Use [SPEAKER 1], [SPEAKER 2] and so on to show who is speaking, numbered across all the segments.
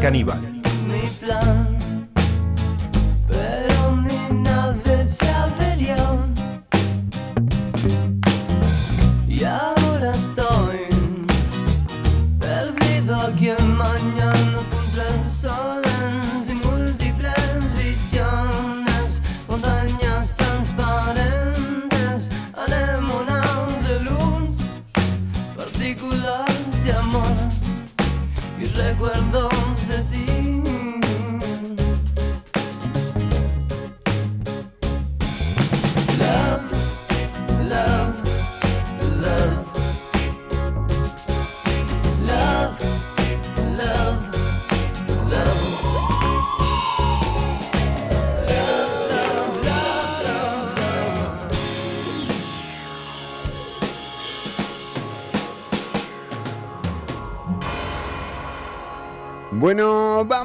[SPEAKER 1] Caníbal.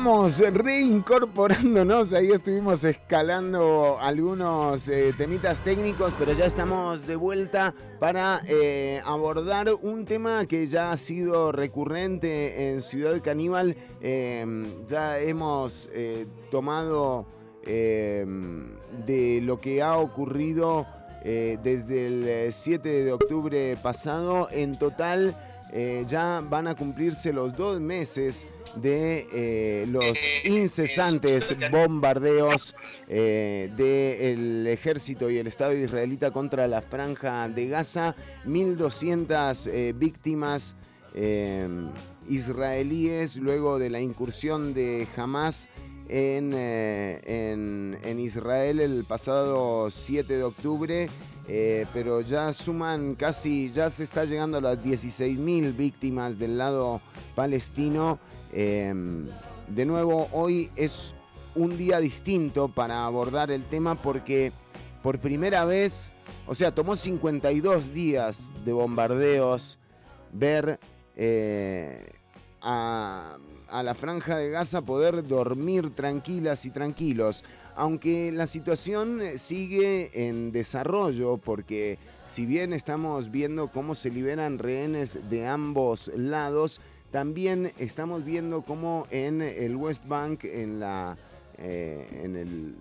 [SPEAKER 2] Vamos reincorporándonos. Ahí estuvimos escalando algunos eh, temitas técnicos, pero ya estamos de vuelta para eh, abordar un tema que ya ha sido recurrente en Ciudad Caníbal. Em, ya hemos eh, tomado em, de lo que ha ocurrido desde el 7 de octubre pasado. En total ya van a cumplirse los dos meses de eh, los eh, incesantes bombardeos eh, del ejército y el Estado israelita contra la franja de Gaza. 1.200 víctimas israelíes luego de la incursión de Hamas en, en, Israel el pasado 7 de octubre. pero ya suman casi, ya se está llegando a las 16.000 víctimas del lado palestino Em, de nuevo, hoy es un día distinto para abordar el tema porque por primera vez, o sea, tomó 52 días de bombardeos ver eh, a, a la franja de Gaza poder dormir tranquilas y tranquilos, aunque la situación sigue en desarrollo porque si bien estamos viendo cómo se liberan rehenes de ambos lados, también estamos viendo cómo en el West Bank, en, la, eh, en el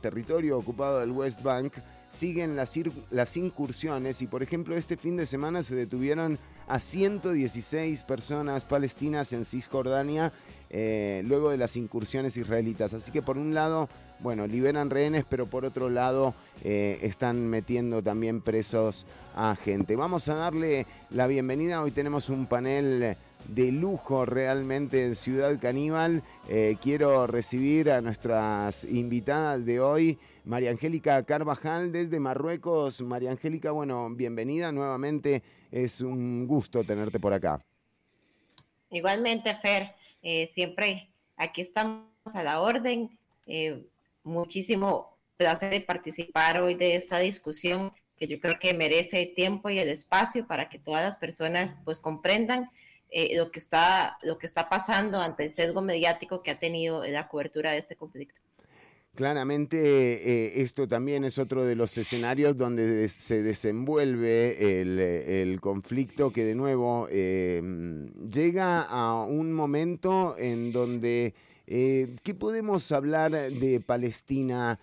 [SPEAKER 2] territorio ocupado del West Bank, siguen las, incursiones y por ejemplo este fin de semana se detuvieron a 116 personas palestinas en Cisjordania eh, luego de las incursiones israelitas. Así que por un lado, bueno, liberan rehenes, pero por otro lado eh, están metiendo también presos a gente. Vamos a darle la bienvenida, hoy tenemos un panel de lujo realmente en Ciudad Caníbal. Eh, quiero recibir a nuestras invitadas de hoy, María Angélica Carvajal desde Marruecos. María Angélica, bueno, bienvenida nuevamente. Es un gusto tenerte por acá.
[SPEAKER 3] Igualmente, Fer, eh, siempre aquí estamos a la orden. Eh, muchísimo placer participar hoy de esta discusión que yo creo que merece el tiempo y el espacio para que todas las personas pues comprendan eh, lo, que está, lo que está pasando ante el sesgo mediático que ha tenido la cobertura de este conflicto.
[SPEAKER 2] Claramente eh, esto también es otro de los escenarios donde se desenvuelve el, conflicto que de nuevo em, llega a un momento en donde, eh, ¿qué podemos hablar de Palestina?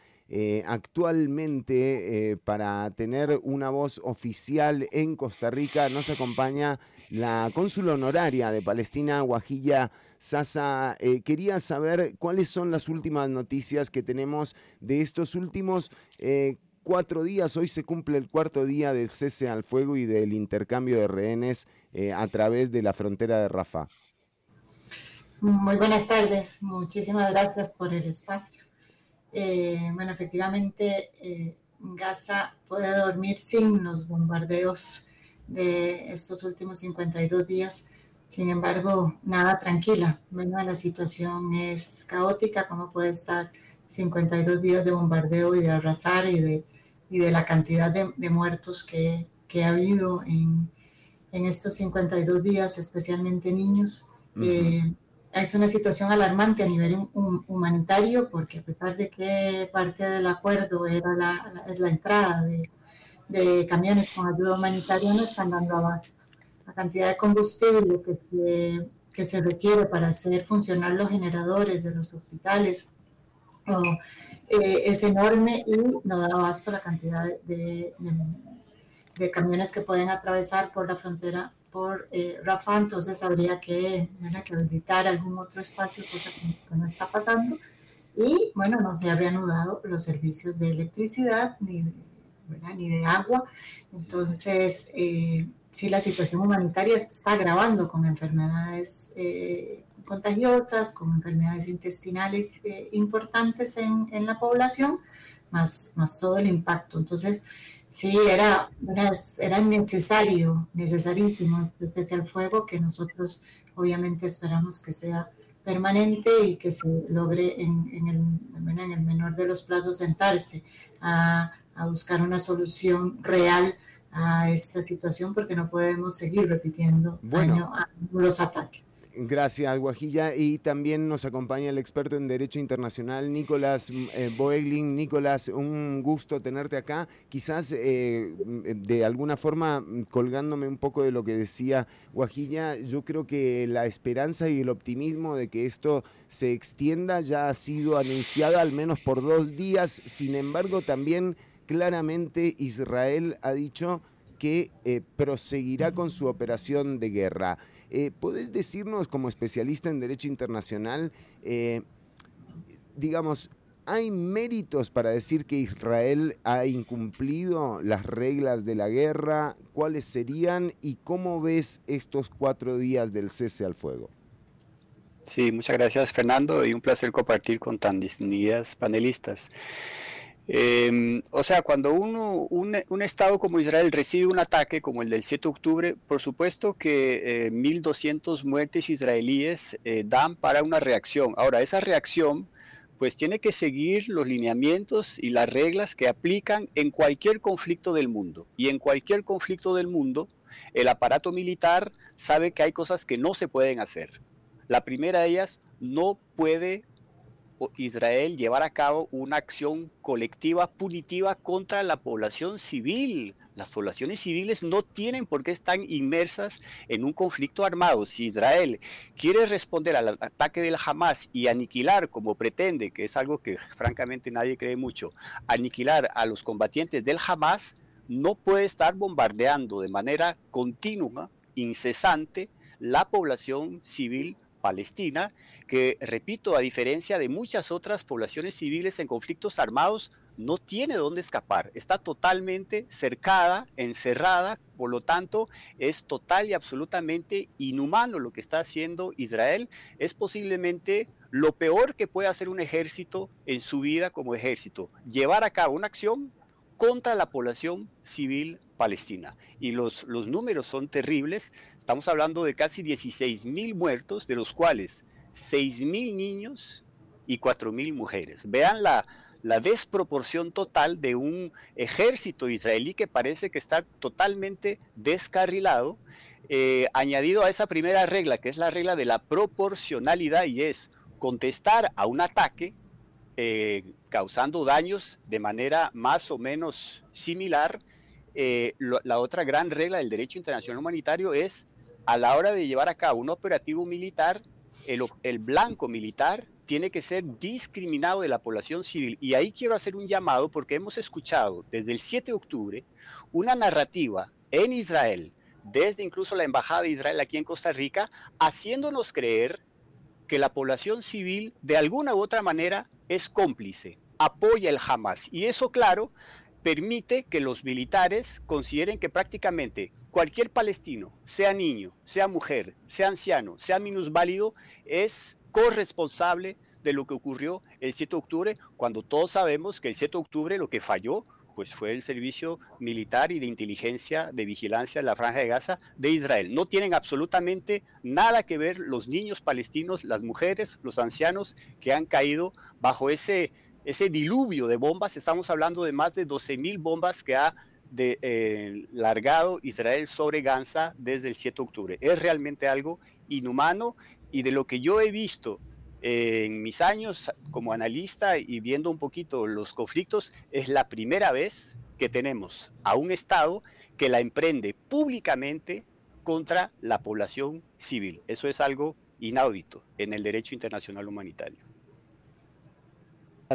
[SPEAKER 2] actualmente para tener una voz oficial en Costa Rica nos acompaña la cónsula honoraria de Palestina, Guajilla Sasa. Eh, quería saber cuáles son las últimas noticias que tenemos de estos últimos eh, cuatro días. Hoy se cumple el cuarto día del cese al fuego y del intercambio de rehenes eh, a través de la frontera de Rafah.
[SPEAKER 4] Muy buenas tardes, muchísimas gracias por el espacio. bueno, efectivamente, Gaza puede dormir sin los bombardeos de estos últimos 52 días. Sin embargo, nada tranquila. Bueno, la situación es caótica, como puede estar 52 días de bombardeo y de arrasar y de, y de la cantidad de, muertos que, que, ha habido en, en, estos 52 días, especialmente niños. Eh, es una situación alarmante a nivel humanitario porque a pesar de que parte del acuerdo era la, la, la entrada de de camiones con ayuda humanitaria no están dando abasto. La cantidad de combustible que se, que se requiere para hacer funcionar los generadores de los hospitales eh, es enorme y no da abasto la cantidad de, de, camiones que pueden atravesar por la frontera por eh, Rafa, entonces habría que, que habilitar algún otro espacio, cosa que no está pasando. Y bueno, no se han reanudado los servicios de electricidad ni de, ni de agua. Entonces, eh, sí, la situación humanitaria se está agravando con enfermedades eh, contagiosas, con enfermedades intestinales eh, importantes en, en, la población, más, más todo el impacto. Entonces, sí, era, era, era necesario, necesarísimo este el fuego que nosotros obviamente esperamos que sea permanente y que se logre en, en, el, en el menor de los plazos sentarse a, a buscar una solución real a esta situación porque no podemos seguir repitiendo bueno, los ataques.
[SPEAKER 2] Gracias, Guajilla. Y también nos acompaña el experto en Derecho Internacional, Nicolás eh, Boegling. Nicolás, un gusto tenerte acá. Quizás eh, de alguna forma, colgándome un poco de lo que decía Guajilla, yo creo que la esperanza y el optimismo de que esto se extienda ya ha sido anunciada al menos por dos días. Sin embargo, también claramente Israel ha dicho que eh, proseguirá con su operación de guerra. Eh, ¿Podés decirnos, como especialista en derecho internacional, eh, digamos, ¿hay méritos para decir que Israel ha incumplido las reglas de la guerra? ¿Cuáles serían y cómo ves estos cuatro días del cese al fuego?
[SPEAKER 1] Sí, muchas gracias Fernando y un placer compartir con tan distinguidas panelistas. Em, o sea, cuando uno, un, Estado como Israel recibe un ataque como el del 7 de octubre, por supuesto que 1.200 eh, muertes israelíes eh, dan para una reacción. Ahora, esa reacción pues tiene que seguir los lineamientos y las reglas que aplican en cualquier conflicto del mundo. Y en cualquier conflicto del mundo, el aparato militar sabe que hay cosas que no se pueden hacer. La primera de ellas, no puede Israel llevar a cabo una acción colectiva punitiva contra la población civil. Las poblaciones civiles no tienen por qué estar inmersas en un conflicto armado. Si Israel quiere responder al ataque del Hamas y aniquilar, como pretende, que es algo que francamente nadie cree mucho, aniquilar a los combatientes del Hamas, no puede estar bombardeando de manera continua, incesante, la población civil palestina que, repito, a diferencia de muchas otras poblaciones civiles en conflictos armados, no tiene dónde escapar, está totalmente cercada, encerrada, por lo tanto es total y absolutamente inhumano lo que está haciendo Israel, es posiblemente lo peor que puede hacer un ejército en su vida como ejército, llevar a cabo una acción contra la población civil palestina. Y los, los números son terribles, estamos hablando de casi 16 mil muertos, de los cuales 6.000 niños y 4.000 mujeres. Vean la, la desproporción total de un ejército israelí que parece que está totalmente descarrilado, eh, añadido a esa primera regla, que es la regla de la proporcionalidad, y es contestar a un ataque eh, causando daños de manera más o menos similar. Eh, la otra gran regla del derecho internacional humanitario es a la hora de llevar a cabo un operativo militar, el, blanco militar tiene que ser discriminado de la población civil. Y ahí quiero hacer un llamado porque hemos escuchado desde el 7 de octubre una narrativa en Israel, desde incluso la Embajada de Israel aquí en Costa Rica, haciéndonos creer que la población civil de alguna u otra manera es cómplice, apoya el Hamas. Y eso, claro, permite que los militares consideren que prácticamente cualquier palestino, sea niño, sea mujer, sea anciano, sea minusválido, es corresponsable de lo que ocurrió el 7 de octubre, cuando todos sabemos que el 7 de octubre lo que falló pues fue el servicio militar y de inteligencia de vigilancia de la franja de Gaza de Israel. No tienen absolutamente nada que ver los niños palestinos, las mujeres, los ancianos que han caído bajo ese, ese diluvio de bombas. Estamos hablando de más de 12 mil bombas que ha de, eh, largado Israel sobre Gaza desde el 7 de octubre. Es realmente algo inhumano y de lo que yo he visto eh, en mis años como analista y viendo un poquito los conflictos, es la primera vez que tenemos a un Estado que la emprende públicamente contra la población civil. Eso es algo inaudito en el derecho internacional humanitario.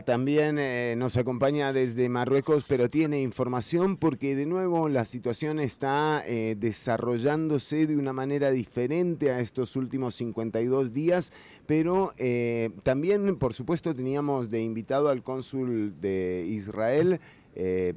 [SPEAKER 2] También eh, nos acompaña desde Marruecos, pero tiene información porque de nuevo la situación está eh, desarrollándose de una manera diferente a estos últimos 52 días, pero eh, también, por supuesto, teníamos de invitado al cónsul de Israel.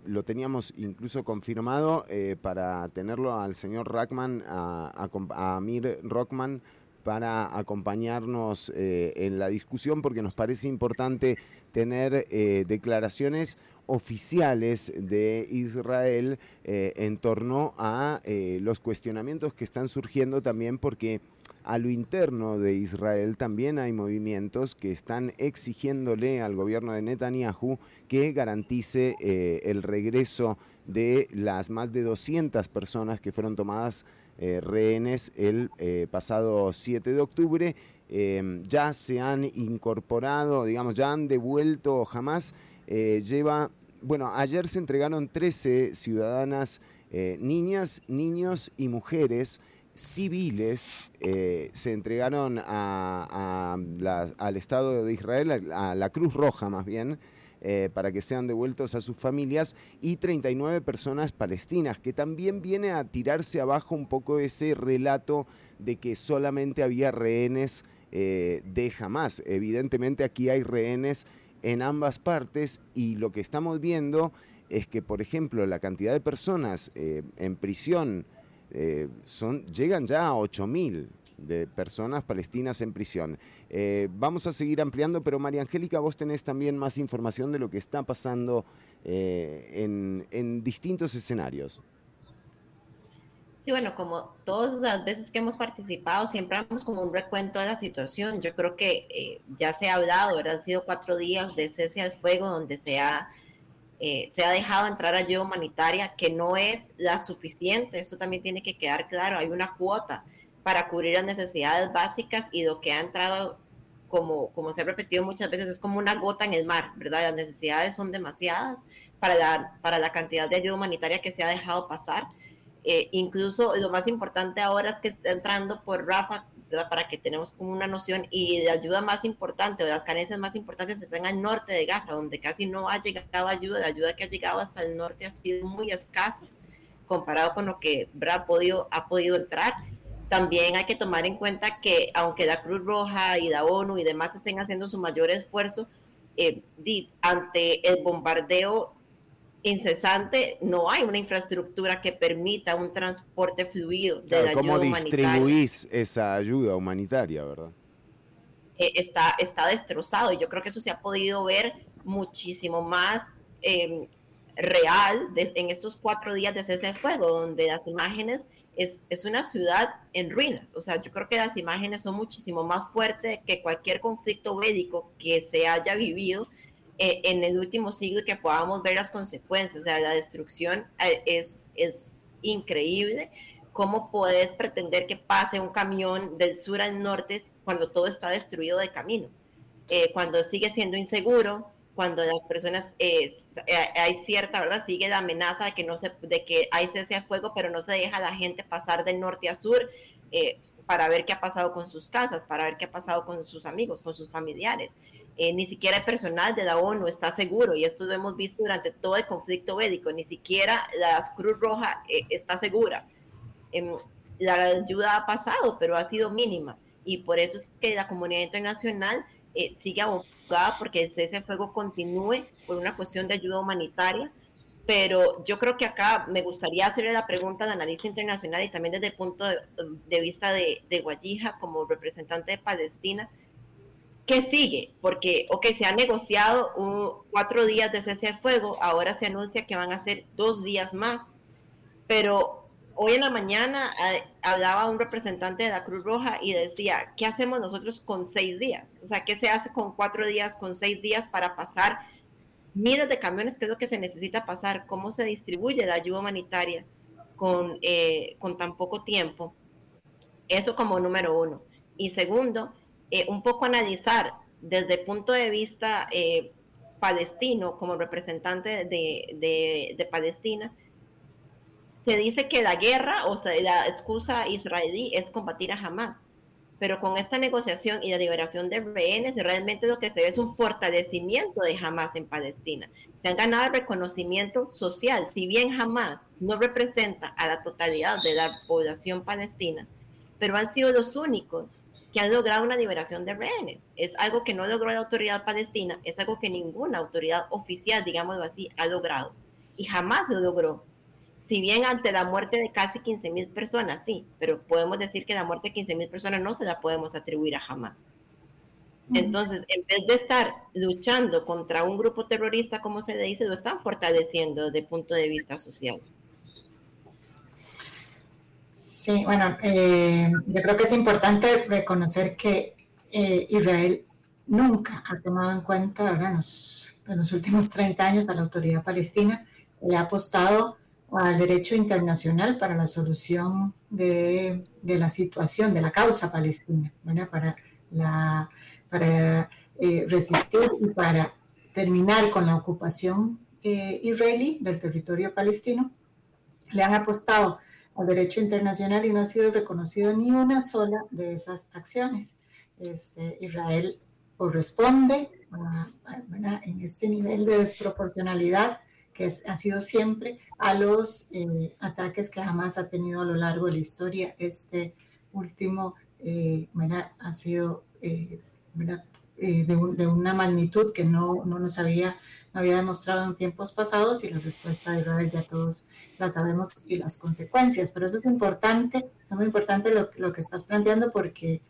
[SPEAKER 2] lo teníamos incluso confirmado para tenerlo al señor Rackman, a, a Amir Rockman, para acompañarnos en la discusión porque nos parece importante tener eh, declaraciones oficiales de Israel eh, en torno a eh, los cuestionamientos que están surgiendo también porque a lo interno de Israel también hay movimientos que están exigiéndole al gobierno de Netanyahu que garantice el regreso de las más de 200 personas que fueron tomadas rehenes el pasado 7 de octubre Em, ya se han incorporado, digamos, ya han devuelto jamás. Eh, lleva, bueno, ayer se entregaron 13 ciudadanas, eh, niñas, niños y mujeres civiles, eh, se entregaron al Estado de Israel, a, la Cruz Roja más bien, para que sean devueltos a sus familias, y 39 personas palestinas, que también viene a tirarse abajo un poco ese relato de que solamente había rehenes eh, de Hamas. Evidentemente aquí hay rehenes en ambas partes y lo que estamos viendo es que, por ejemplo, la cantidad de personas eh, en prisión eh, son, llegan ya a 8.000 de personas palestinas en prisión. vamos a seguir ampliando, pero María Angélica, vos tenés también más información de lo que está pasando en distintos escenarios.
[SPEAKER 3] Sí, bueno, como todas las veces que hemos participado, siempre damos como un recuento de la situación. Yo creo que eh, ya se ha hablado, ¿verdad? Han sido cuatro días de cese al fuego donde se ha, eh, se ha dejado entrar ayuda humanitaria que no es la suficiente. Eso también tiene que quedar claro. Hay una cuota para cubrir las necesidades básicas y lo que ha entrado, como, se ha repetido muchas veces, es como una gota en el mar, ¿verdad? Las necesidades son demasiadas para la, para la cantidad de ayuda humanitaria que se ha dejado pasar. Eh, incluso lo más importante ahora es que está entrando por Rafa, para que tenemos como una noción, y de ayuda más importante, o las carencias más importantes están al norte de Gaza, donde casi no ha llegado ayuda, la ayuda que ha llegado hasta el norte ha sido muy escasa comparado con lo que ha podido, ha podido entrar. También hay que tomar en cuenta que aunque la Cruz Roja y la ONU y demás estén haciendo su mayor esfuerzo, eh, ante el bombardeo incesante, no hay una infraestructura que permita un transporte fluido de la
[SPEAKER 2] ¿Cómo distribuís esa ayuda humanitaria, verdad?
[SPEAKER 3] Eh, está, está destrozado y yo creo que eso se ha podido ver muchísimo más em, real en estos cuatro días de cese fuego, donde las imágenes es, es, una ciudad en ruinas. O sea, yo creo que las imágenes son muchísimo más fuertes que cualquier conflicto bélico que se haya vivido eh, en el último siglo que podamos ver las consecuencias. O sea, la destrucción eh, es, es increíble. ¿Cómo puedes pretender que pase un camión del sur al norte cuando todo está destruido de camino? Eh, cuando sigue siendo inseguro, cuando las personas hay cierta, ¿verdad? Sigue la amenaza de que no se, de que hay cese a fuego, pero no se deja a la gente pasar del norte a sur para ver qué ha pasado con sus casas, para ver qué ha pasado con sus amigos, con sus familiares. Eh, ni siquiera el personal de la ONU está seguro, y esto lo hemos visto durante todo el conflicto bélico, ni siquiera la Cruz Roja eh, está segura. Em, la ayuda ha pasado, pero ha sido mínima, y por eso es que la comunidad internacional eh, sigue porque de fuego continúe por una cuestión de ayuda humanitaria, pero yo creo que acá me gustaría hacerle la pregunta al analista internacional y también desde el punto de, vista de, de Guayija como representante de Palestina, ¿Qué sigue? Porque, ok, se ha negociado un, cuatro días de cese de fuego, ahora se anuncia que van a ser dos días más, pero hoy en la mañana eh, hablaba un representante de la Cruz Roja y decía, ¿qué hacemos nosotros con seis días? O sea, ¿qué se hace con cuatro días, con seis días para pasar miles de camiones? ¿Qué es lo que se necesita pasar? ¿Cómo se distribuye la ayuda humanitaria con, eh, con tan poco tiempo? Eso como número uno. Y segundo, eh, un poco analizar desde el punto de vista palestino, como representante de, Palestina, se dice que la guerra, o sea, la excusa israelí es combatir a Hamas. pero con esta negociación y la liberación de rehenes, realmente lo que se ve es un fortalecimiento de Hamas en Palestina. Se han ganado el reconocimiento social, si bien Hamas no representa a la totalidad de la población palestina, pero han sido los únicos que han logrado una liberación de rehenes. Es algo que no logró la autoridad palestina, es algo que ninguna autoridad oficial, digámoslo así, ha logrado. Y jamás lo logró si bien ante la muerte de casi 15 mil personas, sí, pero podemos decir que la muerte de 15 mil personas no se la podemos atribuir a jamás. Entonces, en vez de estar luchando contra un grupo terrorista, como se le dice, lo están fortaleciendo desde el punto de vista social.
[SPEAKER 4] Sí, bueno, eh, yo creo que es importante reconocer que eh, Israel nunca ha tomado en cuenta, ahora en los últimos 30 años, a la autoridad palestina, le ha apostado al derecho internacional para la solución de, la situación, de la causa palestina, para, la, para eh, resistir y para terminar con la ocupación eh, israelí del territorio palestino. Le han apostado al derecho internacional y no ha sido reconocido ni una sola de esas acciones. Este, Israel corresponde en este nivel de desproporcionalidad que ha sido siempre a los eh, ataques que jamás ha tenido a lo largo de la historia. Este último eh, ha sido eh, de, una magnitud que no, no nos había, había demostrado en tiempos pasados y la respuesta de Israel ya todos la sabemos y las consecuencias. Pero eso es importante, es muy importante lo, lo que estás planteando porque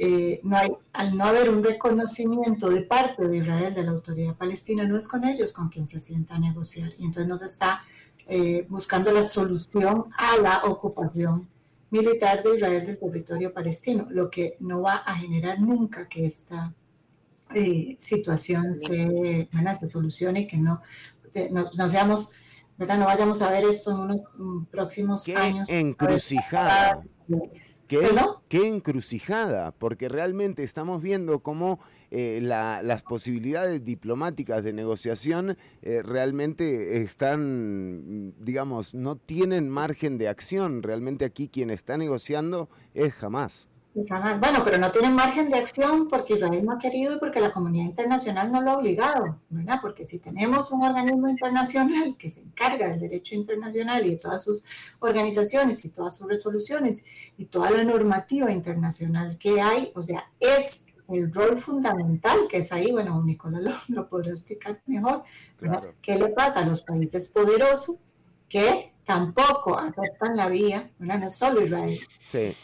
[SPEAKER 4] eh, no hay, al no haber un reconocimiento de parte de Israel, de la autoridad palestina, no es con ellos con quien se sienta a negociar. Y entonces nos está eh, buscando la solución a la ocupación militar de Israel del territorio palestino, lo que no va a generar nunca que esta eh, situación se, se, solucione y que no, no, seamos, ¿verdad? no vayamos a ver esto en unos mm, próximos
[SPEAKER 2] ¿Qué
[SPEAKER 4] años.
[SPEAKER 2] Encrucijada. Qué, encrucijada, porque realmente estamos viendo cómo eh, las posibilidades diplomáticas de negociación eh, realmente están, digamos, no tienen margen de acción. Realmente aquí quien está negociando es jamás.
[SPEAKER 4] Bueno, pero no tienen margen de acción porque Israel no ha querido y porque la comunidad internacional no lo ha obligado, ¿verdad? Porque si tenemos un organismo internacional que se encarga del derecho internacional y de todas sus organizaciones y todas sus resoluciones y toda la normativa internacional que hay, o sea, es el rol fundamental que es ahí, bueno, Nicolás lo, lo podrá explicar mejor, ¿qué le pasa a los países poderosos que tampoco aceptan la vía, ¿verdad? no solo Israel,
[SPEAKER 2] sí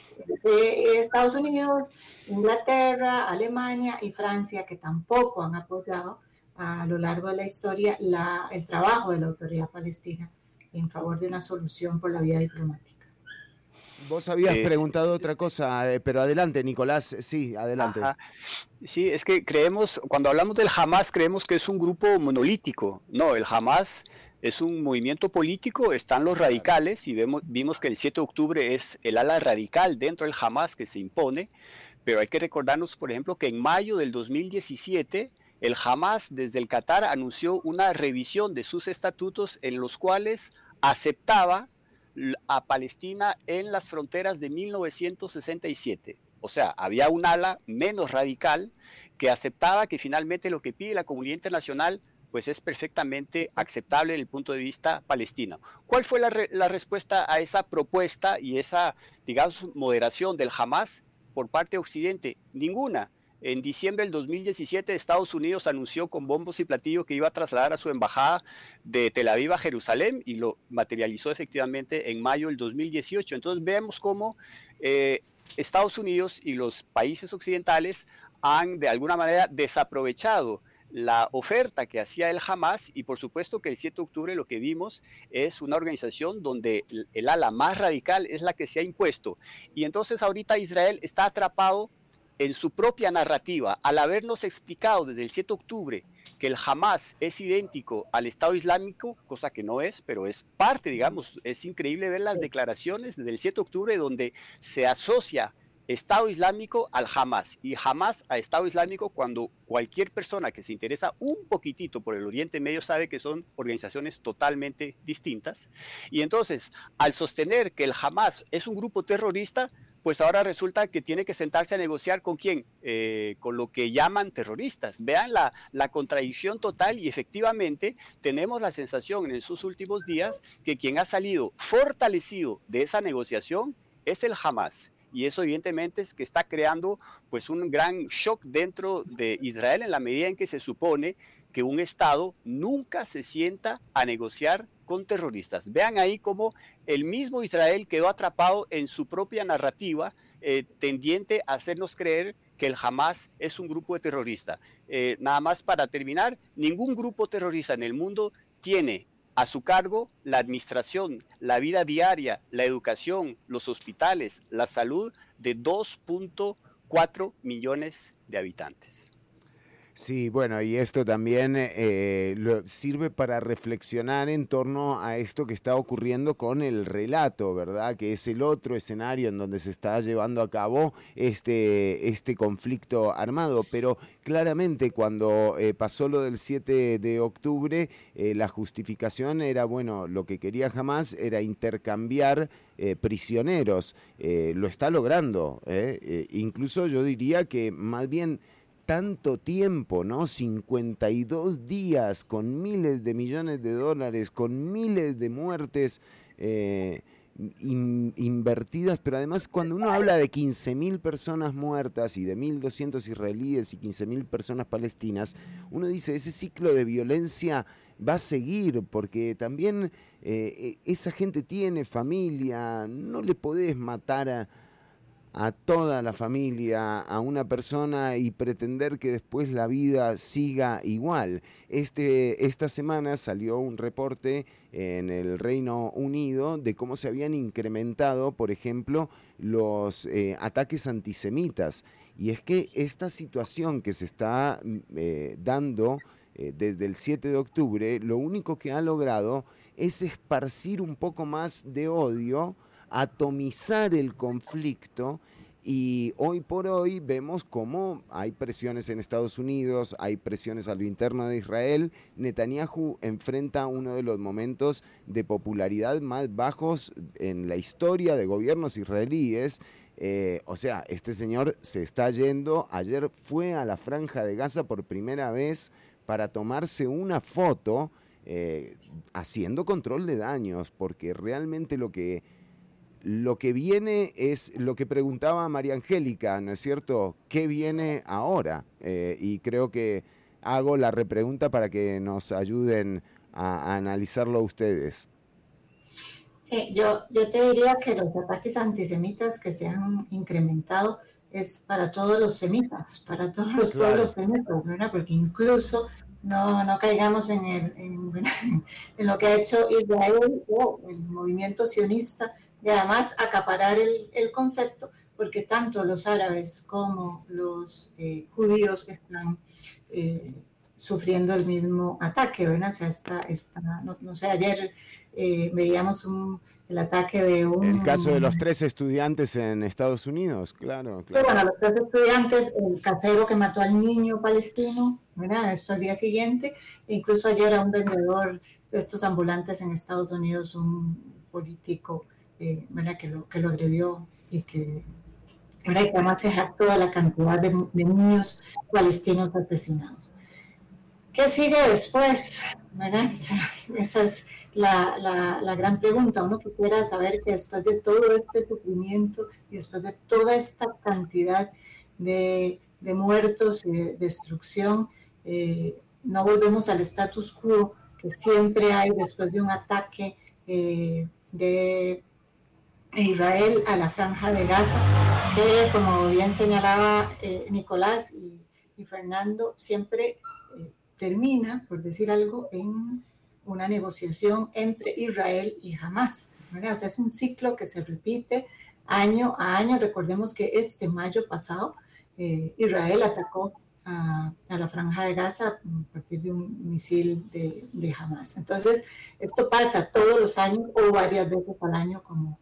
[SPEAKER 4] de Estados Unidos, Inglaterra, Alemania y Francia, que tampoco han apoyado a lo largo de la historia la, el trabajo de la autoridad palestina en favor de una solución por la vía diplomática.
[SPEAKER 2] Vos habías eh, preguntado otra cosa, eh, pero adelante, Nicolás, sí, adelante.
[SPEAKER 1] Sí, es que creemos, cuando hablamos del Hamas, creemos que es un grupo monolítico. No, el Hamas es un movimiento político, están los radicales y vemos, vimos que el 7 de octubre es el ala radical dentro del Hamas que se impone, pero hay que recordarnos, por ejemplo, que en mayo del 2017 el Hamas desde el Qatar anunció una revisión de sus estatutos en los cuales aceptaba a Palestina en las fronteras de 1967. O sea, había un ala menos radical que aceptaba que finalmente lo que pide la comunidad internacional pues es perfectamente aceptable desde el punto de vista palestino. ¿Cuál fue la, respuesta a esa propuesta y esa, digamos, moderación del Hamas por parte de Occidente? Ninguna. En diciembre del 2017 Estados Unidos anunció con bombos y platillos que iba a trasladar a su embajada de Tel Aviv a Jerusalén y lo materializó efectivamente en mayo del 2018. Entonces vemos cómo eh, Estados Unidos y los países occidentales han de alguna manera desaprovechado la oferta que hacía el Hamas y por supuesto que el 7 de octubre lo que vimos es una organización donde el ala más radical es la que se ha impuesto. Y entonces ahorita Israel está atrapado en su propia narrativa al habernos explicado desde el 7 de octubre que el Hamas es idéntico al Estado Islámico, cosa que no es, pero es parte, digamos, es increíble ver las declaraciones desde el 7 de octubre donde se asocia Estado Islámico al Hamas y Hamas a Estado Islámico cuando cualquier persona que se interesa un poquitito por el Oriente Medio sabe que son organizaciones totalmente distintas. Y entonces, al sostener que el Hamas es un grupo terrorista, pues ahora resulta que tiene que sentarse a negociar con quién, eh, con lo que llaman terroristas. Vean la, la contradicción total y efectivamente tenemos la sensación en esos últimos días que quien ha salido fortalecido de esa negociación es el Hamas y eso evidentemente es que está creando pues un gran shock dentro de Israel en la medida en que se supone que un Estado nunca se sienta a negociar con terroristas. Vean ahí cómo el mismo Israel quedó atrapado en su propia narrativa eh, tendiente a hacernos creer que el Hamas es un grupo de terroristas. Eh, nada más para terminar, ningún grupo terrorista en el mundo tiene a su cargo la administración, la vida diaria, la educación, los hospitales, la salud de 2.4 millones de habitantes.
[SPEAKER 2] Sí, bueno, y esto también eh, sirve para reflexionar en torno a esto que está ocurriendo con el relato, ¿verdad? Que es el otro escenario en donde se está llevando a cabo este, este conflicto armado. Pero claramente cuando eh, pasó lo del 7 de octubre, eh, la justificación era, bueno, lo que quería jamás era intercambiar prisioneros. lo está logrando. incluso yo diría que más bien tanto tiempo, ¿no? 52 días con miles de millones de dólares, con miles de muertes eh, invertidas, pero además cuando uno habla de 15.000 personas muertas y de 1.200 israelíes y 15.000 personas palestinas, uno dice, ese ciclo de violencia va a seguir, porque también eh, e, esa gente tiene familia, no le podés matar a a toda la familia, a una persona y pretender que después la vida siga igual. Este, esta semana salió un reporte en el Reino Unido de cómo se habían incrementado, por ejemplo, los eh, ataques antisemitas. Y es que esta situación que se está mm, eh, dando eh, desde el 7 de octubre, lo único que ha logrado es esparcir un poco más de odio atomizar el conflicto y hoy por hoy vemos cómo hay presiones en Estados Unidos, hay presiones a lo interno de Israel. Netanyahu enfrenta uno de los momentos de popularidad más bajos en la historia de gobiernos israelíes. Eh, o sea, este señor se está yendo. Ayer fue a la franja de Gaza por primera vez para tomarse una foto eh, haciendo control de daños, porque realmente lo que lo que viene es lo que preguntaba María Angélica, ¿no es cierto? ¿Qué viene ahora? Eh, y creo que hago la repregunta para que nos ayuden a, analizarlo ustedes.
[SPEAKER 4] Sí, yo, yo te diría que los ataques antisemitas que se han incrementado es para todos los semitas, para todos los pueblos semitas, ¿verdad? Porque incluso no, no caigamos en, el, en, lo que ha hecho Israel o el movimiento sionista y además acaparar el, el concepto, porque tanto los árabes como los eh, judíos están eh, sufriendo el mismo ataque, ¿verdad? O sea, está, está no, sé, ayer eh, veíamos un, el ataque de un...
[SPEAKER 2] El caso de los tres estudiantes en Estados Unidos, claro,
[SPEAKER 4] Sí, bueno, los tres estudiantes, el casero que mató al niño palestino, ¿verdad? Esto al día siguiente, e incluso ayer a un vendedor de estos ambulantes en Estados Unidos, un político eh, Que, lo, que lo agredió y que, además se jactó de la cantidad de, niños palestinos asesinados. ¿Qué sigue después? esa es la, la, gran pregunta. Uno quisiera saber que después de todo este sufrimiento y después de toda esta cantidad de, de muertos y de destrucción, eh, no volvemos al status quo que siempre hay después de un ataque eh, de Israel a la franja de Gaza, que como bien señalaba eh, Nicolás y, Fernando, siempre eh, termina, por decir algo, en una negociación entre Israel y Hamas. O sea, es un ciclo que se repite año a año. Recordemos que este mayo pasado eh, Israel atacó a, la franja de Gaza a partir de un misil de, de Hamas. Entonces, esto pasa todos los años o varias veces al año, como,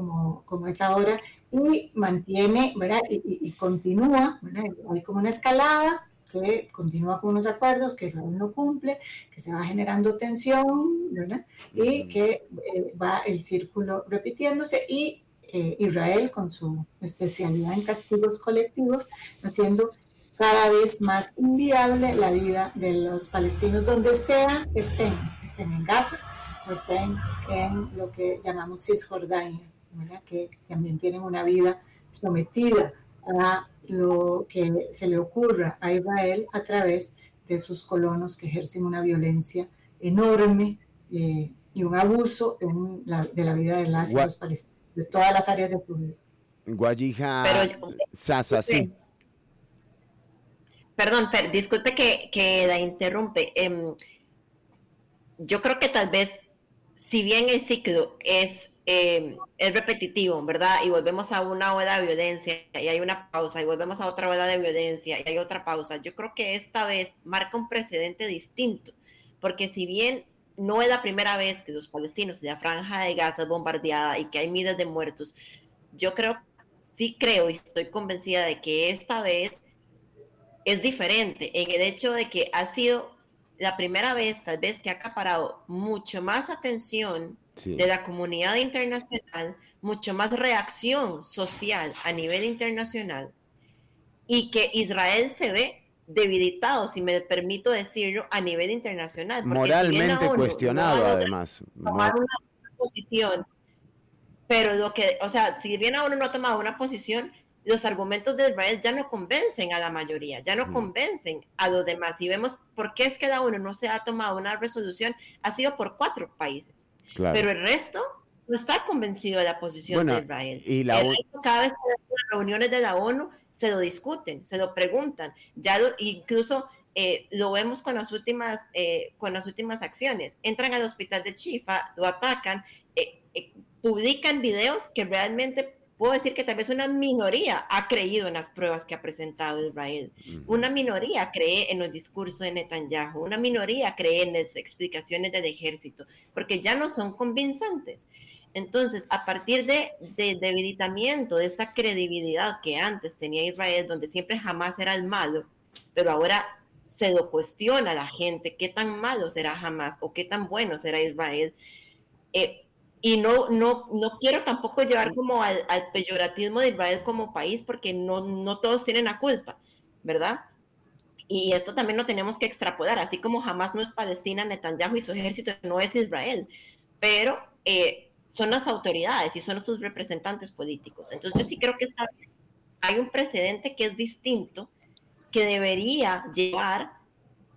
[SPEAKER 4] como, como es ahora, y mantiene, ¿verdad? Y, continúa, ¿verdad? Hay como una escalada que continúa con unos acuerdos que Israel no cumple, que se va generando tensión, ¿verdad? Y que eh, va el círculo repitiéndose y eh, Israel con su especialidad en castigos colectivos, haciendo cada vez más inviable la vida de los palestinos donde sea estén, estén en Gaza o estén en lo que llamamos Cisjordania, que también tienen una vida sometida a lo que se le ocurra a Israel a través de sus colonos que ejercen una violencia enorme eh, y un abuso de la vida de las los palestinos, de todas las áreas de su vida.
[SPEAKER 2] Guayija Sasa, sí.
[SPEAKER 3] Perdón, disculpe que, la interrumpe. Em, yo creo que tal vez, si bien el ciclo es, em, es repetitivo, ¿verdad? Y volvemos a una ola de violencia y hay una pausa, y volvemos a otra ola de violencia y hay otra pausa, yo creo que esta vez marca un precedente distinto, porque si bien no es la primera vez que los palestinos de la franja de Gaza es bombardeada y que hay miles de muertos, yo creo, sí creo y estoy convencida de que esta vez es diferente en el hecho de que ha sido la primera vez, tal vez, que ha acaparado mucho más atención de la comunidad internacional, mucho más reacción social a nivel internacional, y que Israel se ve debilitado, si me permito decirlo, a nivel internacional.
[SPEAKER 2] Moralmente cuestionado, además.
[SPEAKER 3] Tomar una posición, pero lo que, o sea, si bien aún no ha tomado una posición, los argumentos de Israel ya no convencen a la mayoría, ya no mm. convencen a los demás. Y vemos por qué es que la ONU no se ha tomado una resolución, ha sido por cuatro países. Pero el resto no está convencido de la posición de Israel. Y la cada vez que las reuniones de la ONU se lo discuten, se lo preguntan. Ya incluso eh, lo vemos con las últimas eh, con las últimas acciones. Entran al hospital de Chifa, lo atacan, eh, publican videos que realmente puedo decir que tal vez una minoría ha creído en las pruebas que ha presentado Israel. Una minoría cree en los discursos de Netanyahu, una minoría cree en las explicaciones del ejército, porque ya no son convincentes. Entonces, a partir de, debilitamiento de esta credibilidad que antes tenía Israel, donde siempre jamás era el malo, pero ahora se lo cuestiona a la gente, qué tan malo será jamás o qué tan bueno será Israel. Eh, y no, no, no quiero tampoco llevar como al, peyoratismo de Israel como país, porque no, no todos tienen la culpa, ¿verdad? Y esto también lo tenemos que extrapolar, así como jamás no es Palestina, Netanyahu y su ejército no es Israel, pero eh, son las autoridades y son sus representantes políticos. Entonces yo sí creo que esta vez hay un precedente que es distinto, que debería llevar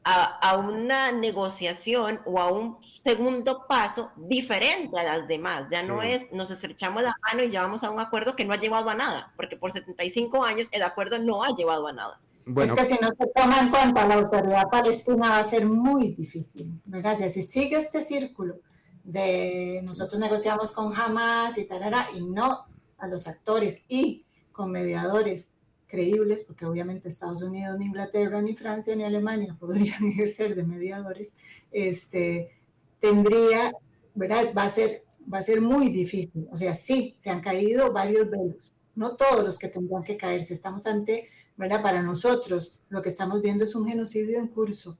[SPEAKER 3] a, una negociación o a un segundo paso diferente a las demás. Ya no es nos estrechamos la mano y llevamos a un acuerdo que no ha llevado a nada, porque por 75 años el acuerdo no ha llevado a nada.
[SPEAKER 4] Bueno. Es que si no se toma en cuenta la autoridad palestina va a ser muy difícil. Gracias. Si sigue este círculo de nosotros negociamos con Hamas y tal, y no a los actores y con mediadores creíbles, porque obviamente Estados Unidos, ni Inglaterra, ni Francia, ni Alemania podrían ejercer de mediadores, este, tendría, ¿verdad? Va a, ser, va a ser muy difícil. O sea, sí, se han caído varios velos, no todos los que tendrán que caerse. Estamos ante, ¿verdad? Para nosotros, lo que estamos viendo es un genocidio en curso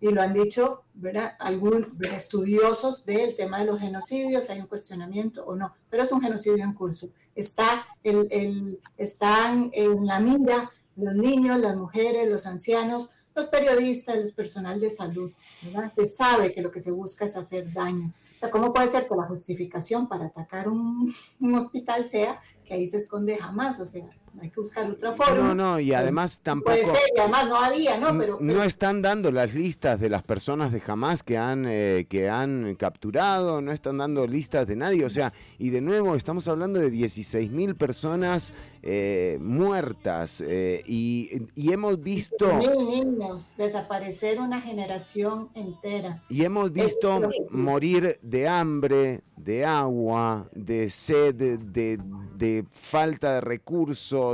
[SPEAKER 4] y lo han dicho ¿verdad? algunos estudiosos del tema de los genocidios, hay un cuestionamiento o no, pero es un genocidio en curso. Está el, el, están en la mira los niños, las mujeres, los ancianos, los periodistas, el personal de salud. ¿verdad? Se sabe que lo que se busca es hacer daño. O sea, ¿cómo puede ser que la justificación para atacar un, un hospital sea que ahí se esconde jamás? O sea, hay que buscar otra forma.
[SPEAKER 2] No, no, y además tampoco.
[SPEAKER 4] Puede ser, y además no había, ¿no? Pero,
[SPEAKER 2] No están dando las listas de las personas de Hamas que han, eh, que han capturado, no están dando listas de nadie. O sea, y de nuevo, estamos hablando de 16 mil personas eh, muertas eh, y, y, hemos visto.
[SPEAKER 4] Mil niños, desaparecer una generación entera.
[SPEAKER 2] Y hemos visto morir de hambre, de agua, de sed, de, de falta de recursos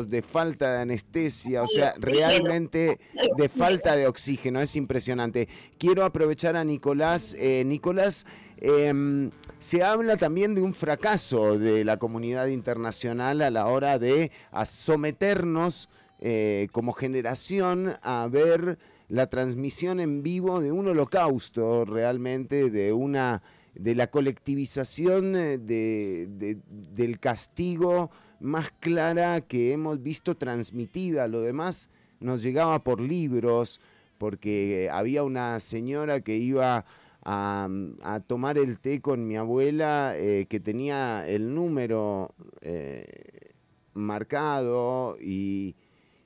[SPEAKER 2] de falta de anestesia, o sea, realmente de falta de oxígeno, es impresionante. Quiero aprovechar a Nicolás. Eh, Nicolás, em, se habla también de un fracaso de la comunidad internacional a la hora de someternos eh, como generación a ver la transmisión en vivo de un holocausto realmente, de una de la colectivización del castigo más clara que hemos visto transmitida. Lo demás nos llegaba por libros, porque había una señora que iba a, tomar el té con mi abuela eh, que tenía el número eh, marcado y,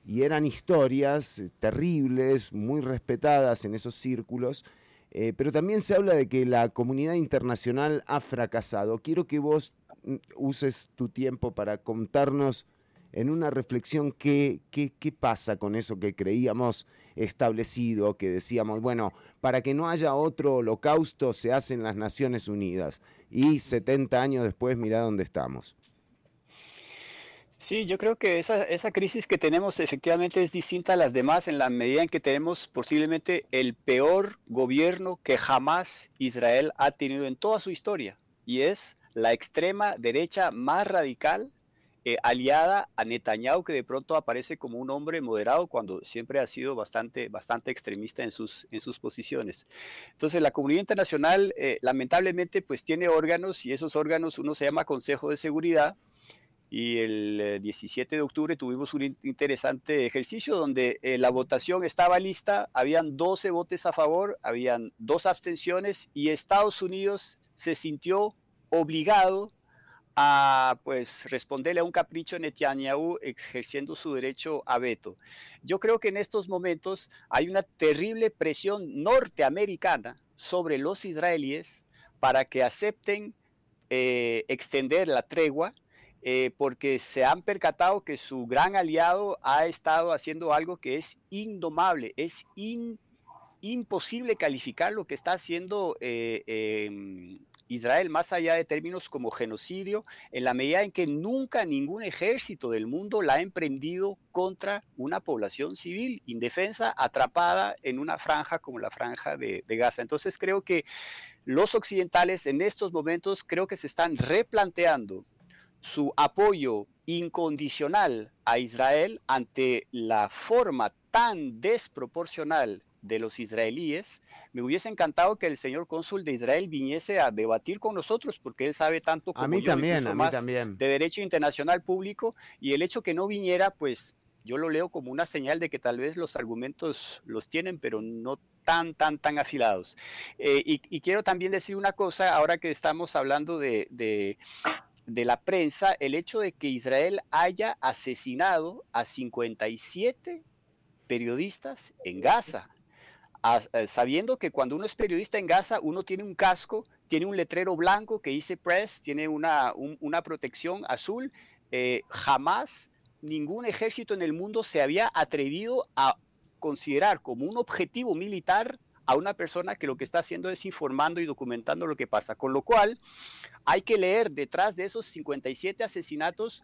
[SPEAKER 2] eran historias terribles, muy respetadas en esos círculos. Eh, pero también se habla de que la comunidad internacional ha fracasado. Quiero que vos mm, uses tu tiempo para contarnos en una reflexión qué, qué, qué, pasa con eso que creíamos establecido, que decíamos, bueno, para que no haya otro holocausto se hacen las Naciones Unidas. Y 70 años después, mira dónde estamos.
[SPEAKER 1] Sí, yo creo que esa, esa crisis que tenemos efectivamente es distinta a las demás en la medida en que tenemos posiblemente el peor gobierno que jamás Israel ha tenido en toda su historia. Y es la extrema derecha más radical eh, aliada a Netanyahu, que de pronto aparece como un hombre moderado cuando siempre ha sido bastante, bastante extremista en sus, en sus posiciones. Entonces, la comunidad internacional, eh, lamentablemente, pues tiene órganos y esos órganos uno se llama Consejo de Seguridad. Y el 17 eh, de octubre tuvimos un interesante ejercicio donde la votación estaba lista, habían 12 votos a favor, habían dos abstenciones y Estados Unidos se sintió obligado a pues responderle a un capricho de Netanyahu ejerciendo su derecho a veto. Yo creo que en estos momentos hay una terrible presión norteamericana sobre los israelíes para que acepten eh, extender la tregua eh, porque se han percatado que su gran aliado ha estado haciendo algo que es indomable, es imposible calificar lo que está haciendo eh, em, Israel más allá de términos como genocidio, en la medida en que nunca ningún ejército del mundo la ha emprendido contra una población civil indefensa atrapada en una franja como la franja de, Gaza. Entonces creo que los occidentales en estos momentos creo que se están replanteando su apoyo incondicional a Israel ante la forma tan desproporcional de los israelíes. Me hubiese encantado que el señor cónsul de Israel viniese a debatir con nosotros, porque él sabe tanto como
[SPEAKER 2] a mí también, a mí también.
[SPEAKER 1] de derecho internacional público, y el hecho que no viniera, pues yo lo leo como una señal de que tal vez los argumentos los tienen, pero no tan, tan, tan afilados. Eh, y, quiero también decir una cosa, ahora que estamos hablando de, de, de la prensa, el hecho de que Israel haya asesinado a 57 periodistas en Gaza. Eh, sabiendo que cuando uno es periodista en Gaza, uno tiene un casco, tiene un letrero blanco que dice press, tiene una, una protección azul. Eh, jamás ningún ejército en el mundo se había atrevido a considerar como un objetivo militar a una persona que lo que está haciendo es informando y documentando lo que pasa. Con lo cual, hay que leer detrás de esos 57 asesinatos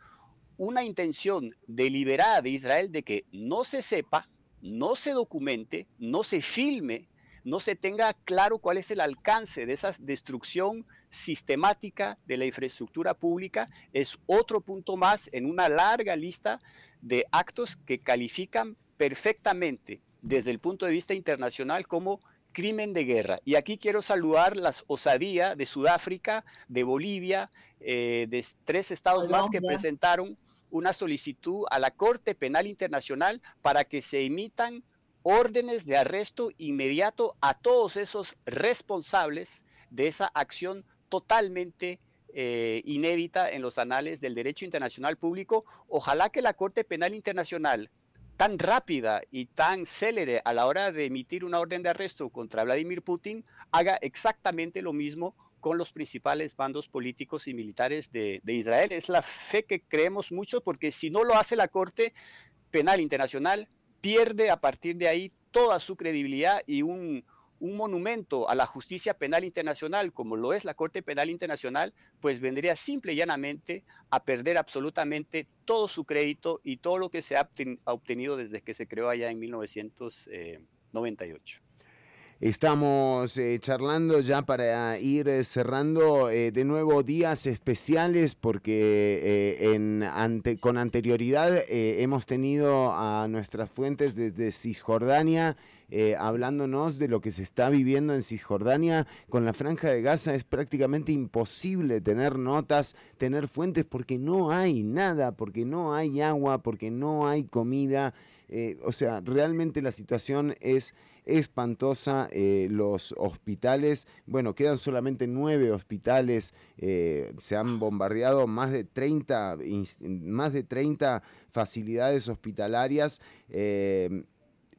[SPEAKER 1] una intención deliberada de Israel de que no se sepa no se documente, no se filme, no se tenga claro cuál es el alcance de esa destrucción sistemática de la infraestructura pública, es otro punto más en una larga lista de actos que califican perfectamente desde el punto de vista internacional como crimen de guerra. Y aquí quiero saludar las osadía de Sudáfrica, de Bolivia, eh, de tres estados más que presentaron una solicitud a la Corte Penal Internacional para que se emitan órdenes de arresto inmediato a todos esos responsables de esa acción totalmente eh, inédita en los anales del derecho internacional público. Ojalá que la Corte Penal Internacional, tan rápida y tan célere a la hora de emitir una orden de arresto contra Vladimir Putin, haga exactamente lo mismo con los principales bandos políticos y militares de, Israel. Es la fe que creemos mucho porque si no lo hace la Corte Penal Internacional, pierde a partir de ahí toda su credibilidad y un, monumento a la justicia penal internacional, como lo es la Corte Penal Internacional, pues vendría simple y llanamente a perder absolutamente todo su crédito y todo lo que se ha obtenido desde que se creó allá en 1998.
[SPEAKER 2] Estamos eh, charlando ya para ir eh, cerrando eh, de nuevo días especiales porque con anterioridad hemos tenido a nuestras fuentes desde Cisjordania hablándonos de lo que se está viviendo en Cisjordania con la franja de Gaza. Es prácticamente imposible tener notas, tener fuentes porque no hay nada, porque no hay agua, porque no hay comida. o sea, realmente la situación es espantosa. Eh, los hospitales, bueno, quedan solamente nueve hospitales, eh, se han bombardeado más de 30, más de 30 facilidades hospitalarias. Eh,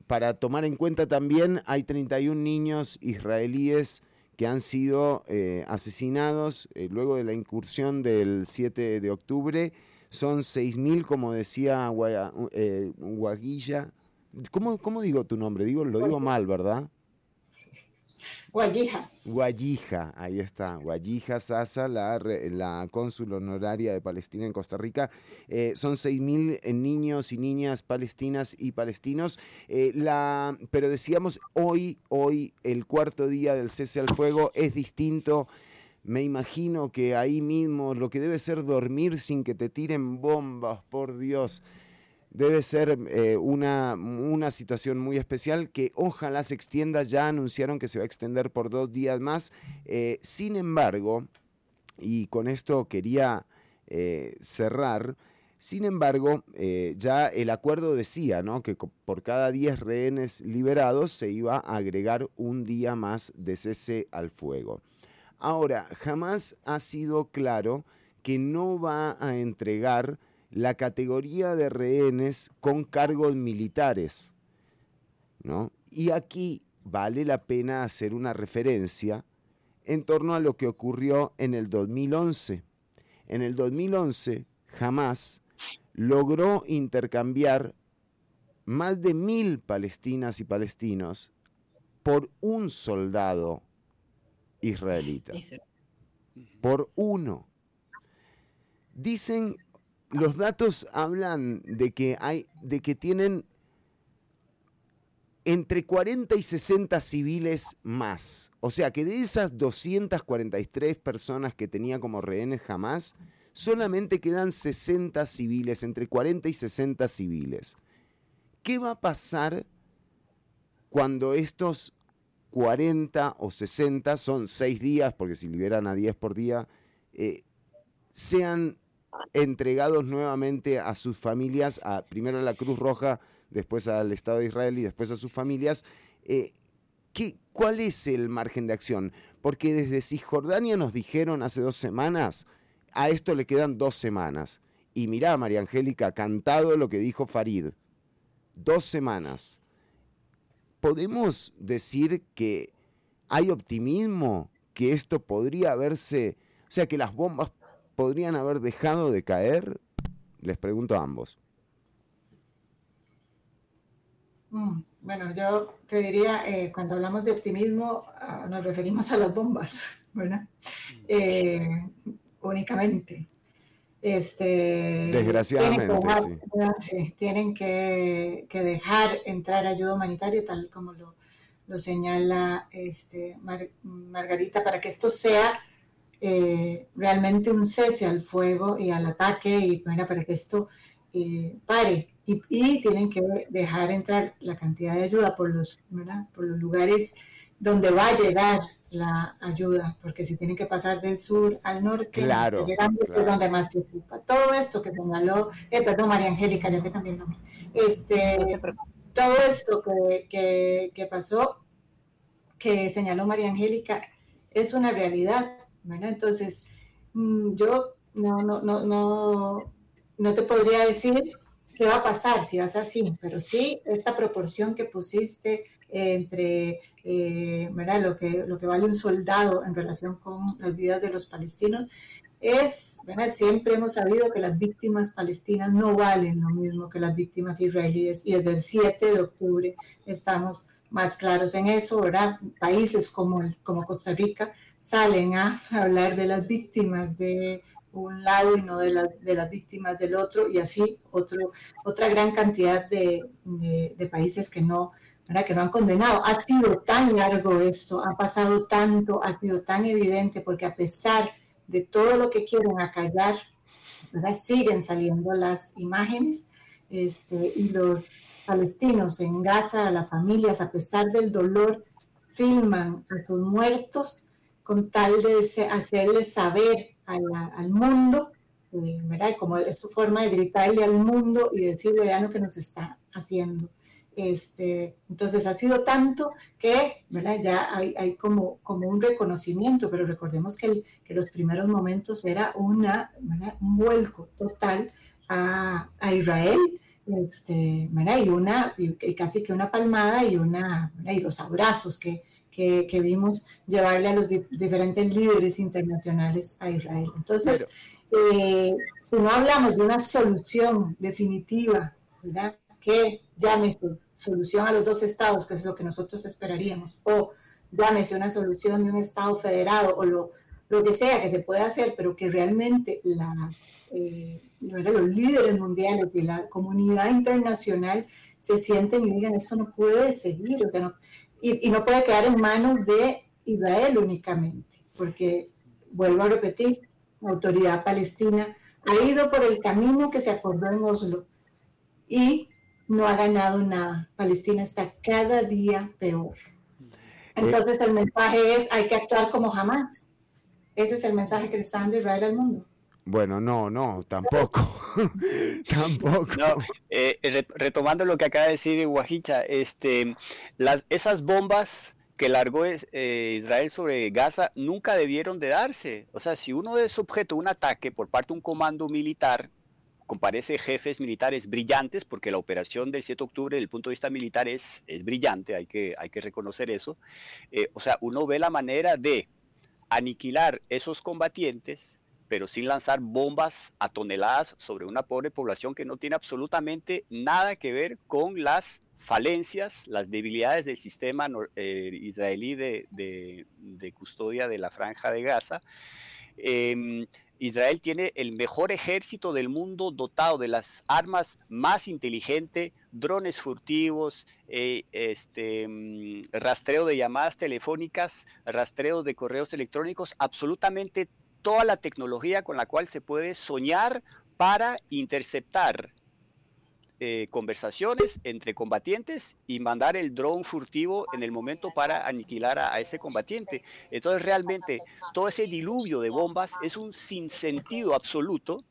[SPEAKER 2] para tomar en cuenta también, hay 31 niños israelíes que han sido asesinados luego de la incursión del 7 de octubre. Son 6.000, como decía Guaguilla, ¿Cómo, ¿Cómo, digo tu nombre? Digo, lo digo mal, ¿verdad?
[SPEAKER 4] Guayija.
[SPEAKER 2] Guayija, ahí está. Guayija Sasa, la, la cónsul honoraria de Palestina en Costa Rica. Eh, son 6.000 eh, niños y niñas palestinas y palestinos. Eh, la, pero decíamos, hoy, hoy, el cuarto día del cese al fuego es distinto. Me imagino que ahí mismo lo que debe ser dormir sin que te tiren bombas, por Dios debe ser eh, una, una, situación muy especial que ojalá se extienda. Ya anunciaron que se va a extender por dos días más. Eh, sin embargo, y con esto quería eh, cerrar, sin embargo, ya el acuerdo decía ¿no? que por cada 10 rehenes liberados se iba a agregar un día más de cese al fuego. Ahora, jamás ha sido claro que no va a entregar la categoría de rehenes con cargos militares. ¿no? Y aquí vale la pena hacer una referencia en torno a lo que ocurrió en el 2011. En el 2011, jamás logró intercambiar más de mil palestinas y palestinos por un soldado israelita. Por uno. Dicen los datos hablan de que hay, de que tienen entre 40 y 60 civiles más. O sea que de esas 243 personas que tenía como rehenes jamás, solamente quedan 60 civiles, entre 40 y 60 civiles. ¿Qué va a pasar cuando estos 40 o 60, son 6 días, porque si liberan a 10 por día, eh, sean entregados nuevamente a sus familias, a, primero a la Cruz Roja, después al Estado de Israel y después a sus familias. Eh, ¿qué, ¿Cuál es el margen de acción? Porque desde Cisjordania nos dijeron hace dos semanas, a esto le quedan dos semanas. Y mirá, María Angélica, cantado lo que dijo Farid. Dos semanas. ¿Podemos decir que hay optimismo, que esto podría haberse, o sea, que las bombas podrían haber dejado de caer? Les pregunto a ambos.
[SPEAKER 4] Mm, bueno, yo te diría, eh, cuando hablamos de optimismo, ah, nos referimos a las bombas, ¿verdad? Eh, únicamente. Este,
[SPEAKER 2] Desgraciadamente.
[SPEAKER 4] Tienen, que, dejar entrar ayuda humanitaria, tal como lo, señala este, Margarita, para que esto sea eh, realmente un cese al fuego y al ataque y para que esto eh, pare. Y, tienen que dejar entrar la cantidad de ayuda por los, por los lugares donde va a llegar la ayuda, porque si tienen que pasar del sur al norte,
[SPEAKER 2] claro,
[SPEAKER 4] llegando donde más se ocupa. Todo esto que señaló, eh, perdón, María Angélica, ya te cambié el nombre. Este, todo esto que, que, que pasó, que señaló María Angélica, es una realidad entonces, mm, yo no, no, no, no, no te podría decir qué va a pasar si vas así, pero sí esta proporción que pusiste entre eh, Lo, que, lo que vale un soldado en relación con las vidas de los palestinos es, siempre hemos sabido que las víctimas palestinas no valen lo mismo que las víctimas israelíes y desde el 7 de octubre estamos más claros en eso, ¿verdad? Países como, como Costa Rica salen a hablar de las víctimas de un lado y no de, las víctimas del otro, y así otro, otra gran cantidad de, países que no, ¿verdad? que no han condenado. Ha sido tan largo esto, ha pasado tanto, ha sido tan evidente, porque a pesar de todo lo que quieren acallar, ¿verdad? siguen saliendo las imágenes este, y los palestinos en Gaza, las familias, a pesar del dolor, filman a sus muertos con tal de hacerles saber al mundo, eh, ¿verdad? Como es su forma de gritarle al mundo y decirle, vean lo que nos está haciendo. Este, entonces ha sido tanto que ¿verdad? ya hay, como, como un reconocimiento, pero recordemos que, que los primeros momentos era una, un vuelco total a, a Israel este, y, una, y casi que una palmada y, una, y los abrazos que, que, que, vimos llevarle a los diferentes líderes internacionales a Israel. Entonces, eh, si no hablamos de una solución definitiva, ¿verdad? que llámese solución a los dos estados, que es lo que nosotros esperaríamos, o llámese una solución de un estado federado o lo, lo que sea que se pueda hacer, pero que realmente las, eh, los líderes mundiales y la comunidad internacional se sienten y digan, esto no puede seguir, o sea, no, y, y, no puede quedar en manos de Israel únicamente, porque, vuelvo a repetir, la autoridad palestina ha ido por el camino que se acordó en Oslo y no ha ganado nada. Palestina está cada día peor. Entonces el mensaje es, hay que actuar como jamás. Ese es el mensaje que le está dando Israel al mundo.
[SPEAKER 2] Bueno, no, no, tampoco. tampoco.
[SPEAKER 1] Eh, retomando lo que acaba de decir Guajicha, este, las, esas bombas que largó eh, Israel sobre Gaza nunca debieron de darse. O sea, si uno es objeto de un ataque por parte de un comando militar, comparece jefes militares brillantes, porque la operación del 7 de octubre, desde el punto de vista militar, es, es brillante, hay que, hay que reconocer eso. Eh, o sea, uno ve la manera de aniquilar esos combatientes, pero sin lanzar bombas a toneladas sobre una pobre población que no tiene absolutamente nada que ver con las falencias, las debilidades del sistema eh, israelí de, de, custodia de la franja de Gaza. Em, Israel tiene el mejor ejército del mundo dotado de las armas más inteligentes, drones furtivos, eh, este, mm, rastreo de llamadas telefónicas, rastreo de correos electrónicos, absolutamente toda la tecnología con la cual se puede soñar para interceptar eh, conversaciones entre combatientes y mandar el dron furtivo en el momento para aniquilar a, ese combatiente. Entonces realmente todo ese diluvio de bombas es un sinsentido absoluto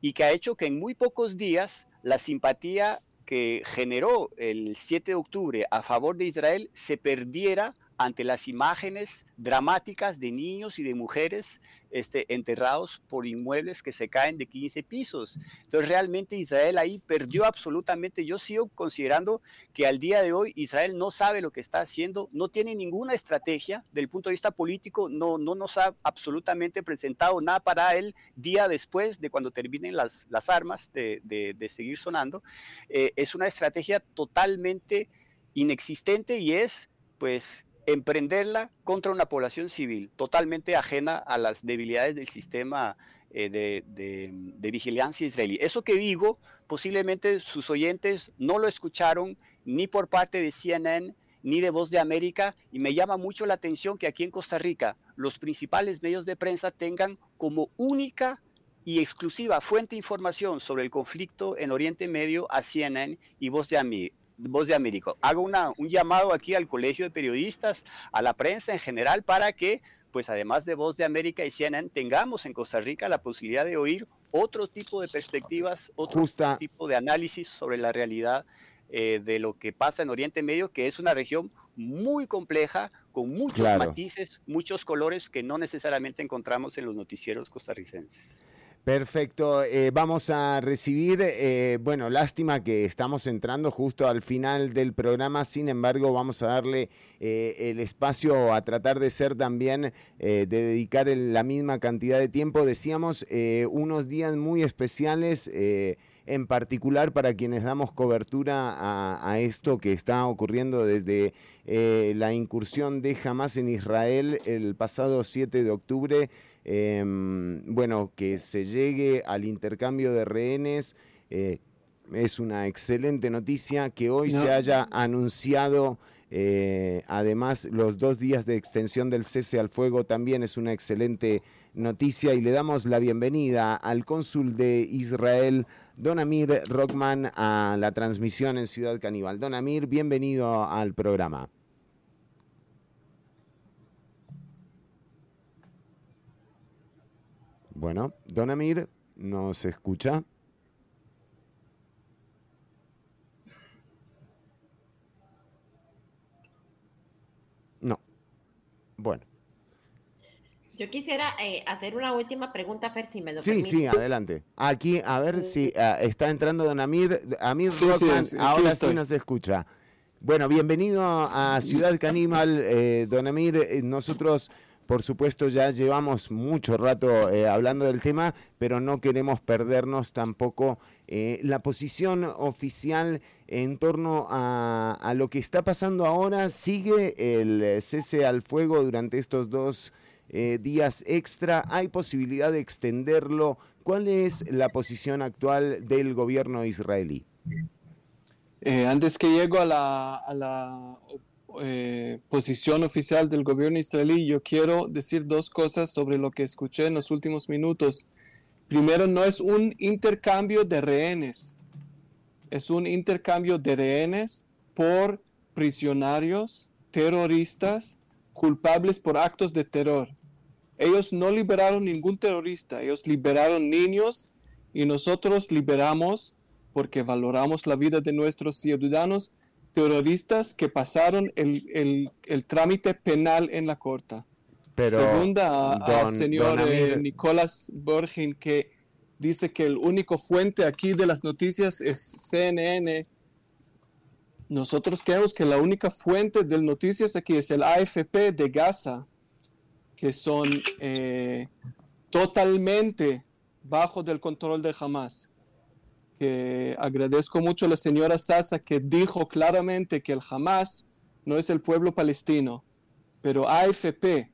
[SPEAKER 1] y que ha hecho que en muy pocos días la simpatía que generó el 7 de octubre a favor de Israel se perdiera ante las imágenes dramáticas de niños y de mujeres este, enterrados por inmuebles que se caen de 15 pisos. Entonces realmente Israel ahí perdió absolutamente. Yo sigo considerando que al día de hoy Israel no sabe lo que está haciendo, no tiene ninguna estrategia del punto de vista político, no, no nos ha absolutamente presentado nada para él día después de cuando terminen las, las armas de, de, seguir sonando. Eh, es una estrategia totalmente inexistente y es pues emprenderla contra una población civil totalmente ajena a las debilidades del sistema eh, de, vigilancia israelí. Eso que digo, posiblemente sus oyentes no lo escucharon ni por parte de CNN ni de Voz de América y me llama mucho la atención que aquí en Costa Rica los principales medios de prensa tengan como única y exclusiva fuente de información sobre el conflicto en Oriente Medio a CNN y Voz de, Voz de América. Hago una, un llamado aquí al Colegio de Periodistas, a la prensa en general, para que, pues además de Voz de América y CNN, tengamos en Costa Rica la posibilidad de oír otro tipo de perspectivas, otro tipo de análisis sobre la realidad eh, de lo que pasa en Oriente Medio, que es una región muy compleja, con muchos matices, muchos colores que no necesariamente encontramos en los noticieros costarricenses.
[SPEAKER 2] Perfecto, eh, vamos a recibir, eh, bueno, lástima que estamos entrando justo al final del programa, sin embargo vamos a darle eh, el espacio a tratar de ser también, de dedicar la misma cantidad de tiempo, decíamos, unos días muy especiales en particular para quienes damos cobertura a, esto que está ocurriendo desde la incursión de Hamas en Israel el pasado 7 de octubre. Em, bueno, que se llegue al intercambio de rehenes. Eh, es una excelente noticia que hoy se haya anunciado eh, además los dos días de extensión del cese al fuego también es una excelente noticia y le damos la bienvenida al cónsul de Israel, Don Amir Rockman, a la transmisión en Ciudad Caníbal. Don Amir, bienvenido al programa. Bueno, Don Amir, ¿nos escucha? No. Bueno.
[SPEAKER 3] Yo quisiera eh, hacer una última pregunta, Fer, si me lo
[SPEAKER 2] Sí, sí, adelante. Aquí, a ver si ah, está entrando don Amir. Amir Rockman, ahora sí nos escucha. Bueno, bienvenido a Ciudad Caníbal, eh, don Amir. Eh, nosotros por supuesto, ya llevamos mucho rato eh, hablando del tema, pero no queremos perdernos tampoco eh, la posición oficial en torno a, lo que está pasando ahora. Sigue el cese al fuego durante estos dos eh, días extra. ¿Hay posibilidad de extenderlo? ¿Cuál es la posición actual del gobierno israelí?
[SPEAKER 5] antes que llego a la, a la eh, posición oficial del gobierno israelí, yo quiero decir dos cosas sobre lo que escuché en los últimos minutos. Primero, no es un intercambio de rehenes, es un intercambio de rehenes por prisioneros terroristas culpables por actos de terror. Ellos no liberaron ningún terrorista, ellos liberaron niños y nosotros liberamos porque valoramos la vida de nuestros ciudadanos terroristas que pasaron el, trámite penal en la corte. Pero, Segunda al señor eh, Nicolás Borgin, que dice que el único fuente aquí de las noticias es CNN. Nosotros creemos que la única fuente de noticias aquí es el AFP de Gaza, que son eh, totalmente bajo del control de Hamas que agradezco mucho a la señora Sasa que dijo claramente que el Hamas no es el pueblo palestino, pero AFP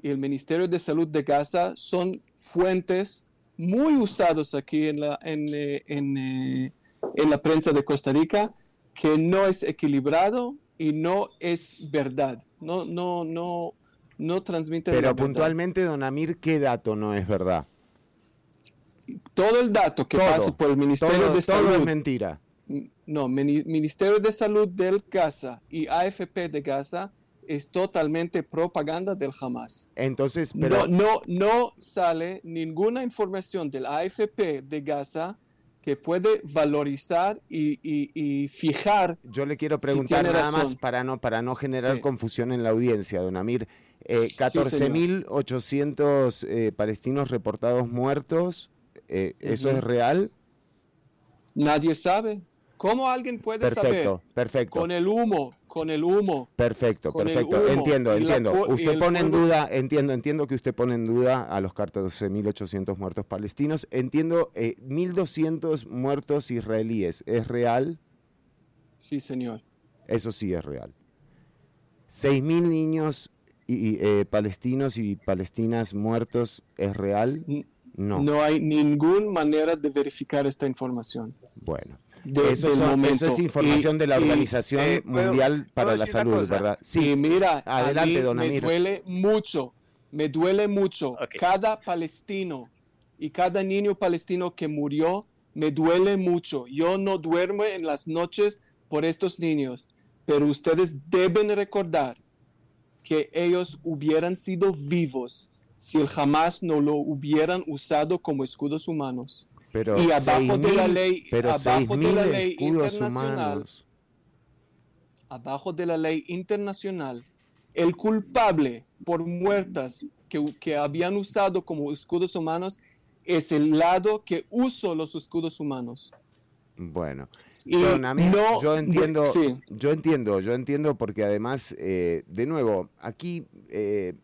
[SPEAKER 5] y el Ministerio de Salud de Gaza son fuentes muy usados aquí en la, en, eh, eh, en, la prensa de Costa Rica, que no es equilibrado y no es verdad. No, no, no, no transmite.
[SPEAKER 2] Pero puntualmente, don Amir, ¿qué dato no es verdad?
[SPEAKER 5] Todo el dato que pasa por el Ministerio de Salud.
[SPEAKER 2] es mentira.
[SPEAKER 5] No, Ministerio de Salud del Gaza y AFP de Gaza es totalmente propaganda del Hamas.
[SPEAKER 2] Entonces,
[SPEAKER 5] pero... No, no, sale ninguna información del AFP de Gaza que puede valorizar y, fijar.
[SPEAKER 2] Yo le quiero preguntar nada más para no, para no generar confusión en la audiencia, don Amir. Eh, 14.800 eh, palestinos reportados muertos, eh, ¿Eso es real?
[SPEAKER 5] Nadie sabe. ¿Cómo alguien puede
[SPEAKER 2] perfecto,
[SPEAKER 5] saber?
[SPEAKER 2] Perfecto.
[SPEAKER 5] Con el humo, con el humo.
[SPEAKER 2] Perfecto, perfecto. entiendo, entiendo. usted pone en duda, entiendo, entiendo que usted pone en duda a los 14.800 muertos palestinos. Entiendo, eh, 1.200 muertos israelíes. ¿Es real?
[SPEAKER 5] Sí, señor.
[SPEAKER 2] Eso sí es real. 6.000 niños y, eh, palestinos y palestinas muertos, ¿es real?
[SPEAKER 5] No. hay ninguna manera de verificar esta información.
[SPEAKER 2] Bueno. eso, es información de la Organización eh, Mundial para la Salud, ¿verdad?
[SPEAKER 5] Sí, mira, adelante, don Me duele mucho, me duele mucho. Cada palestino y cada niño palestino que murió, me duele mucho. Yo no duermo en las noches por estos niños, pero ustedes deben recordar que ellos hubieran sido vivos si el jamás no lo hubieran usado como escudos humanos.
[SPEAKER 2] Pero y abajo de la ley, abajo de la ley internacional,
[SPEAKER 5] abajo de la ley internacional, el culpable por muertas que, que habían usado como escudos humanos es el lado que usó los escudos humanos.
[SPEAKER 2] Bueno, y no, yo entiendo, yo entiendo, yo entiendo porque además, eh, de nuevo, aquí eh,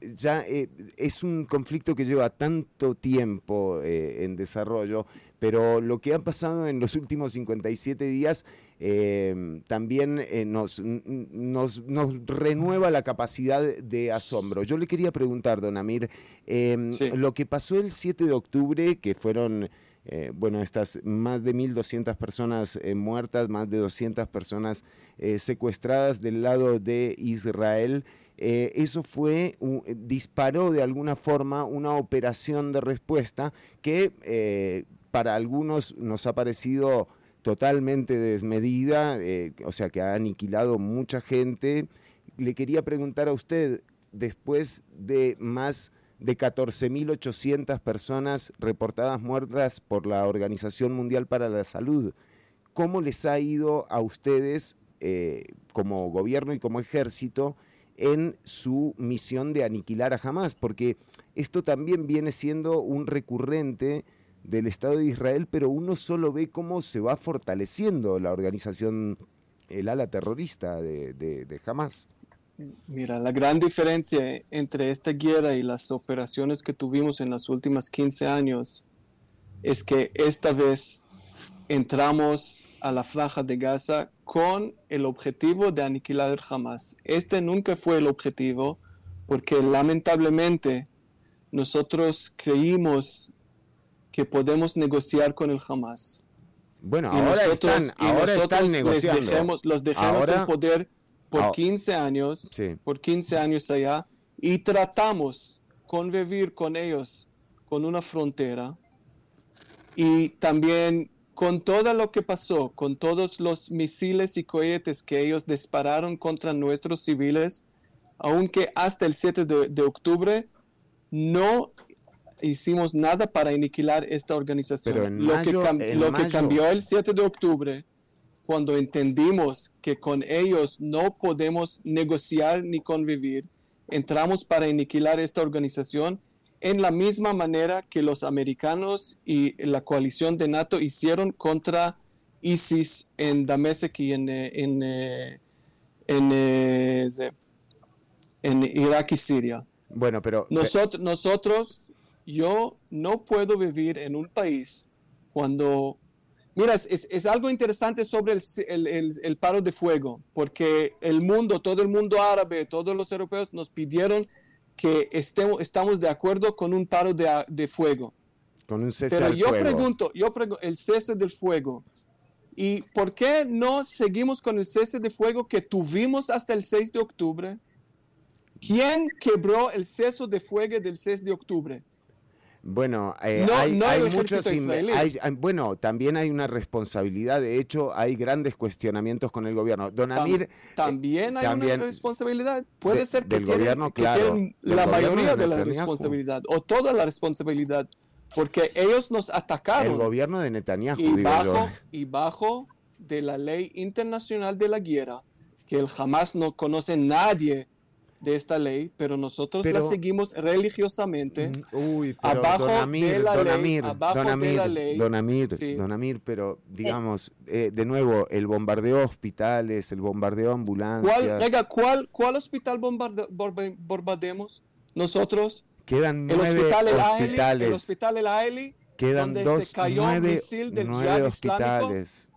[SPEAKER 2] ya eh, es un conflicto que lleva tanto tiempo eh, en desarrollo, pero lo que ha pasado en los últimos 57 días eh, también nos, nos, renueva la capacidad de asombro. Yo le quería preguntar, don Amir, em, lo que pasó el 7 de octubre, que fueron eh, bueno, estas más de 1.200 personas eh, muertas, más de 200 personas eh, secuestradas del lado de Israel. Eso fue, disparó de alguna forma una operación de respuesta que para algunos nos ha parecido totalmente desmedida, o sea que ha aniquilado mucha gente. Le quería preguntar a usted, después de más de 14.800 personas reportadas muertas por la Organización Mundial para la Salud. ¿Cómo les ha ido a ustedes eh, como gobierno y como ejército en su misión de aniquilar a Hamas? Porque esto también viene siendo un recurrente del Estado de Israel, pero uno solo ve cómo se va fortaleciendo la organización, el ala terrorista de, de, Hamas.
[SPEAKER 5] Mira, la gran diferencia entre esta guerra y las operaciones que tuvimos en las últimas 15 años es que esta vez entramos a la franja de Gaza con el objetivo de aniquilar el Hamas. Este nunca fue el objetivo porque lamentablemente nosotros creímos que podemos negociar con el Hamas.
[SPEAKER 2] Bueno, ahora están, ahora están negociando.
[SPEAKER 5] los dejamos en poder por 15 años, por 15 años allá, y tratamos convivir con ellos con una frontera y también con todo lo que pasó, con todos los misiles y cohetes que ellos dispararon contra nuestros civiles, aunque hasta el 7 de, octubre no hicimos nada para aniquilar esta organización. lo, que, lo que cambió el 7 de octubre cuando entendimos que con ellos no podemos negociar ni convivir, entramos para aniquilar esta organización en la misma manera que los americanos y la coalición de NATO hicieron contra ISIS en Damasek y en, eh, en, eh, en, eh, en Irak y Siria.
[SPEAKER 2] Bueno, pero...
[SPEAKER 5] Nosotros, nosotros, yo no puedo vivir en un país cuando Mira, es, algo interesante sobre el, paro de fuego, porque el mundo, todo el mundo árabe, todos los europeos nos pidieron que estemos, estamos de acuerdo con un paro de, fuego.
[SPEAKER 2] Con un cese
[SPEAKER 5] Pero
[SPEAKER 2] yo
[SPEAKER 5] pregunto, yo pregunto, el cese del fuego. ¿Y por qué no seguimos con el cese de fuego que tuvimos hasta el 6 de octubre? ¿Quién quebró el cese de fuego del 6 de octubre?
[SPEAKER 2] Bueno, eh, hay, muchos. bueno, también hay una responsabilidad. De hecho, hay grandes cuestionamientos con el gobierno. Don Amir.
[SPEAKER 5] Eh, también hay una responsabilidad. Puede ser que,
[SPEAKER 2] del gobierno, claro,
[SPEAKER 5] la mayoría de, la responsabilidad o toda la responsabilidad. Porque ellos nos atacaron.
[SPEAKER 2] El gobierno de Netanyahu,
[SPEAKER 5] y bajo, Y bajo de la ley internacional de la guerra, que el jamás no conoce nadie de esta ley, pero nosotros la seguimos religiosamente
[SPEAKER 2] mm, uy, pero abajo don Amir, de la don Amir, don Amir, Don Amir, don Amir, pero digamos, eh, de nuevo, el bombardeo hospitales, el bombardeo ambulancias.
[SPEAKER 5] ¿Cuál, ¿cuál, cuál hospital bombardeamos? Nosotros.
[SPEAKER 2] Quedan nueve el hospitales.
[SPEAKER 5] el hospital El Aeli,
[SPEAKER 2] Quedan
[SPEAKER 5] donde
[SPEAKER 2] dos,
[SPEAKER 5] se cayó
[SPEAKER 2] nueve,
[SPEAKER 5] un misil del
[SPEAKER 2] nueve hospitales.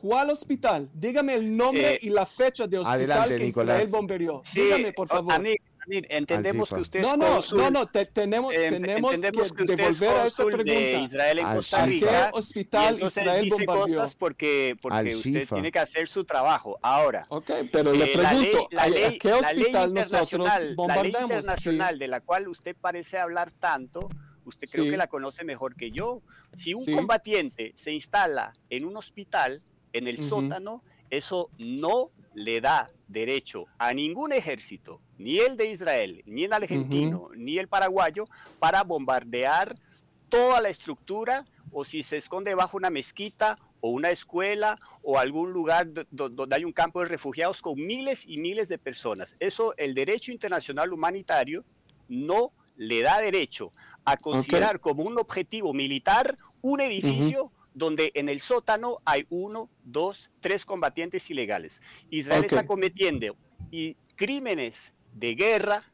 [SPEAKER 5] ¿Cuál hospital? Dígame el nombre eh, y la fecha de hospital que Israel bombardeó. Dígame, por favor.
[SPEAKER 1] entendemos que usted
[SPEAKER 5] no, no, no, no, tenemos, eh, tenemos que, devolver a esta pregunta. De
[SPEAKER 1] Israel en Costa Rica.
[SPEAKER 5] ¿Qué hospital Israel
[SPEAKER 1] dice
[SPEAKER 5] bombardeó?
[SPEAKER 1] cosas porque, porque usted tiene que hacer su trabajo. Ahora,
[SPEAKER 5] Ok, pero le eh, pregunto, la ley, ¿a qué hospital nosotros bombardamos?
[SPEAKER 1] La ley internacional de la cual usted parece hablar tanto, usted creo que la conoce mejor que yo. Si un combatiente se instala en un hospital, en el sótano, eso no le da derecho a ningún ejército, ni el de Israel, ni el argentino, ni el paraguayo, para bombardear toda la estructura o si se esconde bajo una mezquita o una escuela o algún lugar donde hay un campo de refugiados con miles y miles de personas. Eso el derecho internacional humanitario no le da derecho a considerar como un objetivo militar un edificio donde en el sótano hay uno, dos, tres combatientes ilegales. Israel está cometiendo y crímenes de guerra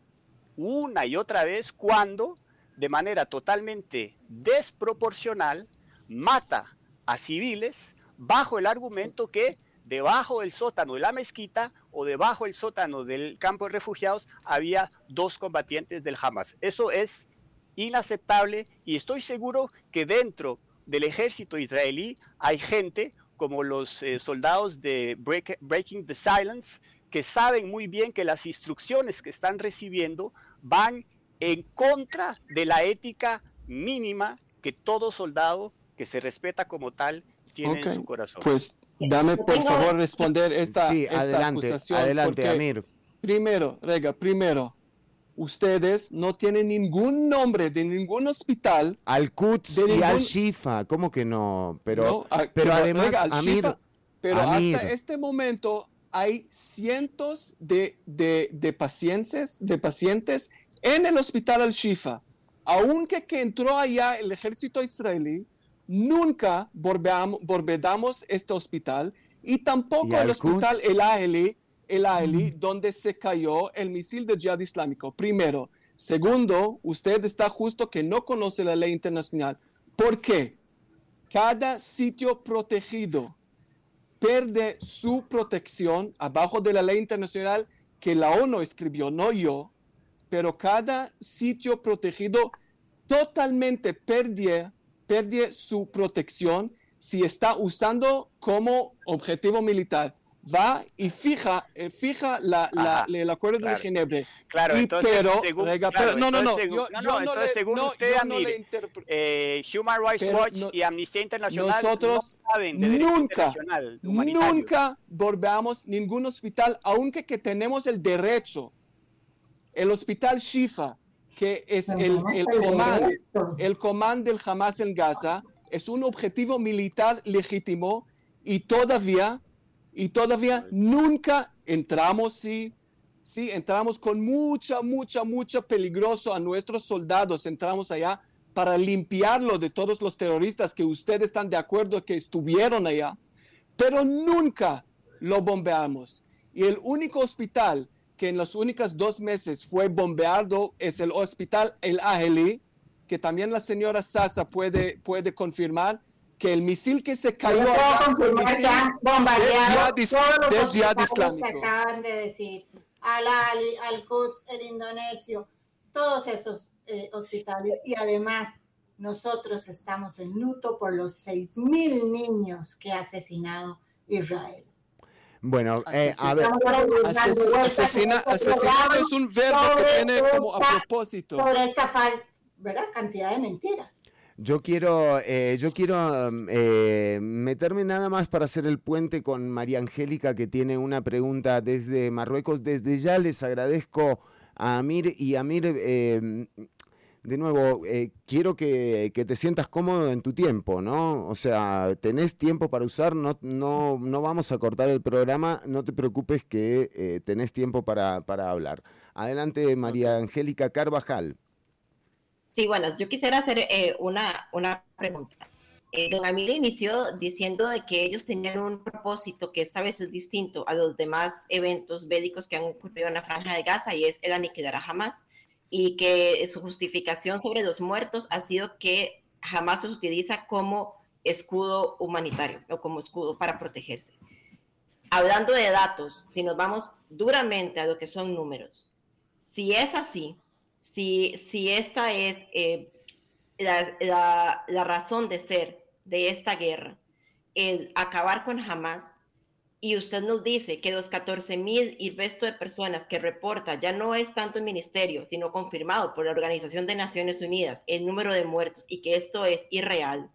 [SPEAKER 1] una y otra vez cuando de manera totalmente desproporcional mata a civiles bajo el argumento que debajo del sótano de la mezquita o debajo del sótano del campo de refugiados había dos combatientes del Hamas. Eso es inaceptable y estoy seguro que dentro del ejército israelí hay gente como los eh, soldados de Breaking the Silence, que saben muy bien que las instrucciones que están recibiendo van en contra de la ética mínima que todo soldado que se respeta como tal tiene en su corazón.
[SPEAKER 5] Pues dame por favor responder esta,
[SPEAKER 2] sí, adelante,
[SPEAKER 5] acusación.
[SPEAKER 2] Adelante, Amir.
[SPEAKER 5] Primero, Rega, primero, ustedes no tienen ningún nombre de ningún hospital.
[SPEAKER 2] Al Quds y al Shifa, ¿cómo que no? Pero, pero, además, Amir,
[SPEAKER 5] pero hasta este momento hay cientos de, de, pacientes, de pacientes en el hospital Al-Shifa. Aunque que entró allá el ejército israelí, nunca volvemos este hospital y tampoco el hospital El Aheli, el Aheli donde se cayó el misil de jihad islámico. Primero. Segundo, usted está justo que no conoce la ley internacional. ¿Por qué? Cada sitio protegido pierde su protección abajo de la ley internacional que la ONU escribió, no yo, pero cada sitio protegido totalmente pierde, pierde su protección si está usando como objetivo militar va y fija, eh, fija la, la, el acuerdo de Ginebra.
[SPEAKER 1] Claro, entonces,
[SPEAKER 5] pero,
[SPEAKER 1] según,
[SPEAKER 5] no, no, no,
[SPEAKER 1] según, no, no, entonces, según usted, Amir, eh, Human Rights Watch y Amnistía Internacional
[SPEAKER 5] nosotros
[SPEAKER 1] no saben de
[SPEAKER 5] nunca, nunca volvamos ningún hospital, aunque que tenemos el derecho. El hospital Shifa, que es el, el comando, el comando del Hamas en Gaza, es un objetivo militar legítimo y todavía y todavía nunca entramos, sí, sí, entramos con mucha, mucha, mucha peligroso a nuestros soldados, entramos allá para limpiarlo de todos los terroristas que ustedes están de acuerdo que estuvieron allá, pero nunca lo bombeamos. Y el único hospital que en los únicos dos meses fue bombeado es el hospital El Aheli, que también la señora Sasa puede, puede confirmar, que el misil que se cayó
[SPEAKER 4] acá fue bombardearon todos los
[SPEAKER 5] islámico.
[SPEAKER 4] que acaban de decir, al Ali, al Quds, el indonesio, todos esos eh, hospitales y además nosotros estamos en luto por los 6.000 niños que ha asesinado Israel.
[SPEAKER 2] Bueno, eh, a ver.
[SPEAKER 5] Asesina, asesinar es un verbo que tiene como a propósito.
[SPEAKER 4] Por esta ¿verdad? cantidad de mentiras.
[SPEAKER 2] Yo quiero, eh, yo quiero mm, eh, meterme nada más para hacer el puente con María Angélica, que tiene una pregunta desde Marruecos. Desde ya les agradezco a Amir y Amir, eh, de nuevo, quiero que, te sientas cómodo en tu tiempo, ¿no? O sea, tenés tiempo para usar, no, no, no vamos a cortar el programa, no te preocupes que tenés tiempo para, para hablar. Adelante, María Angélica Carvajal.
[SPEAKER 3] Sí, bueno, yo quisiera hacer eh, una, una pregunta. Eh, don Amir inició diciendo de que ellos tenían un propósito que esta vez es distinto a los demás eventos bélicos que han ocurrido en la franja de Gaza y es el aniquilar a Hamas y que su justificación sobre los muertos ha sido que Hamas se utiliza como escudo humanitario o como escudo para protegerse. Hablando de datos, si nos vamos duramente a lo que son números, si es así, si, esta es eh, la, razón de ser de esta guerra, el acabar con Hamas, y usted nos dice que los 14 mil y resto de personas que reporta ya no es tanto el ministerio, sino confirmado por la Organización de Naciones Unidas el número de muertos y que esto es irreal.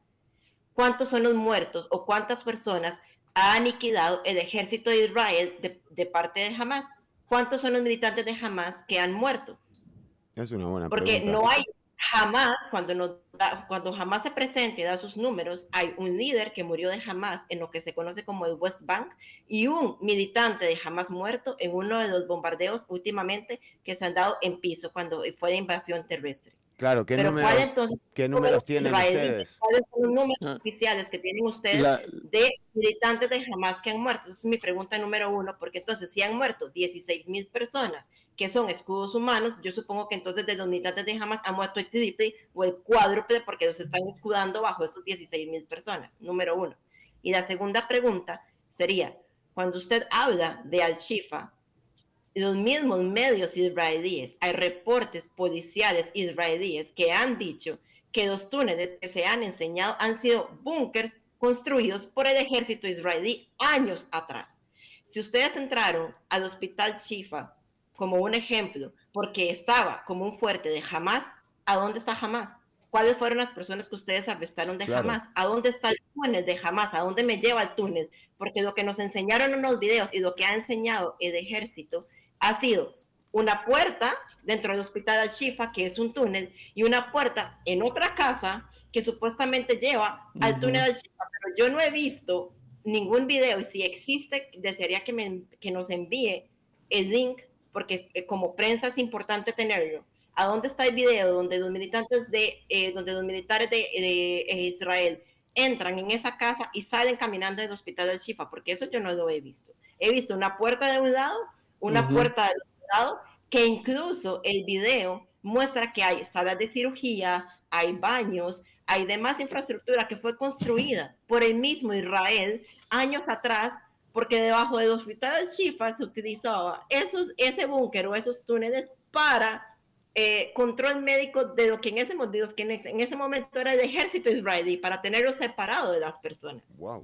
[SPEAKER 3] ¿Cuántos son los muertos o cuántas personas ha aniquilado el ejército de Israel de, de parte de Hamas? ¿Cuántos son los militantes de Hamas que han muerto?
[SPEAKER 2] Es una buena
[SPEAKER 3] Porque no hay jamás, cuando, no, cuando jamás se presenta y da sus números, hay un líder que murió de jamás en lo que se conoce como el West Bank y un militante de jamás muerto en uno de los bombardeos últimamente que se han dado en piso cuando fue de invasión terrestre.
[SPEAKER 2] Claro, ¿qué, números, ¿qué números tienen ustedes?
[SPEAKER 3] ¿Cuáles son los números ah. oficiales que tienen ustedes de militantes de jamás que han muerto? Esa es mi pregunta número uno, porque entonces si han muerto 16 mil personas que son escudos humanos, yo supongo que entonces de los militantes de Hamas han muerto el triple o el cuádruple porque los están escudando bajo esos 16 mil personas, número uno. Y la segunda pregunta sería, cuando usted habla de Al-Shifa, los mismos medios israelíes, hay reportes policiales israelíes que han dicho que los túneles que se han enseñado han sido búnkers construidos por el ejército israelí años atrás. Si ustedes entraron al hospital Shifa como un ejemplo, porque estaba como un fuerte de Hamas, ¿a dónde está Hamas? ¿Cuáles fueron las personas que ustedes arrestaron de Hamas? ¿A dónde está el túnel de Hamas? ¿A dónde me lleva el túnel? Porque lo que nos enseñaron en los videos y lo que ha enseñado el ejército ha sido una puerta dentro del hospital Al-Shifa, que es un túnel, y una puerta en otra casa que supuestamente lleva al túnel Al-Shifa. Pero yo no he visto ningún video y si existe, desearía que, me, que nos envíe el link, porque eh, como prensa es importante tenerlo. ¿A dónde está el video donde los militantes de, eh, donde los militares de, eh, Israel entran en esa casa y salen caminando del hospital del Shifa? Porque eso yo no lo he visto. He visto una puerta de un lado, una puerta del otro lado, que incluso el video muestra que hay salas de cirugía, hay baños, hay demás infraestructura que fue construida por el mismo Israel años atrás, porque debajo del hospital de Shifa se utilizaba esos, ese búnker o esos túneles para eh, control médico de lo que en ese, que en ese momento era el ejército israelí, para tenerlo separado de las personas.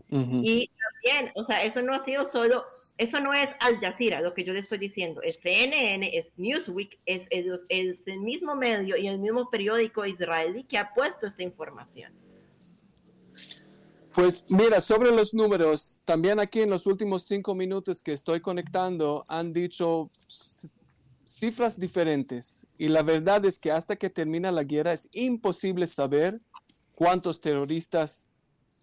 [SPEAKER 3] Y también, o sea, eso no ha sido solo, eso no es Al Jazeera, lo que yo le estoy diciendo, es CNN, es Newsweek, es, es el mismo medio y el mismo periódico israelí que ha puesto esta información.
[SPEAKER 5] Pues mira, sobre los números, también aquí en los últimos cinco minutos que estoy conectando han dicho cifras diferentes y la verdad es que hasta que termina la guerra es imposible saber cuántos terroristas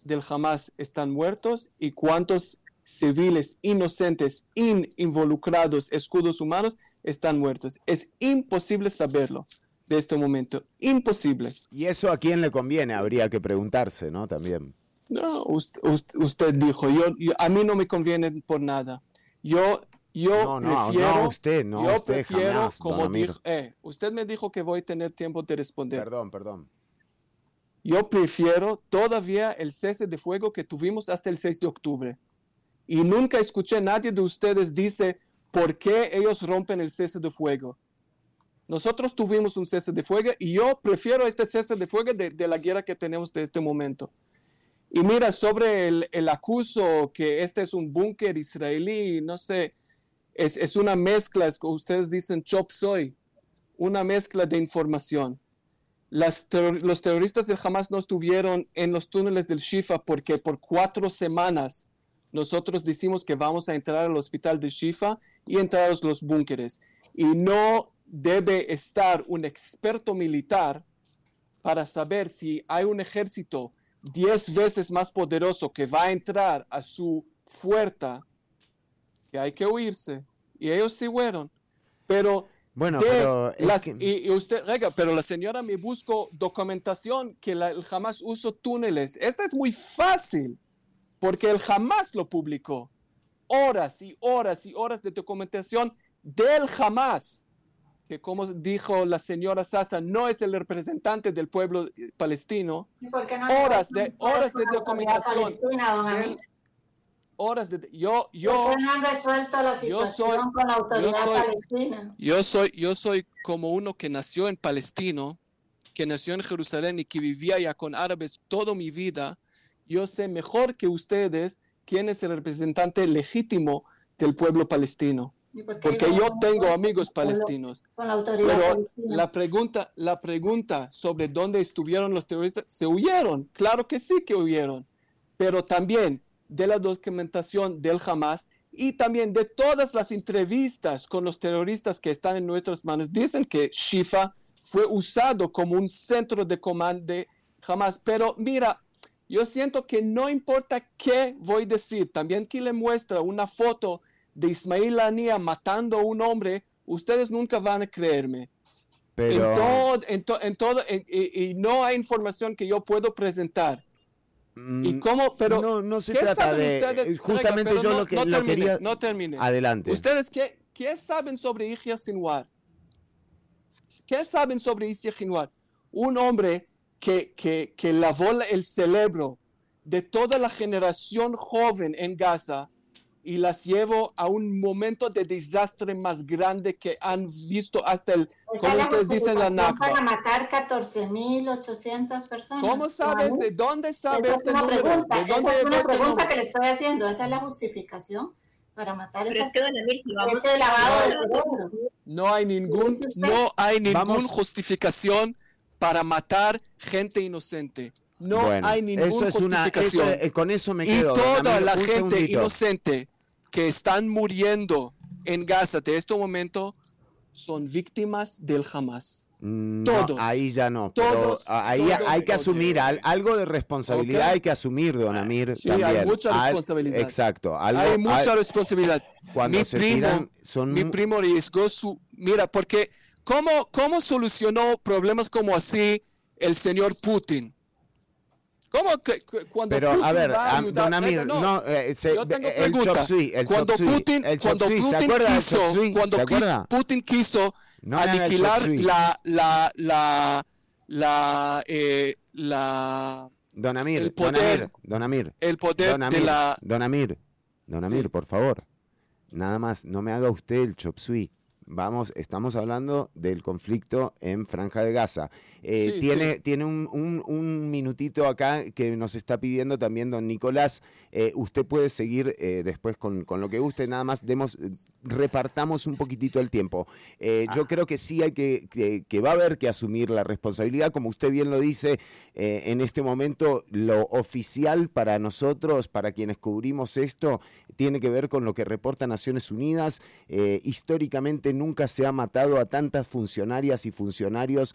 [SPEAKER 5] del Hamas están muertos y cuántos civiles inocentes, involucrados, escudos humanos, están muertos. Es imposible saberlo de este momento. Imposible.
[SPEAKER 2] Y eso a quién le conviene, habría que preguntarse, ¿no? También.
[SPEAKER 5] No, usted, dijo, yo, a mí no me conviene por nada. Yo yo no, no, prefiero, no
[SPEAKER 2] usted, no
[SPEAKER 5] yo
[SPEAKER 2] usted
[SPEAKER 5] prefiero,
[SPEAKER 2] jamás,
[SPEAKER 5] como dijo, eh, usted me dijo que voy a tener tiempo de responder.
[SPEAKER 2] Perdón, perdón.
[SPEAKER 5] Yo prefiero todavía el cese de fuego que tuvimos hasta el 6 de octubre. Y nunca escuché a nadie de ustedes dice por qué ellos rompen el cese de fuego. Nosotros tuvimos un cese de fuego y yo prefiero este cese de fuego de, de la guerra que tenemos de este momento. Y mira, sobre el, el acuso que este es un búnker israelí, no sé, es, una mezcla, es como ustedes dicen chop soy, una mezcla de información. los terroristas del Hamas no estuvieron en los túneles del Shifa porque por cuatro semanas nosotros decimos que vamos a entrar al hospital de Shifa y entrar a los búnkeres. Y no debe estar un experto militar para saber si hay un ejército diez veces más poderoso que va a entrar a su fuerza que hay que huirse. Y ellos sí fueron. Pero
[SPEAKER 2] bueno, pero
[SPEAKER 5] y, usted, pero la señora me buscó documentación que la, el jamás usó túneles. Esta es muy fácil, porque él jamás lo publicó. Horas y horas y horas de documentación del jamás, que como dijo la señora Sasa, no es el representante del pueblo palestino. horas de, horas de documentación. horas de yo yo
[SPEAKER 4] no han resuelto la situación yo soy, con la autoridad yo soy, palestina
[SPEAKER 5] yo soy yo soy como uno que nació en Palestino que nació en Jerusalén y que vivía ya con árabes toda mi vida. Yo sé mejor que ustedes quién es el representante legítimo del pueblo palestino porque yo tengo amigos palestinos.
[SPEAKER 4] Con la autoridad
[SPEAKER 5] Pero la pregunta, la pregunta sobre dónde estuvieron los terroristas, se huyeron. Claro que sí que huyeron. Pero también de la documentación del Hamas y también de todas las entrevistas con los terroristas que están en nuestras manos. Dicen que Shifa fue usado como un centro de comando de Hamas, pero mira, yo siento que no importa qué voy a decir, también que le muestra una foto de Ismail Ania matando a un hombre, ustedes nunca van a creerme.
[SPEAKER 2] Pero...
[SPEAKER 5] En todo, en todo, y no hay información que yo puedo presentar ¿Y mm, cómo? Pero
[SPEAKER 2] no, no se trata de eh, justamente yo lo que lo quería
[SPEAKER 5] no termine.
[SPEAKER 2] Adelante.
[SPEAKER 5] Ustedes qué, qué saben sobre Ihya Sinwar? ¿Qué saben sobre Ihya Sinwar? Un hombre que, que, que lavó el cerebro de toda la generación joven en Gaza y las llevo a un momento de desastre más grande que han visto hasta el, como ustedes dicen, la Nakba.
[SPEAKER 4] Para matar 14.800 personas.
[SPEAKER 5] ¿Cómo sabes? ¿De dónde sabes este número?
[SPEAKER 4] Pregunta,
[SPEAKER 5] ¿De dónde
[SPEAKER 4] esa es una
[SPEAKER 5] este
[SPEAKER 4] pregunta
[SPEAKER 5] número?
[SPEAKER 4] que le estoy haciendo. Esa es la justificación para matar
[SPEAKER 3] Pero
[SPEAKER 4] esas,
[SPEAKER 3] es que, don Emil, si vamos
[SPEAKER 4] ese lavado de cerebro.
[SPEAKER 5] No hay ningún, no hay ninguna justificación para matar gente inocente. No
[SPEAKER 2] Bueno,
[SPEAKER 5] hay ninguna
[SPEAKER 2] eso es una, eso-
[SPEAKER 5] justificación.
[SPEAKER 2] eh, con eso me
[SPEAKER 5] y
[SPEAKER 2] quedo.
[SPEAKER 5] toda
[SPEAKER 2] Ramiro,
[SPEAKER 5] la gente
[SPEAKER 2] segundito.
[SPEAKER 5] inocente que están muriendo en Gaza de este momento son víctimas del Hamas.
[SPEAKER 2] Mm, No,
[SPEAKER 5] Todos.
[SPEAKER 2] ahí ya no. Pero
[SPEAKER 5] Todos,
[SPEAKER 2] ahí
[SPEAKER 5] todos,
[SPEAKER 2] hay que asumir al- algo de responsabilidad, hay que asumir, don Amir.
[SPEAKER 5] Sí, hay
[SPEAKER 2] también.
[SPEAKER 5] mucha
[SPEAKER 2] Al-
[SPEAKER 5] responsabilidad.
[SPEAKER 2] exacto. algo-
[SPEAKER 5] hay mucha
[SPEAKER 2] al-
[SPEAKER 5] responsabilidad.
[SPEAKER 2] cuando
[SPEAKER 5] mi
[SPEAKER 2] se
[SPEAKER 5] primo,
[SPEAKER 2] tiran, son
[SPEAKER 5] mi primo arriesgó su... Mira, porque ¿cómo, ¿cómo solucionó problemas como así el señor Putin? ¿Cómo que que cuando
[SPEAKER 2] Pero
[SPEAKER 5] Putin
[SPEAKER 2] a ver,
[SPEAKER 5] va a
[SPEAKER 2] am-
[SPEAKER 5] ayudar-
[SPEAKER 2] don Amir,
[SPEAKER 5] Venga,
[SPEAKER 2] no, eh, se-
[SPEAKER 5] Yo tengo
[SPEAKER 2] el
[SPEAKER 5] pregunta.
[SPEAKER 2] el
[SPEAKER 5] cuando Putin,
[SPEAKER 2] el
[SPEAKER 5] cuando
[SPEAKER 2] suey, ¿se
[SPEAKER 5] Putin
[SPEAKER 2] acuerda
[SPEAKER 5] quiso, cuando
[SPEAKER 2] ¿Se
[SPEAKER 5] Pi-
[SPEAKER 2] acuerda?
[SPEAKER 5] Putin quiso
[SPEAKER 2] No
[SPEAKER 5] aniquilar la, la, la, la, eh, la,
[SPEAKER 2] Don Amir,
[SPEAKER 5] el
[SPEAKER 2] don
[SPEAKER 5] poder
[SPEAKER 2] Amir, don Amir,
[SPEAKER 5] el poder
[SPEAKER 2] don
[SPEAKER 5] de
[SPEAKER 2] Amir,
[SPEAKER 5] la,
[SPEAKER 2] don Amir, don Amir,
[SPEAKER 5] Sí.
[SPEAKER 2] por favor. Nada más, no me haga usted el chop suey. Vamos, estamos hablando del conflicto en Franja de Gaza. Eh,
[SPEAKER 5] Sí,
[SPEAKER 2] tiene
[SPEAKER 5] sí.
[SPEAKER 2] tiene un, un- un minutito acá que nos está pidiendo también don Nicolás. Eh, usted puede seguir eh, después con, con lo que guste, nada más demos, repartamos un poquitito el tiempo. Yo creo que sí hay que, que, que va a haber que asumir la responsabilidad, como usted bien lo dice, en este momento lo oficial para nosotros, para quienes cubrimos esto, tiene que ver con lo que reporta Naciones Unidas. Históricamente nunca se ha matado a tantas funcionarias y funcionarios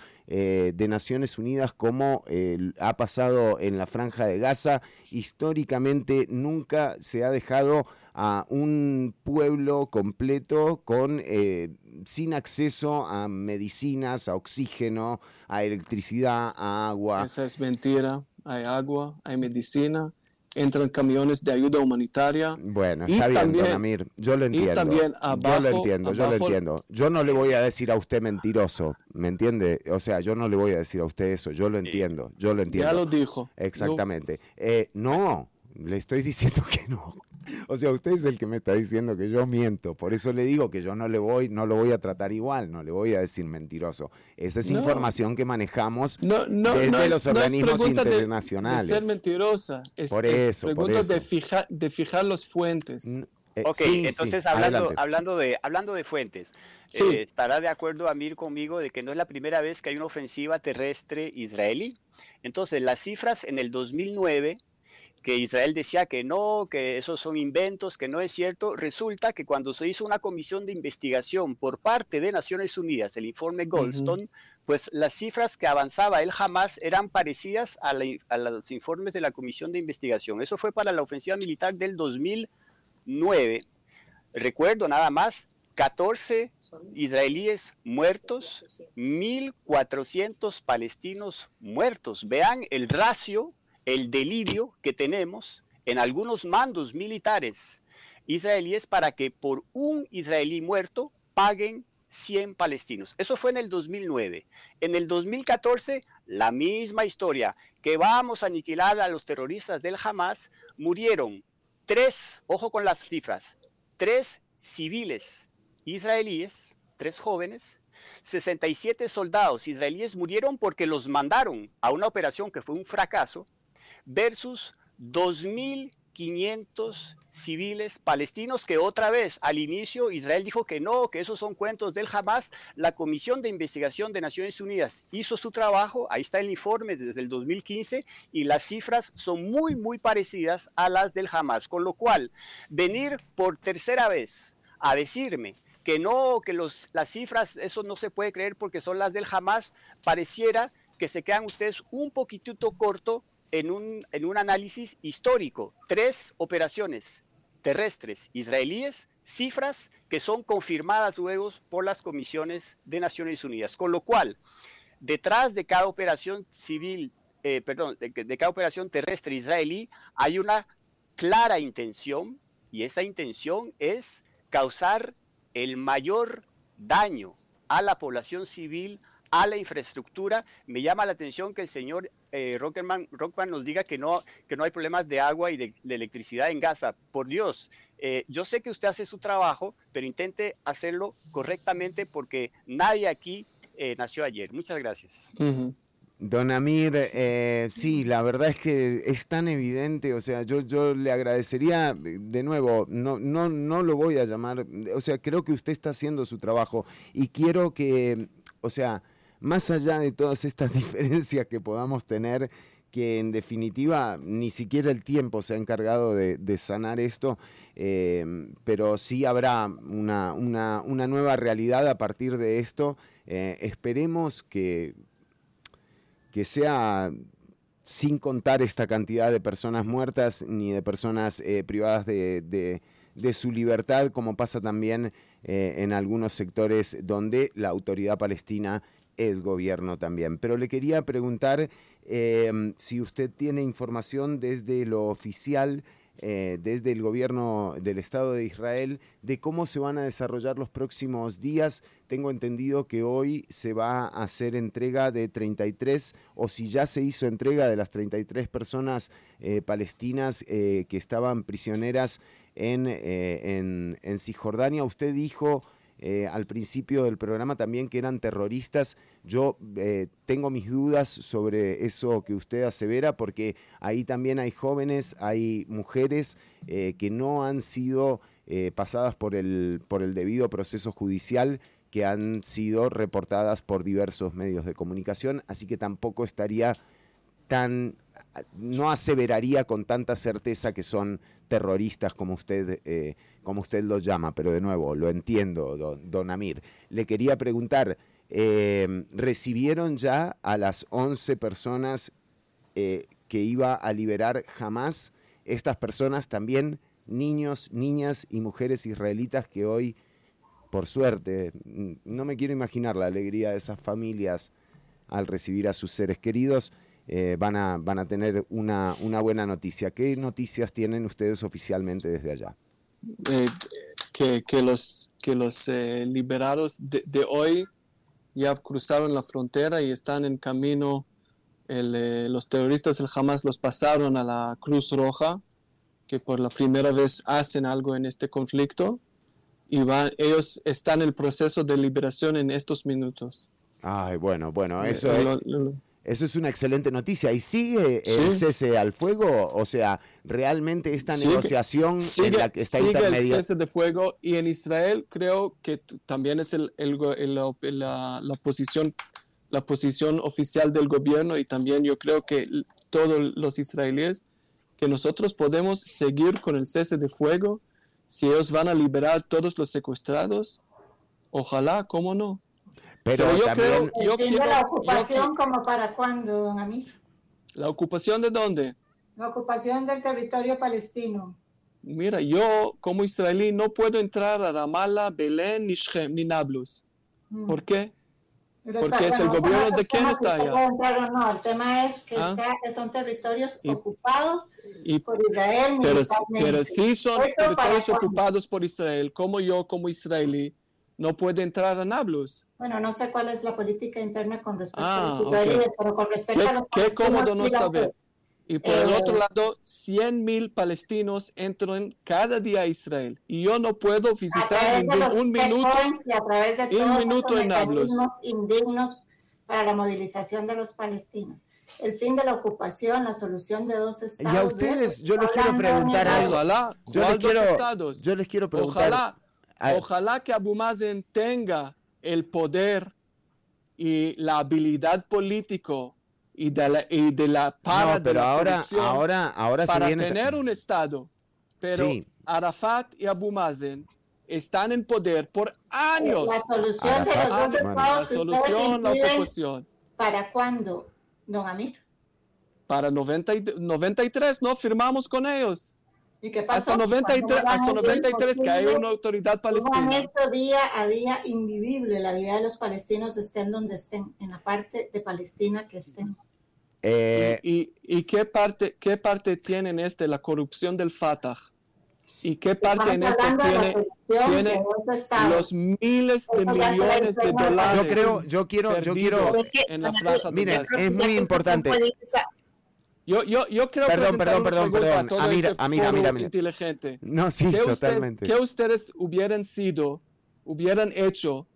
[SPEAKER 2] de Naciones Unidas como eh, ha pasado en la franja de Gaza. Históricamente nunca se ha dejado a un pueblo completo con eh, sin acceso a medicinas, a oxígeno, a electricidad, a agua.
[SPEAKER 5] esa es mentira, hay agua, hay medicina, entran camiones de ayuda humanitaria,
[SPEAKER 2] Bueno,
[SPEAKER 5] Y
[SPEAKER 2] está bien,
[SPEAKER 5] también-
[SPEAKER 2] don Amir. Yo lo
[SPEAKER 5] y
[SPEAKER 2] entiendo. yo lo entiendo, yo lo entiendo. Yo no le voy a decir a usted mentiroso, ¿me entiende? O sea, yo no le voy a decir a usted eso. Yo lo entiendo, yo lo entiendo.
[SPEAKER 5] ya lo dijo.
[SPEAKER 2] Exactamente. Eh, no, le estoy diciendo que no. O sea, usted es el que me está diciendo que yo miento. Por eso le digo que yo no le voy, no lo voy a tratar igual, no le voy a decir mentiroso. Esa es
[SPEAKER 5] No.
[SPEAKER 2] información que manejamos
[SPEAKER 5] No, no,
[SPEAKER 2] desde
[SPEAKER 5] no es-
[SPEAKER 2] los
[SPEAKER 5] no es
[SPEAKER 2] organismos
[SPEAKER 5] pregunta de-
[SPEAKER 2] internacionales.
[SPEAKER 5] De, ser mentirosa. Es,
[SPEAKER 2] Por
[SPEAKER 5] es
[SPEAKER 2] eso, por
[SPEAKER 5] De,
[SPEAKER 2] eso.
[SPEAKER 5] fijar, de fijar los fuentes.
[SPEAKER 2] Eh,
[SPEAKER 1] Ok,
[SPEAKER 2] sí, sí,
[SPEAKER 1] entonces hablando,
[SPEAKER 2] adelante.
[SPEAKER 1] hablando, de, hablando de fuentes,
[SPEAKER 5] Sí.
[SPEAKER 1] eh, ¿estará de acuerdo Amir conmigo de que no es la primera vez que hay una ofensiva terrestre israelí? Entonces, las cifras en el 2009, que Israel decía que no, que esos son inventos, que no es cierto, resulta que cuando se hizo una comisión de investigación por parte de Naciones Unidas, el informe Goldstone, pues las cifras que avanzaba el Hamas eran parecidas a, la- a los informes de la comisión de investigación. Eso fue para la ofensiva militar del 2009. Recuerdo nada más, 14 israelíes muertos, 1.400 palestinos muertos. Vean el ratio, el delirio que tenemos en algunos mandos militares israelíes para que por un israelí muerto paguen 100 palestinos. Eso fue en el 2009. En el 2014, la misma historia, que vamos a aniquilar a los terroristas del Hamas, murieron tres, ojo con las cifras, tres civiles israelíes, tres jóvenes, 67 soldados israelíes murieron porque los mandaron a una operación que fue un fracaso, versus 2.500 civiles palestinos que otra vez al inicio Israel dijo que no, que esos son cuentos del Hamas. La Comisión de Investigación de Naciones Unidas hizo su trabajo, ahí está el informe desde el 2015 y las cifras son muy, muy parecidas a las del Hamas. Con lo cual, venir por tercera vez a decirme que no, que los, las cifras, eso no se puede creer porque son las del Hamas, pareciera que se quedan ustedes un poquitito corto en un, en un análisis histórico. Tres operaciones terrestres israelíes, cifras que son confirmadas luego por las comisiones de Naciones Unidas. Con lo cual, detrás de cada operación civil, eh, perdón, de, de cada operación terrestre israelí, hay una clara intención, y esa intención es causar el mayor daño a la población civil, a la infraestructura. Me llama la atención que el señor eh, Rockman, nos diga que no, que no hay problemas de agua y de, electricidad en Gaza. Por Dios, eh, yo sé que usted hace su trabajo, pero intente hacerlo correctamente porque nadie aquí eh, nació ayer. Muchas gracias.
[SPEAKER 2] Don Amir, eh, sí, la verdad es que es tan evidente, o sea, yo, yo le agradecería, de nuevo, no, no, no lo voy a llamar, o sea, creo que usted está haciendo su trabajo y quiero que, o sea, más allá de todas estas diferencias que podamos tener, que en definitiva ni siquiera el tiempo se ha encargado de, sanar esto, eh, pero sí habrá una, una, una, nueva realidad a partir de esto. Eh, esperemos que, que sea sin contar esta cantidad de personas muertas ni de personas eh, privadas de, su libertad, como pasa también eh, en algunos sectores donde la autoridad palestina es gobierno también. Pero le quería preguntar eh, si usted tiene información desde lo oficial eh, desde el gobierno del Estado de Israel de cómo se van a desarrollar los próximos días. Tengo entendido que hoy se va a hacer entrega de 33, o si ya se hizo entrega de las 33 personas eh, palestinas eh, que estaban prisioneras en, en, en Cisjordania. Usted dijo eh, al principio del programa también que eran terroristas. Yo eh, tengo mis dudas sobre eso que usted asevera porque ahí también hay jóvenes, hay mujeres eh, que no han sido pasadas por el, por el debido proceso judicial que han sido reportadas por diversos medios de comunicación, así que tampoco estaría tan, no aseveraría con tanta certeza que son terroristas como usted, eh, como usted los llama, pero de nuevo, lo entiendo, don, Amir. Le quería preguntar, eh, ¿recibieron ya a las 11 personas eh, que iba a liberar jamás? Estas personas también, niños, niñas y mujeres israelitas que hoy, por suerte, no me quiero imaginar la alegría de esas familias al recibir a sus seres queridos, eh, van, a, van a tener una, una, buena noticia. ¿Qué noticias tienen ustedes oficialmente desde allá?
[SPEAKER 5] Eh, que, que, los, que los eh, liberados de, hoy ya cruzaron la frontera y están en camino. los terroristas del Hamas los pasaron a la Cruz Roja, que por la primera vez hacen algo en este conflicto. Y van, ellos están en el proceso de liberación en estos minutos.
[SPEAKER 2] Ay, bueno, bueno, eso es... Eso es una excelente noticia. ¿Y sigue el cese al fuego? O sea, ¿realmente esta negociación
[SPEAKER 5] sigue, en la que está sigue el cese de fuego y en Israel creo que también es el, la, posición, la posición oficial del gobierno y también yo creo que todos los israelíes que nosotros podemos seguir con el cese de fuego si ellos van a liberar todos los secuestrados. Ojalá, ¿cómo no?
[SPEAKER 4] Pero, yo creo, yo quiero, la ocupación como para cuándo, don Amir?
[SPEAKER 5] ¿La ocupación de dónde?
[SPEAKER 4] La ocupación del territorio palestino.
[SPEAKER 5] Mira, yo como israelí no puedo entrar a Ramallah, Belén, ni Shem, ni Nablus. Mm. ¿Por qué? Porque es el gobierno de quién está allá.
[SPEAKER 4] no, el tema es que, ¿Ah? son territorios ocupados por Israel.
[SPEAKER 5] Pero, pero sí son territorios ocupados por Israel, como yo como israelí no puede entrar a Nablus.
[SPEAKER 4] Bueno, no sé cuál es la política interna con respecto a los israelíes, pero con respecto a los
[SPEAKER 5] Qué cómodo no saber. Y por el otro eh, lado, 100 mil palestinos entran cada día a Israel. Y yo no puedo visitar ningún un minuto,
[SPEAKER 4] a través de un minuto en Nablus. indignos para la movilización de los palestinos. El fin de la ocupación, la solución de dos estados.
[SPEAKER 2] Y a ustedes, yo les quiero preguntar algo. yo, les quiero, yo les quiero preguntar.
[SPEAKER 5] Ojalá Ojalá que Abu Mazen tenga el poder y la habilidad político y de la, y de la para
[SPEAKER 2] pero ahora, ahora, ahora
[SPEAKER 5] para tener un estado. Pero Arafat y Abu Mazen están en poder por años.
[SPEAKER 4] La solución de los dos
[SPEAKER 5] La solución, la ocupación.
[SPEAKER 4] ¿Para cuándo, don Amir?
[SPEAKER 5] Para 90, 93 no firmamos con ellos.
[SPEAKER 4] ¿Y qué pasó?
[SPEAKER 5] Hasta 93, hasta 93 que hay una autoridad palestina.
[SPEAKER 4] Han hecho día a día invivible la vida de los palestinos estén donde estén, en la parte de Palestina que estén.
[SPEAKER 5] Eh, ¿Y, y, qué, parte, qué parte tienen este, la corrupción del Fatah? ¿Y qué parte en esto tiene, tiene los miles de millones de dólares?
[SPEAKER 2] Yo creo, yo quiero, yo quiero.
[SPEAKER 5] En la franja
[SPEAKER 2] Miren, es muy importante.
[SPEAKER 5] Yo, yo, yo creo
[SPEAKER 2] perdón, perdón, perdón, perdón. A mira,
[SPEAKER 5] este
[SPEAKER 2] a mira, mira, mira.
[SPEAKER 5] Inteligente.
[SPEAKER 2] No, sí,
[SPEAKER 5] ¿Qué
[SPEAKER 2] totalmente.
[SPEAKER 5] Usted, ¿Qué ustedes hubieran sido, hubieran hecho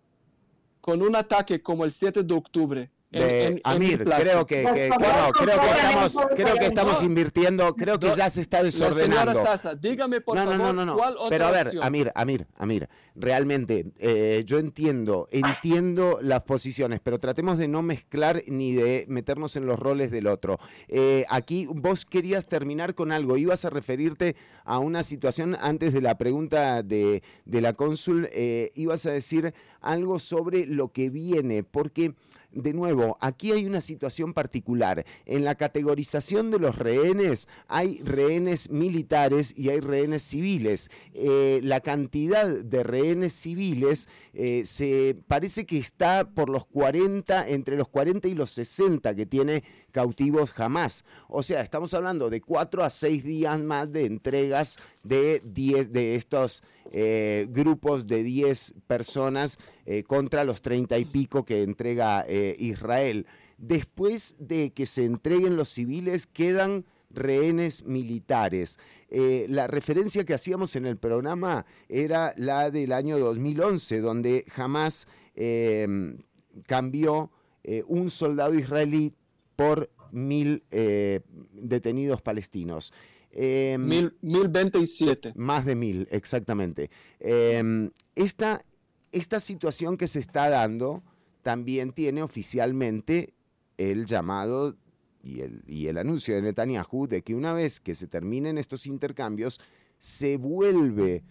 [SPEAKER 5] con un ataque como el 7 de octubre?
[SPEAKER 2] De
[SPEAKER 5] en, en,
[SPEAKER 2] Amir, creo que, que, que no, creo que estamos, creo que estamos invirtiendo, creo que ya se está desordenando.
[SPEAKER 5] La señora Sasa, dígame por
[SPEAKER 2] no,
[SPEAKER 5] favor,
[SPEAKER 2] no, no, no,
[SPEAKER 5] ¿cuál otra
[SPEAKER 2] Pero a ver,
[SPEAKER 5] opción?
[SPEAKER 2] Amir, Amir, Amir, realmente eh, yo entiendo, entiendo las posiciones, pero tratemos de no mezclar ni de meternos en los roles del otro. Eh, aquí vos querías terminar con algo, ibas a referirte a una situación antes de la pregunta de, de la cónsul, eh, ibas a decir algo sobre lo que viene, porque de nuevo, aquí hay una situación particular. En la categorización de los rehenes hay rehenes militares y hay rehenes civiles. Eh, la cantidad de rehenes civiles eh, se parece que está por los 40, entre los 40 y los 60 que tiene cautivos jamás. O sea, estamos hablando de 4 a 6 días más de entregas de 10 de estos eh, grupos de 10 personas eh, contra los 30 y pico que entrega eh, Israel. Después de que se entreguen los civiles, quedan rehenes militares. La referencia que hacíamos en el programa era la del año 2011, donde jamás cambió un soldado israelí por mil eh, detenidos palestinos. Eh,
[SPEAKER 5] Mil, 1027.
[SPEAKER 2] más de mil, exactamente. Eh, esta, esta situación que se está dando también tiene oficialmente el llamado y el, y el anuncio de Netanyahu de que una vez que se terminen estos intercambios, se vuelve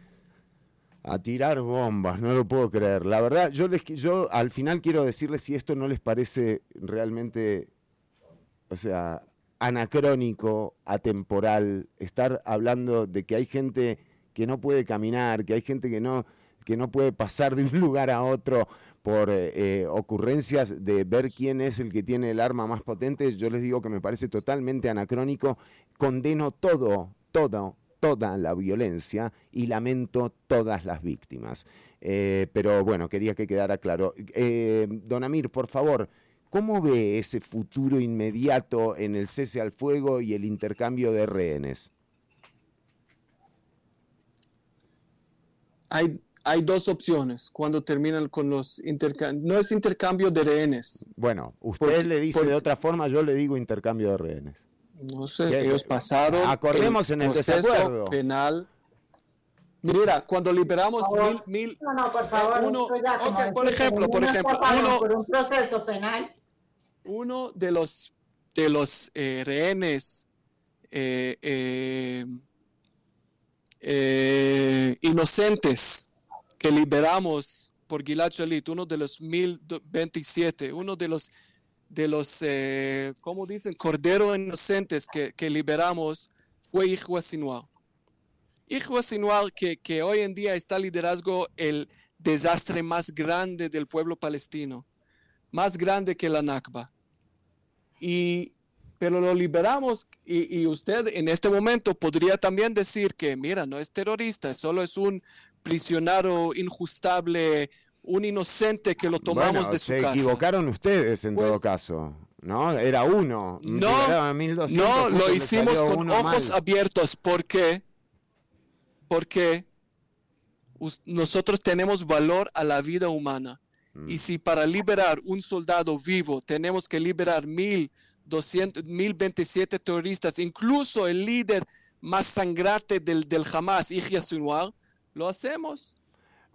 [SPEAKER 2] a tirar bombas, no lo puedo creer. La verdad, yo, les, yo al final quiero decirles si esto no les parece realmente, o sea, anacrónico, atemporal, estar hablando de que hay gente que no puede caminar, que hay gente que no, que no puede pasar de un lugar a otro por eh, ocurrencias de ver quién es el que tiene el arma más potente, yo les digo que me parece totalmente anacrónico, condeno todo, todo, toda la violencia y lamento todas las víctimas. Eh, pero bueno, quería que quedara claro. Eh, don Amir, por favor, ¿cómo ve ese futuro inmediato en el cese al fuego y el intercambio de rehenes?
[SPEAKER 5] Hay, hay dos opciones cuando terminan con los intercambios. No es intercambio de rehenes.
[SPEAKER 2] Bueno, usted le dice de otra forma, yo le digo intercambio de rehenes.
[SPEAKER 5] No sé, ellos pasaron.
[SPEAKER 2] Acordemos en el desacuerdo.
[SPEAKER 5] penal. Mira, cuando liberamos mil, mil,
[SPEAKER 4] No, no, por favor.
[SPEAKER 5] Uno- por ejemplo, por ejemplo, uno-
[SPEAKER 4] por un proceso penal.
[SPEAKER 5] uno de los de los eh, rehenes eh, eh, inocentes que liberamos por Gilad Shalit, uno de los 1027, uno de los de los, ¿cómo dicen? Corderos inocentes que, que liberamos fue Ihwa Sinwar. Ihwa Sinwar, que, que hoy en día está liderazgo el desastre más grande del pueblo palestino, más grande que la Nakba. Y, pero lo liberamos y, y usted en este momento podría también decir que, mira, no es terrorista, solo es un prisionero injustable, un inocente que lo tomamos
[SPEAKER 2] Bueno,
[SPEAKER 5] de su
[SPEAKER 2] se
[SPEAKER 5] casa.
[SPEAKER 2] equivocaron ustedes en todo
[SPEAKER 5] Pues-
[SPEAKER 2] caso, ¿no? Era uno.
[SPEAKER 5] No,
[SPEAKER 2] liberaban 1200,
[SPEAKER 5] No, lo hicimos con ojos
[SPEAKER 2] mal.
[SPEAKER 5] abiertos. ¿Por qué? Porque nosotros tenemos valor a la vida humana.
[SPEAKER 2] Mm.
[SPEAKER 5] Y si para liberar un soldado vivo tenemos que liberar 1200, 1027 terroristas, incluso el líder más sangrante del, del Hamas, Yahya Sinwar, lo hacemos.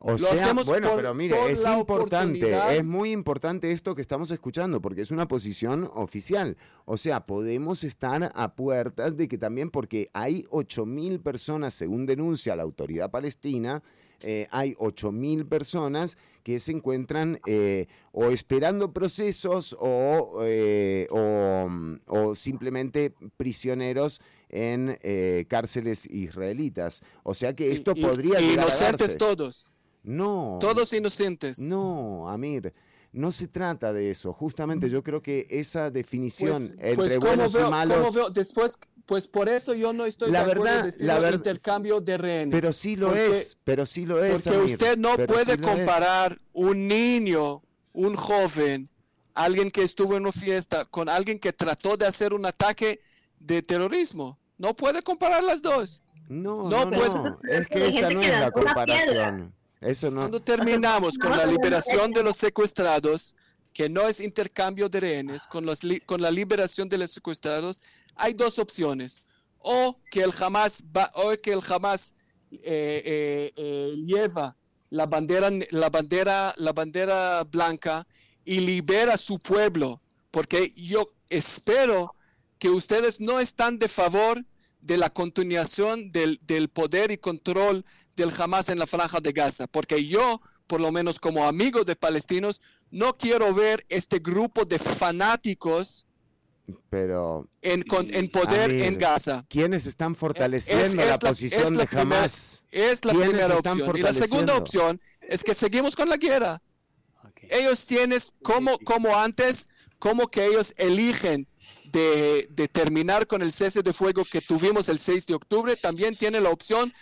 [SPEAKER 2] O
[SPEAKER 5] Lo
[SPEAKER 2] sea,
[SPEAKER 5] hacemos
[SPEAKER 2] bueno,
[SPEAKER 5] por-
[SPEAKER 2] pero mire, es importante, es muy importante esto que estamos escuchando, porque es una posición oficial. O sea, podemos estar a puertas de que también, porque hay 8.000 personas, según denuncia la autoridad palestina, eh, hay 8.000 personas que se encuentran eh, o esperando procesos o, eh, o, o simplemente prisioneros en eh, cárceles israelitas. O sea que
[SPEAKER 5] Sí,
[SPEAKER 2] esto
[SPEAKER 5] y-
[SPEAKER 2] podría
[SPEAKER 5] y
[SPEAKER 2] llegar a
[SPEAKER 5] inocentes
[SPEAKER 2] darse.
[SPEAKER 5] todos,
[SPEAKER 2] No.
[SPEAKER 5] todos inocentes.
[SPEAKER 2] No, Amir, no se trata de eso. Justamente yo creo que esa definición entre
[SPEAKER 5] ¿cómo
[SPEAKER 2] buenos
[SPEAKER 5] veo-
[SPEAKER 2] y malos.
[SPEAKER 5] veo? Después, Pues por eso yo no estoy
[SPEAKER 2] La
[SPEAKER 5] de
[SPEAKER 2] verdad-
[SPEAKER 5] decir
[SPEAKER 2] la
[SPEAKER 5] el
[SPEAKER 2] verdad-
[SPEAKER 5] intercambio de rehenes.
[SPEAKER 2] Pero sí lo
[SPEAKER 5] Porque-
[SPEAKER 2] es, pero sí lo es.
[SPEAKER 5] Porque
[SPEAKER 2] Amir,
[SPEAKER 5] usted no puede
[SPEAKER 2] sí lo es.
[SPEAKER 5] comparar un niño, un joven, alguien que estuvo en una fiesta, con alguien que trató de hacer un ataque de terrorismo. No puede comparar las dos.
[SPEAKER 2] No,
[SPEAKER 5] No,
[SPEAKER 2] no,
[SPEAKER 5] pues-
[SPEAKER 2] no, es que esa no es la comparación. Eso no.
[SPEAKER 5] Cuando terminamos con la liberación de los secuestrados, que no es intercambio de rehenes, con, los li- con la liberación de los secuestrados, hay dos opciones. O que el Hamas, va, o que el Hamas eh, eh, eh, lleva la bandera, la, bandera, la bandera blanca y libera a su pueblo, porque yo espero que ustedes no están de favor de la continuación del, del poder y control del Hamas en la franja de Gaza, porque yo, por lo menos como amigo de palestinos, no quiero ver este grupo de fanáticos
[SPEAKER 2] Pero
[SPEAKER 5] en, con- en poder
[SPEAKER 2] Amir,
[SPEAKER 5] en Gaza.
[SPEAKER 2] ¿quiénes están fortaleciendo
[SPEAKER 5] es
[SPEAKER 2] la
[SPEAKER 5] la-
[SPEAKER 2] posición
[SPEAKER 5] es la
[SPEAKER 2] de Hamas?
[SPEAKER 5] Es la
[SPEAKER 2] ¿Quiénes
[SPEAKER 5] primera
[SPEAKER 2] están
[SPEAKER 5] opción. Y la segunda opción es que seguimos con la guerra.
[SPEAKER 1] Ok.
[SPEAKER 5] Ellos tienen, como, como antes, como que ellos eligen de, de terminar con el cese de fuego que tuvimos el 6 de octubre, también tienen la opción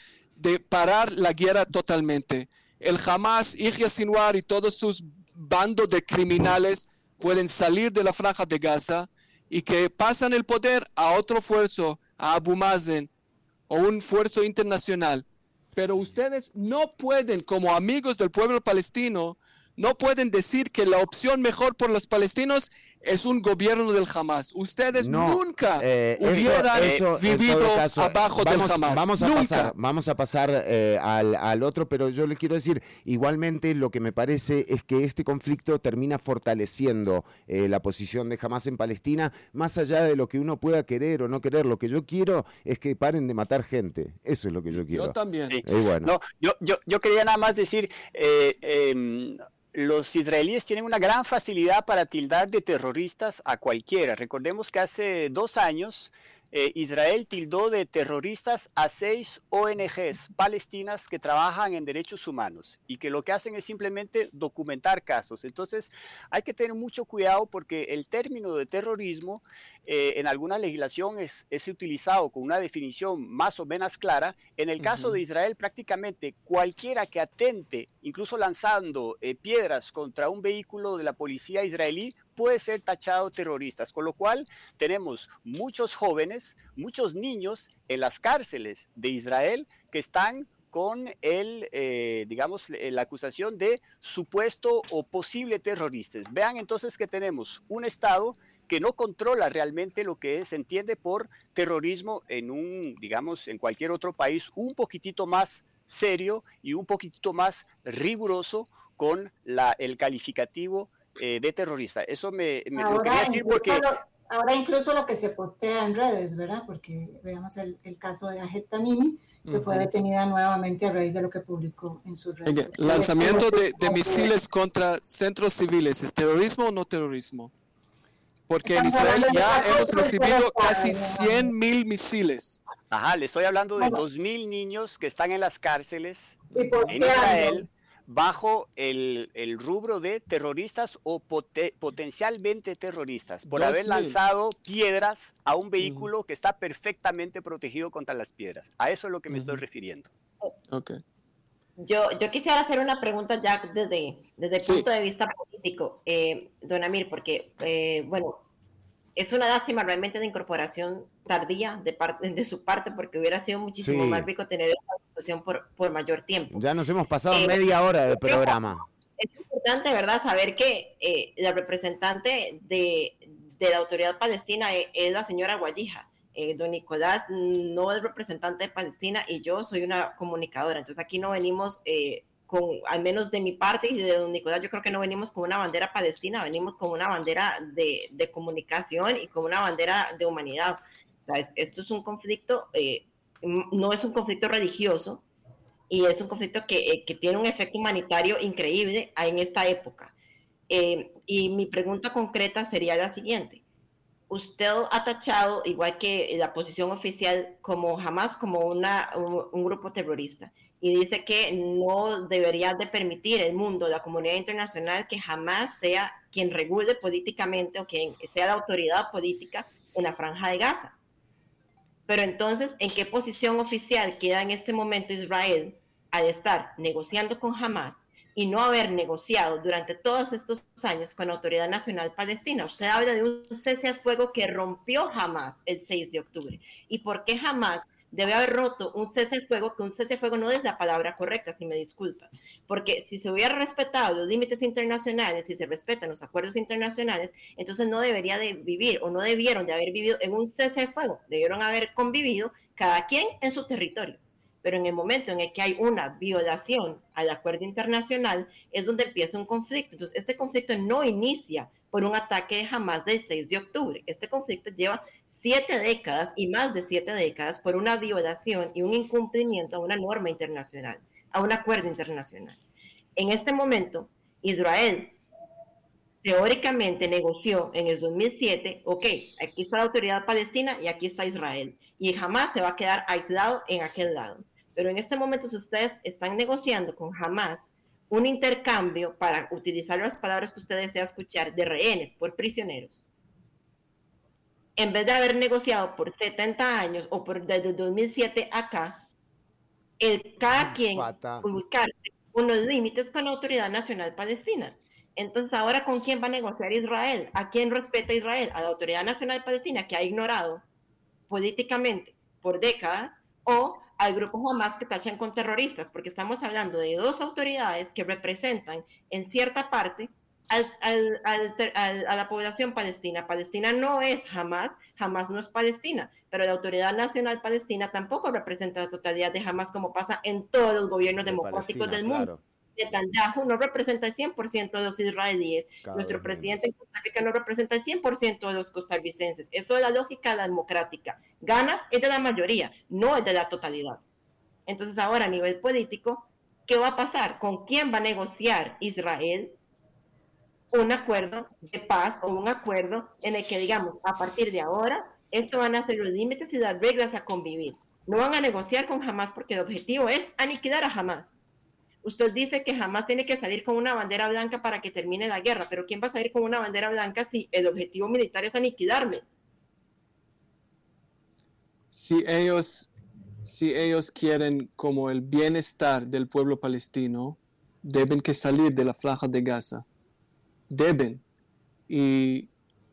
[SPEAKER 5] de parar la guerra totalmente. El Hamas, Yahya Sinwar y todos sus bandos de criminales pueden salir de la franja de Gaza y que pasan el poder a otro fuerzo, a Abu Mazen o un fuerzo internacional. Pero ustedes no pueden, como amigos del pueblo palestino, no pueden decir que la opción mejor por los palestinos es un gobierno del Hamas. Ustedes
[SPEAKER 2] No,
[SPEAKER 5] nunca
[SPEAKER 2] eh,
[SPEAKER 5] hubieran
[SPEAKER 2] eso, en
[SPEAKER 5] vivido
[SPEAKER 2] caso,
[SPEAKER 5] abajo
[SPEAKER 2] vamos,
[SPEAKER 5] del Hamas.
[SPEAKER 2] Vamos a
[SPEAKER 5] nunca.
[SPEAKER 2] pasar, vamos a pasar eh, al, al otro, pero yo le quiero decir, igualmente lo que me parece es que este conflicto termina fortaleciendo eh, la posición de Hamas en Palestina, más allá de lo que uno pueda querer o no querer. Lo que yo quiero es que paren de matar gente. Eso es lo que yo quiero.
[SPEAKER 5] Yo también.
[SPEAKER 1] Sí.
[SPEAKER 2] Bueno.
[SPEAKER 1] No, yo, yo, yo quería nada más decir, eh, em, los israelíes tienen una gran facilidad para tildar de terroristas a cualquiera. Recordemos que hace dos años eh, Israel tildó de terroristas a seis ONGs palestinas que trabajan en derechos humanos y que lo que hacen es simplemente documentar casos. Entonces hay que tener mucho cuidado porque el término de terrorismo eh, en alguna legislación es, es utilizado con una definición más o menos clara. En el caso de Israel, prácticamente cualquiera que atente, incluso lanzando eh, piedras contra un vehículo de la policía israelí, puede ser tachado terroristas. Con lo cual tenemos muchos jóvenes, muchos niños en las cárceles de Israel que están con el, eh, digamos, la acusación de supuesto o posible terroristas. Vean entonces que tenemos un Estado que no controla realmente lo que se entiende por terrorismo en un, digamos, en cualquier otro país un poquitito más serio y un poquitito más riguroso con el calificativo eh, de terrorista. Eso me, me lo quería decir porque...
[SPEAKER 4] lo, ahora incluso lo que se postea en redes, ¿verdad? Porque veamos el, el caso de Ajet Tamimi, que fue detenida nuevamente a raíz de lo que publicó en sus redes.
[SPEAKER 5] Lanzamiento de, de misiles contra centros civiles, ¿es terrorismo o no terrorismo? Porque en Israel ya hemos recibido casi
[SPEAKER 4] ¿no?
[SPEAKER 5] 100 mil misiles.
[SPEAKER 1] Ajá, le estoy hablando de
[SPEAKER 4] Bueno.
[SPEAKER 1] 2.000 niños que están en las cárceles
[SPEAKER 4] Y
[SPEAKER 1] en. Israel bajo el, el rubro de terroristas o pote- potencialmente terroristas por haber lanzado piedras a un vehículo que está perfectamente protegido contra las piedras. A eso es lo que me estoy refiriendo.
[SPEAKER 5] Okay.
[SPEAKER 3] Yo, yo quisiera hacer una pregunta ya desde, desde el
[SPEAKER 5] Sí.
[SPEAKER 3] punto de vista político, eh, don Amir, porque, eh, bueno, es una lástima realmente de incorporación tardía de, parte, de su parte, porque hubiera sido muchísimo
[SPEAKER 2] Sí.
[SPEAKER 3] más rico tener esta discusión por, por mayor tiempo.
[SPEAKER 2] Ya nos hemos pasado
[SPEAKER 3] Eh,
[SPEAKER 2] media hora de programa.
[SPEAKER 3] Es importante, ¿verdad?, saber que eh, la representante de, de la autoridad palestina es, es la señora Guayija. Eh, don Nicolás no es representante de Palestina y yo soy una comunicadora. Entonces aquí no venimos eh, con, al menos de mi parte y de don Nicolás, yo creo que no venimos con una bandera palestina, venimos con una bandera de, de comunicación y con una bandera de humanidad. O sea, es- esto es un conflicto, eh, no es un conflicto religioso, y es un conflicto que, eh, tiene un efecto humanitario increíble en esta época. Eh, y mi pregunta concreta sería la siguiente. Usted ha tachado, igual que la posición oficial, como jamás como una, un, un grupo terrorista y dice que no debería de permitir el mundo, la comunidad internacional, que jamás sea quien regule políticamente o quien sea la autoridad política en la franja de Gaza. Pero entonces, ¿en qué posición oficial queda en este momento Israel al estar negociando con Hamas y no haber negociado durante todos estos años con la Autoridad Nacional Palestina? Usted habla de un cese al fuego que rompió Hamas el 6 de octubre. ¿Y por qué Hamas debe haber roto un cese de fuego, que un cese de fuego no es la palabra correcta, si me disculpa, porque si se hubiera respetado los límites internacionales, si se respetan los acuerdos internacionales, entonces no debería de vivir o no debieron de haber vivido en un cese de fuego, debieron haber convivido cada quien en su territorio. Pero en el momento en el que hay una violación al acuerdo internacional, es donde empieza un conflicto. Entonces, este conflicto no inicia por un ataque de Hamas del 6 de octubre. Este conflicto lleva siete décadas y más de siete décadas por una violación y un incumplimiento a una norma internacional, a un acuerdo internacional. En este momento, Israel teóricamente negoció en el 2007, ok, aquí está la autoridad palestina y aquí está Israel, y jamás se va a quedar aislado en aquel lado. Pero en este momento ustedes están negociando con Hamas un intercambio para utilizar las palabras que ustedes desean escuchar de rehenes por prisioneros en vez de haber negociado por 70 años o por desde 2007 acá, el, cada quien ubicarse unos límites con la Autoridad Nacional Palestina. Entonces, ahora con quién va a negociar Israel? ¿A quién respeta Israel? ¿A la Autoridad Nacional Palestina que ha ignorado políticamente por décadas o al grupo Hamas que tachan con terroristas? Porque estamos hablando de dos autoridades que representan en cierta parte a la población palestina. Palestina no es jamás, jamás no es Palestina, pero la Autoridad Nacional Palestina tampoco representa la totalidad de jamás como pasa en todos los gobiernos democráticos del mundo. Netanyahu no representa el 100% de los israelíes. Nuestro presidente en Costa Rica no representa el 100% de los costarricenses. Eso es la lógica democrática. Gana es de la mayoría, no es de la totalidad. Entonces ahora a nivel político, ¿qué va a pasar? ¿Con quién va a negociar Israel? Un acuerdo de paz o un acuerdo en el que digamos, a partir de ahora, esto van a ser los límites y las reglas a convivir. No van a negociar con Hamas porque el objetivo es aniquilar a Hamas. Usted dice que Hamas tiene que salir con una bandera blanca para que termine la guerra, pero ¿quién va a salir con una bandera blanca si el objetivo militar es aniquilarme?
[SPEAKER 5] Si ellos, si ellos quieren como el bienestar del pueblo palestino, deben que salir de la franja de Gaza deben. Y,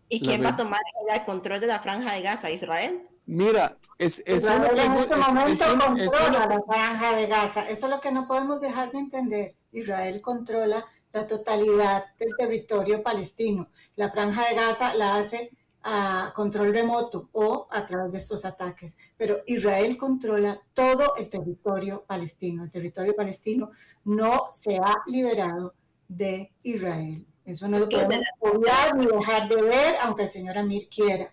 [SPEAKER 3] ¿Y quién va a tomar el control de la franja de Gaza? ¿Israel?
[SPEAKER 5] Mira, es, es
[SPEAKER 4] una pregunta. En este momento controla la franja de Gaza. Eso es lo que no podemos dejar de entender. Israel controla la totalidad del territorio palestino. La franja de Gaza la hace a control remoto o a través de estos ataques. Pero Israel controla todo el territorio palestino. El territorio palestino no se ha liberado de Israel. Eso no lo podemos obviar ni dejar de ver, aunque el señor Amir quiera.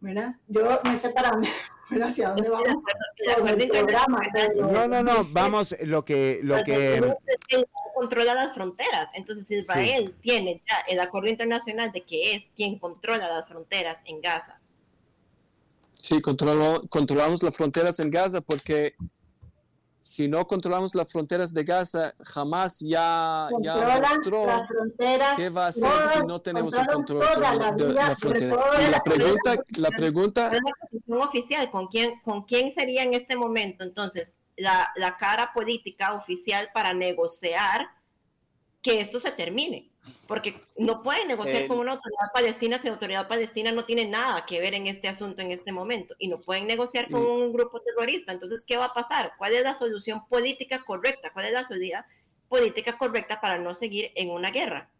[SPEAKER 4] ¿verdad? Yo no sé para dónde, hacia dónde vamos.
[SPEAKER 2] No, no, no, vamos, lo que... Lo que
[SPEAKER 3] controla las fronteras. Entonces Israel tiene ya el acuerdo internacional de que es quien controla las fronteras en Gaza.
[SPEAKER 5] Sí, controlamos las fronteras en Gaza porque si no controlamos las fronteras de Gaza, jamás ya, ya mostró qué va a hacer si no tenemos el control de, las fronteras. Y la pregunta, la pregunta...
[SPEAKER 3] la oficial, ¿con quién, ¿con quién sería en este momento entonces la, la cara política oficial para negociar que esto se termine? Porque no pueden negociar con una autoridad palestina si la autoridad palestina no tiene nada que ver en este asunto en este momento y no pueden negociar con mm. un grupo terrorista. Entonces, ¿qué va a pasar? ¿Cuál es la solución política correcta? ¿Cuál es la solución política correcta para no seguir en una guerra?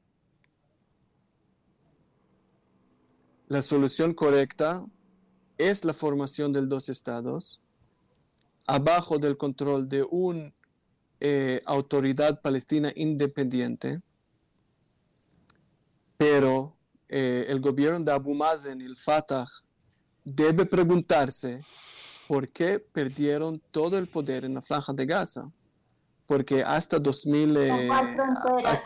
[SPEAKER 5] La solución correcta es la formación de dos estados abajo del control de una eh, autoridad palestina independiente pero eh, el gobierno de Abu Mazen y el Fatah debe preguntarse por qué perdieron todo el poder en la franja de Gaza. Porque hasta 2000...
[SPEAKER 4] Eh,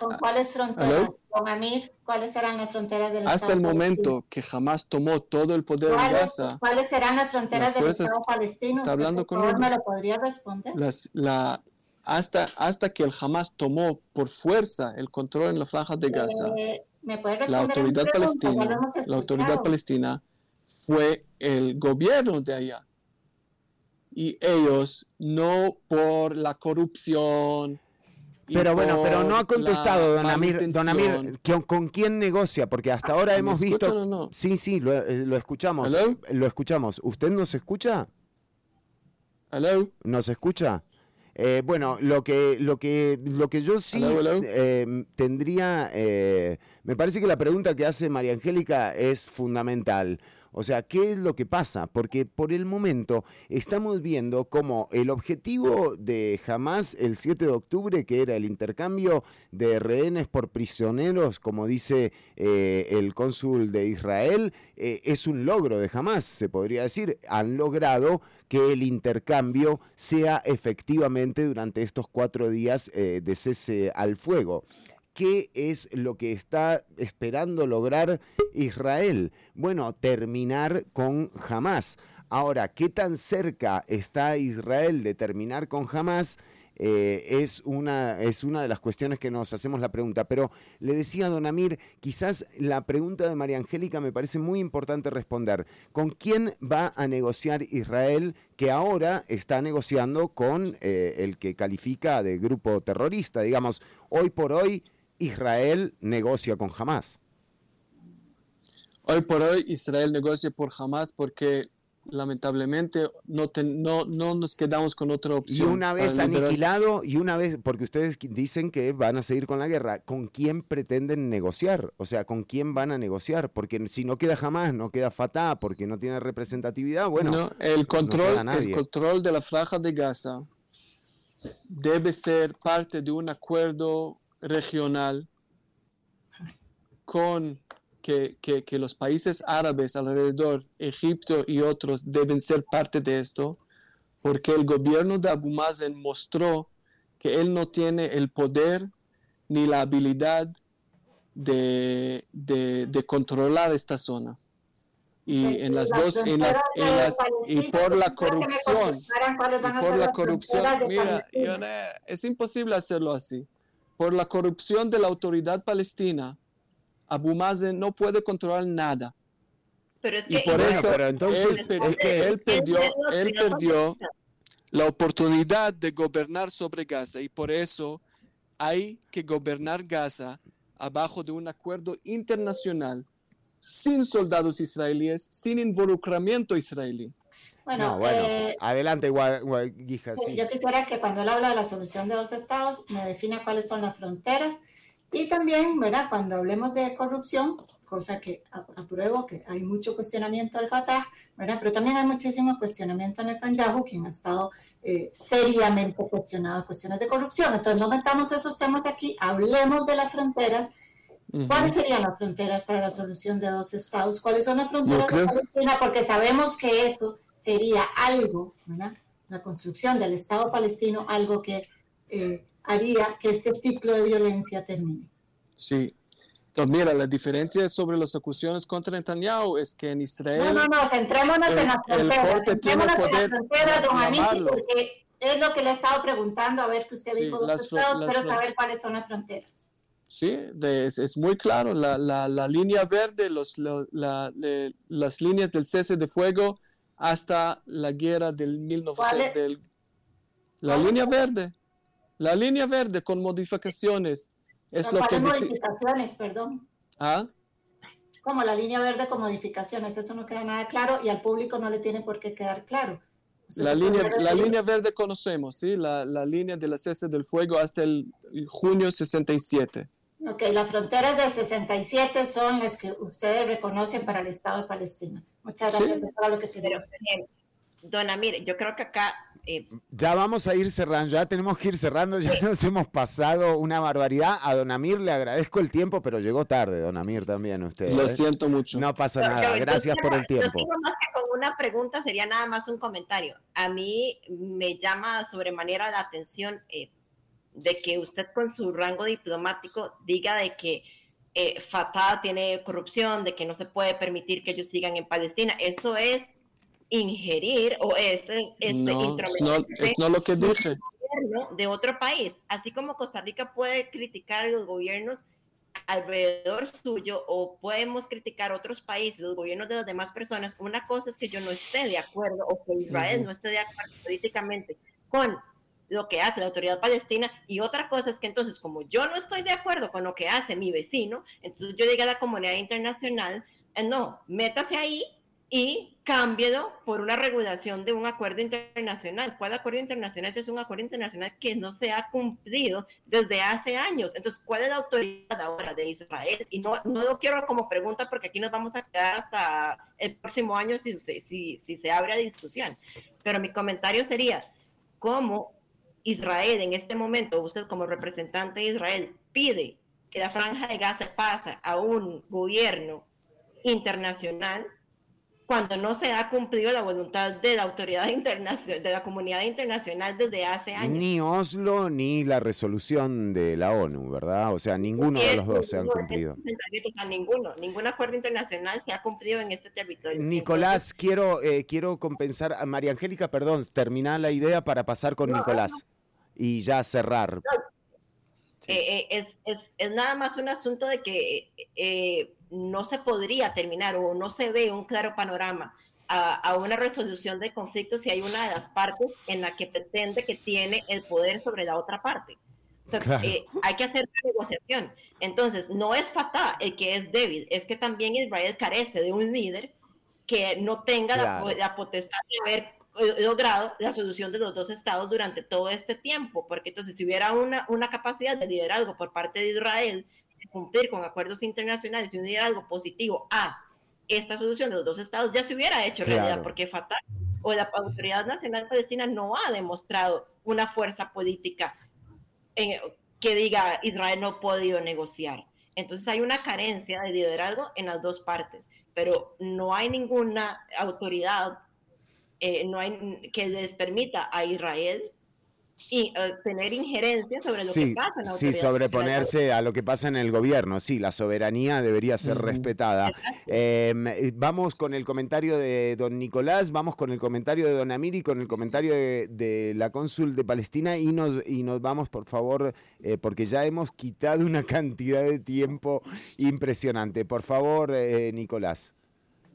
[SPEAKER 4] ¿Con, cuáles fronteras? ¿Con Amir? ¿Cuáles serán las fronteras del
[SPEAKER 5] Hasta el momento que jamás tomó todo el poder en Gaza.
[SPEAKER 4] ¿Cuáles serán las fronteras del Estado palestino?
[SPEAKER 5] Está hablando con
[SPEAKER 4] ¿Me lo podría responder?
[SPEAKER 5] la, hasta, hasta que el Hamas tomó por fuerza el control en la franja de Gaza.
[SPEAKER 4] Eh,
[SPEAKER 5] la autoridad palestina, la autoridad palestina fue el gobierno de allá y ellos, no por la corrupción.
[SPEAKER 2] Pero bueno, pero no ha contestado, don Amir, don Amir, ¿con, quién negocia? Porque hasta ahora hemos visto... Sí, sí, lo, eh, lo escuchamos. Lo escuchamos. ¿Usted nos escucha?
[SPEAKER 5] Hello.
[SPEAKER 2] ¿Nos escucha? Eh, bueno, lo que, lo que, lo que yo sí eh, tendría, eh, me parece que la pregunta que hace María Angélica es fundamental. O sea, ¿qué es lo que pasa? Porque por el momento estamos viendo como el objetivo de Hamas el 7 de octubre, que era el intercambio de rehenes por prisioneros, como dice eh, el cónsul de Israel, eh, es un logro de Hamas, se podría decir. Han logrado que el intercambio sea efectivamente durante estos cuatro días eh, de cese al fuego. ¿Qué es lo que está esperando lograr Israel? Bueno, terminar con Hamas. Ahora, ¿qué tan cerca está Israel de terminar con Hamas? Eh, es, una, es una de las cuestiones que nos hacemos la pregunta. Pero le decía a Don Amir, quizás la pregunta de María Angélica me parece muy importante responder. ¿Con quién va a negociar Israel que ahora está negociando con eh, el que califica de grupo terrorista? Digamos, hoy por hoy Israel negocia con Hamas.
[SPEAKER 5] Hoy por hoy Israel negocia por Hamas porque lamentablemente no, no, no, nos quedamos con otra opción.
[SPEAKER 2] Y una vez aniquilado, y una vez, porque ustedes dicen que van a seguir con la guerra, ¿con quién pretenden negociar? O sea, ¿con quién van a negociar? Porque si no queda Hamas, no queda Fatah, porque no tiene representatividad, bueno.
[SPEAKER 5] el, control, el control de la franja de Gaza debe ser parte de un acuerdo regional con que, que, los países árabes alrededor, Egipto y otros, deben ser parte de esto, porque el gobierno de Abu Mazen mostró que él no tiene el poder ni la habilidad de, de, controlar esta zona. Y en las dos, en las, en las, y por la corrupción, y por la corrupción, mira, es imposible hacerlo así por la corrupción de la autoridad palestina, Abu Mazen no puede controlar nada.
[SPEAKER 3] Pero es que,
[SPEAKER 5] y por eso entonces, él, él perdió, él perdió la oportunidad de gobernar sobre Gaza y por eso hay que gobernar Gaza abajo de un acuerdo internacional sin soldados israelíes, sin involucramiento israelí.
[SPEAKER 2] Bueno, eh, adelante, Guija.
[SPEAKER 4] Yo quisiera que cuando él habla de la solución de dos estados, me defina cuáles son las fronteras y también, ¿verdad? Cuando hablemos de corrupción, cosa que apruebo que hay mucho cuestionamiento al Fatah, ¿verdad? Pero también hay muchísimo cuestionamiento a Netanyahu, quien ha estado eh, seriamente cuestionado en cuestiones de corrupción. Entonces, no metamos esos temas aquí, hablemos de las fronteras. ¿Cuáles serían las fronteras para la solución de dos estados? ¿Cuáles son las fronteras de Palestina? Porque sabemos que eso sería algo, ¿verdad? la construcción del Estado palestino, algo que eh, haría que este ciclo de violencia termine.
[SPEAKER 5] Sí. Entonces, mira, la diferencia sobre las acusaciones contra Netanyahu es que en Israel...
[SPEAKER 4] No, no, no, centrémonos en la frontera. Centrémonos en la frontera, don Amiti, porque es lo que le he estado preguntando, a ver que usted dijo los estados, pero saber cuáles son las fronteras.
[SPEAKER 5] Sí, es, es, muy claro. La, la, la línea verde, los, la, las líneas del cese de fuego hasta la guerra del 1900. la línea verde. La línea verde con modificaciones. Es lo que
[SPEAKER 4] modificaciones, perdón?
[SPEAKER 5] ¿Ah?
[SPEAKER 4] Como la línea verde con modificaciones, eso no queda nada claro y al público no le tiene por qué quedar claro.
[SPEAKER 5] la línea, la línea verde conocemos, ¿sí? La, la línea del cese del fuego hasta el junio 67.
[SPEAKER 4] Ok, las fronteras del 67 son las que ustedes reconocen para el Estado de Palestina. Muchas gracias por lo que quería.
[SPEAKER 3] Dona, mire, yo creo que acá...
[SPEAKER 2] Eh, ya vamos a ir cerrando, ya tenemos que ir cerrando, ya nos hemos pasado una barbaridad. A Don Amir le agradezco el tiempo, pero llegó tarde, Don Amir también usted.
[SPEAKER 5] Lo ¿eh? siento mucho.
[SPEAKER 2] No pasa nada, gracias por el tiempo.
[SPEAKER 3] más que con una pregunta, sería nada más un comentario. A mí me llama sobremanera la atención eh, de que usted con su rango diplomático diga de que eh, Fatah tiene corrupción, de que no se puede permitir que ellos sigan en Palestina. Eso es ingerir o es, este,
[SPEAKER 5] no, es no lo que dije.
[SPEAKER 3] De otro país. Así como Costa Rica puede criticar a los gobiernos alrededor suyo o podemos criticar otros países, los gobiernos de las demás personas, una cosa es que yo no esté de acuerdo o que Israel no esté de acuerdo políticamente con lo que hace la autoridad palestina y otra cosa es que entonces como yo no estoy de acuerdo con lo que hace mi vecino, entonces yo digo a la comunidad internacional, eh, no, métase ahí y cámbielo por una regulación de un acuerdo internacional. ¿Cuál acuerdo internacional? Ese es un acuerdo internacional que no se ha cumplido desde hace años. Entonces, ¿cuál es la autoridad ahora de Israel? Y no, no lo quiero como pregunta porque aquí nos vamos a quedar hasta el próximo año si, si, si se abre la discusión. Pero mi comentario sería, ¿cómo Israel en este momento, usted como representante de Israel, pide que la franja de Gaza pase a un gobierno internacional cuando no se ha cumplido la voluntad de la autoridad internacional, de la comunidad internacional desde hace años.
[SPEAKER 2] Ni Oslo ni la resolución de la ONU, ¿verdad? O sea, ninguno de los dos se han cumplido.
[SPEAKER 3] O sea, ninguno, ningún acuerdo internacional se ha cumplido en este territorio.
[SPEAKER 2] Nicolás, quiero, eh, quiero compensar a María Angélica, perdón, termina la idea para pasar con Nicolás y ya cerrar.
[SPEAKER 3] Eh, eh, es, es, nada más un asunto de que no se podría terminar o no se ve un claro panorama a, una resolución de conflicto si hay una de las partes en la que pretende que tiene el poder sobre la otra parte. Eh, hay que hacer una negociación. Entonces, no es Fatah el que es débil, es que también Israel carece de un líder que no tenga la, potestad de haber eh, logrado la solución de los dos estados durante todo este tiempo, porque entonces si hubiera una, una capacidad de liderazgo por parte de Israel cumplir con acuerdos internacionales y unir algo positivo a esta solución de los dos estados, ya se hubiera hecho realidad, porque fatal o la Autoridad Nacional Palestina no ha demostrado una fuerza política en, que diga Israel no ha podido negociar. Entonces hay una carencia de liderazgo en las dos partes, pero no hay ninguna autoridad eh, no hay, que les permita a Israel y eh, tener injerencia sobre lo que pasa en la
[SPEAKER 2] Sí, sobreponerse a lo que pasa en el gobierno. Sí, la soberanía debería ser respetada. Em, eh, vamos con el comentario de don Nicolás, vamos con el comentario de don Amiri, con el comentario de, la cónsul de Palestina y nos, y nos vamos, por favor, eh, porque ya hemos quitado una cantidad de tiempo impresionante. Por favor, Nicolás.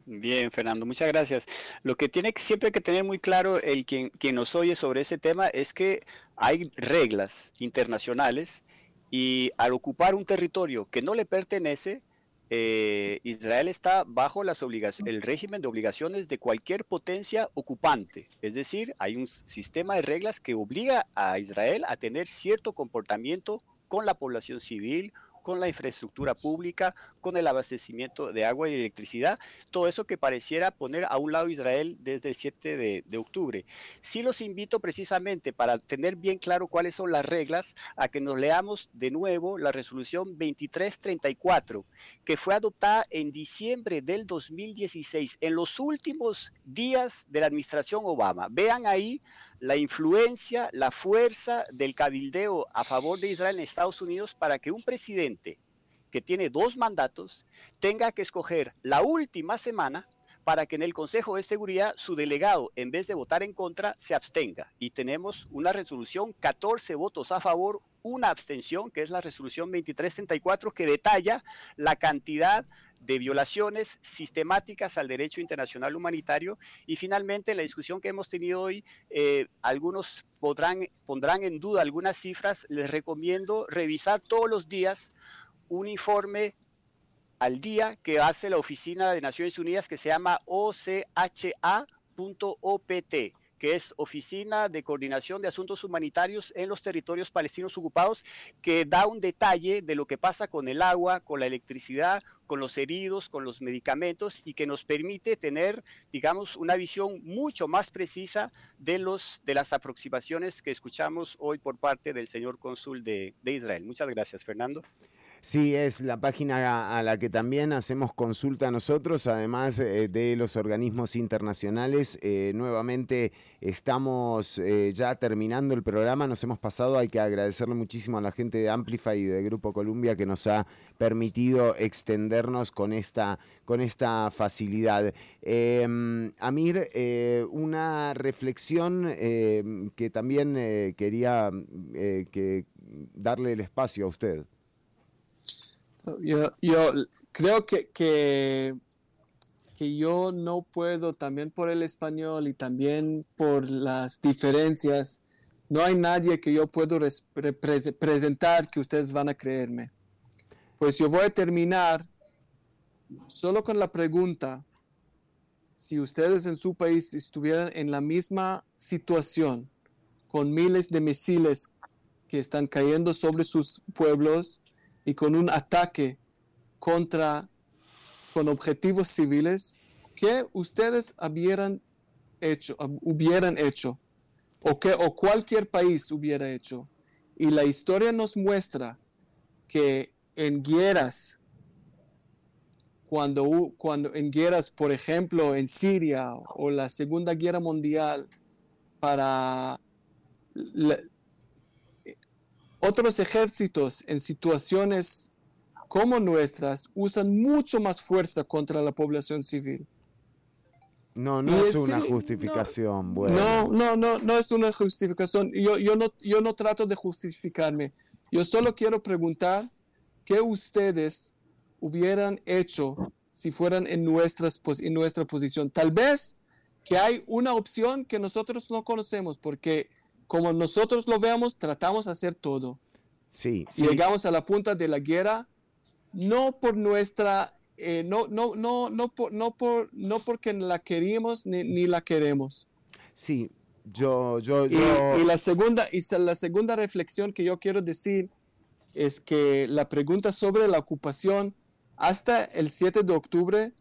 [SPEAKER 1] Bien, Fernando, muchas gracias. Lo que tiene siempre que tener muy claro el quien, nos oye sobre ese tema es que hay reglas internacionales y al ocupar un territorio que no le pertenece, eh, Israel está bajo las el régimen de obligaciones de cualquier potencia ocupante. Es decir, hay un sistema de reglas que obliga a Israel a tener cierto comportamiento con la población civil, con la infraestructura pública, con el abastecimiento de agua y electricidad, todo eso que pareciera poner a un lado Israel desde el 7 de, octubre. Sí los invito precisamente para tener bien claro cuáles son las reglas a que nos leamos de nuevo la resolución 2334, que fue adoptada en diciembre del 2016, en los últimos días de la administración Obama. Vean ahí la influencia, la fuerza del cabildeo a favor de Israel en Estados Unidos para que un presidente que tiene dos mandatos tenga que escoger la última semana para que en el Consejo de Seguridad su delegado, en vez de votar en contra, se abstenga. Y tenemos una resolución, 14 votos a favor, una abstención, que es la resolución 2334, que detalla la cantidad de violaciones sistemáticas al derecho internacional humanitario. Y finalmente, en la discusión que hemos tenido hoy, eh, algunos podrán, pondrán en duda algunas cifras. Les recomiendo revisar todos los días un informe al día que hace la Oficina de Naciones Unidas que se llama OCHA.opt que es Oficina de Coordinación de Asuntos Humanitarios en los Territorios Palestinos Ocupados, que da un detalle de lo que pasa con el agua, con la electricidad, con los heridos, con los medicamentos y que nos permite tener, digamos, una visión mucho más precisa de, los, de las aproximaciones que escuchamos hoy por parte del señor cónsul de, de Israel. Muchas gracias, Fernando.
[SPEAKER 2] Sí, es la página a la que también hacemos consulta nosotros, además eh, de los organismos internacionales. Eh, nuevamente estamos eh, ya terminando el programa, nos hemos pasado, hay que agradecerle muchísimo a la gente de Amplify y de Grupo Columbia que nos ha permitido extendernos con esta, con esta facilidad. Em, Amir, una reflexión que también quería que darle el espacio a usted.
[SPEAKER 5] Yo, yo creo que, que, que, yo no puedo, también por el español y también por las diferencias, no hay nadie que yo puedo presentar que ustedes van a creerme. Pues yo voy a terminar solo con la pregunta, si ustedes en su país estuvieran en la misma situación, con miles de misiles que están cayendo sobre sus pueblos y con un ataque contra, con objetivos civiles, ¿qué ustedes hubieran hecho, hubieran hecho? O, que, o cualquier país hubiera hecho. Y la historia nos muestra que en guerras, cuando, cuando en guerras, por ejemplo, en Siria o la Segunda Guerra Mundial, para otros ejércitos en situaciones como nuestras usan mucho más fuerza contra la población civil.
[SPEAKER 2] No, no es, una justificación.
[SPEAKER 5] No, no, no, no, no es una justificación. Yo, yo, no, yo no trato de justificarme. Yo solo quiero preguntar qué ustedes hubieran hecho si fueran en, nuestras, en nuestra posición. Tal vez que hay una opción que nosotros no conocemos porque como nosotros lo veamos, tratamos de hacer todo.
[SPEAKER 2] Sí,
[SPEAKER 5] Llegamos a la punta de la guerra, no por nuestra, eh, no, no, no, no, por, no, por, no porque la queríamos ni, la queremos.
[SPEAKER 2] Sí, yo, yo,
[SPEAKER 5] y,
[SPEAKER 2] yo...
[SPEAKER 5] y, la segunda, y la segunda reflexión que yo quiero decir es que la pregunta sobre la ocupación, hasta el 7 de octubre,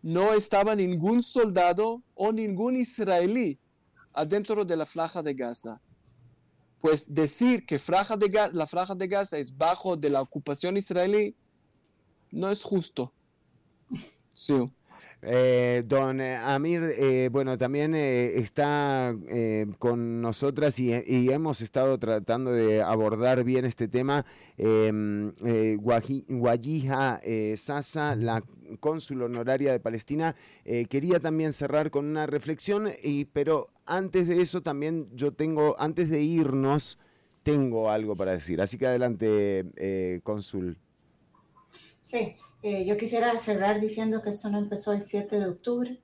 [SPEAKER 5] no estaba ningún soldado o ningún israelí adentro de la franja de Gaza. Pues decir que la franja de Gaza es bajo de la ocupación israelí no es justo. Sí.
[SPEAKER 2] Eh, don eh, Amir, eh, bueno, también está con nosotras y, hemos estado tratando de abordar bien este tema. Em, Guajija Sasa, la cónsul honoraria de Palestina, quería también cerrar con una reflexión, y, pero antes de eso también yo tengo, antes de irnos, tengo algo para decir. Así que adelante, cónsul.
[SPEAKER 4] Sí, eh, yo quisiera cerrar diciendo que esto no empezó el 7 de octubre,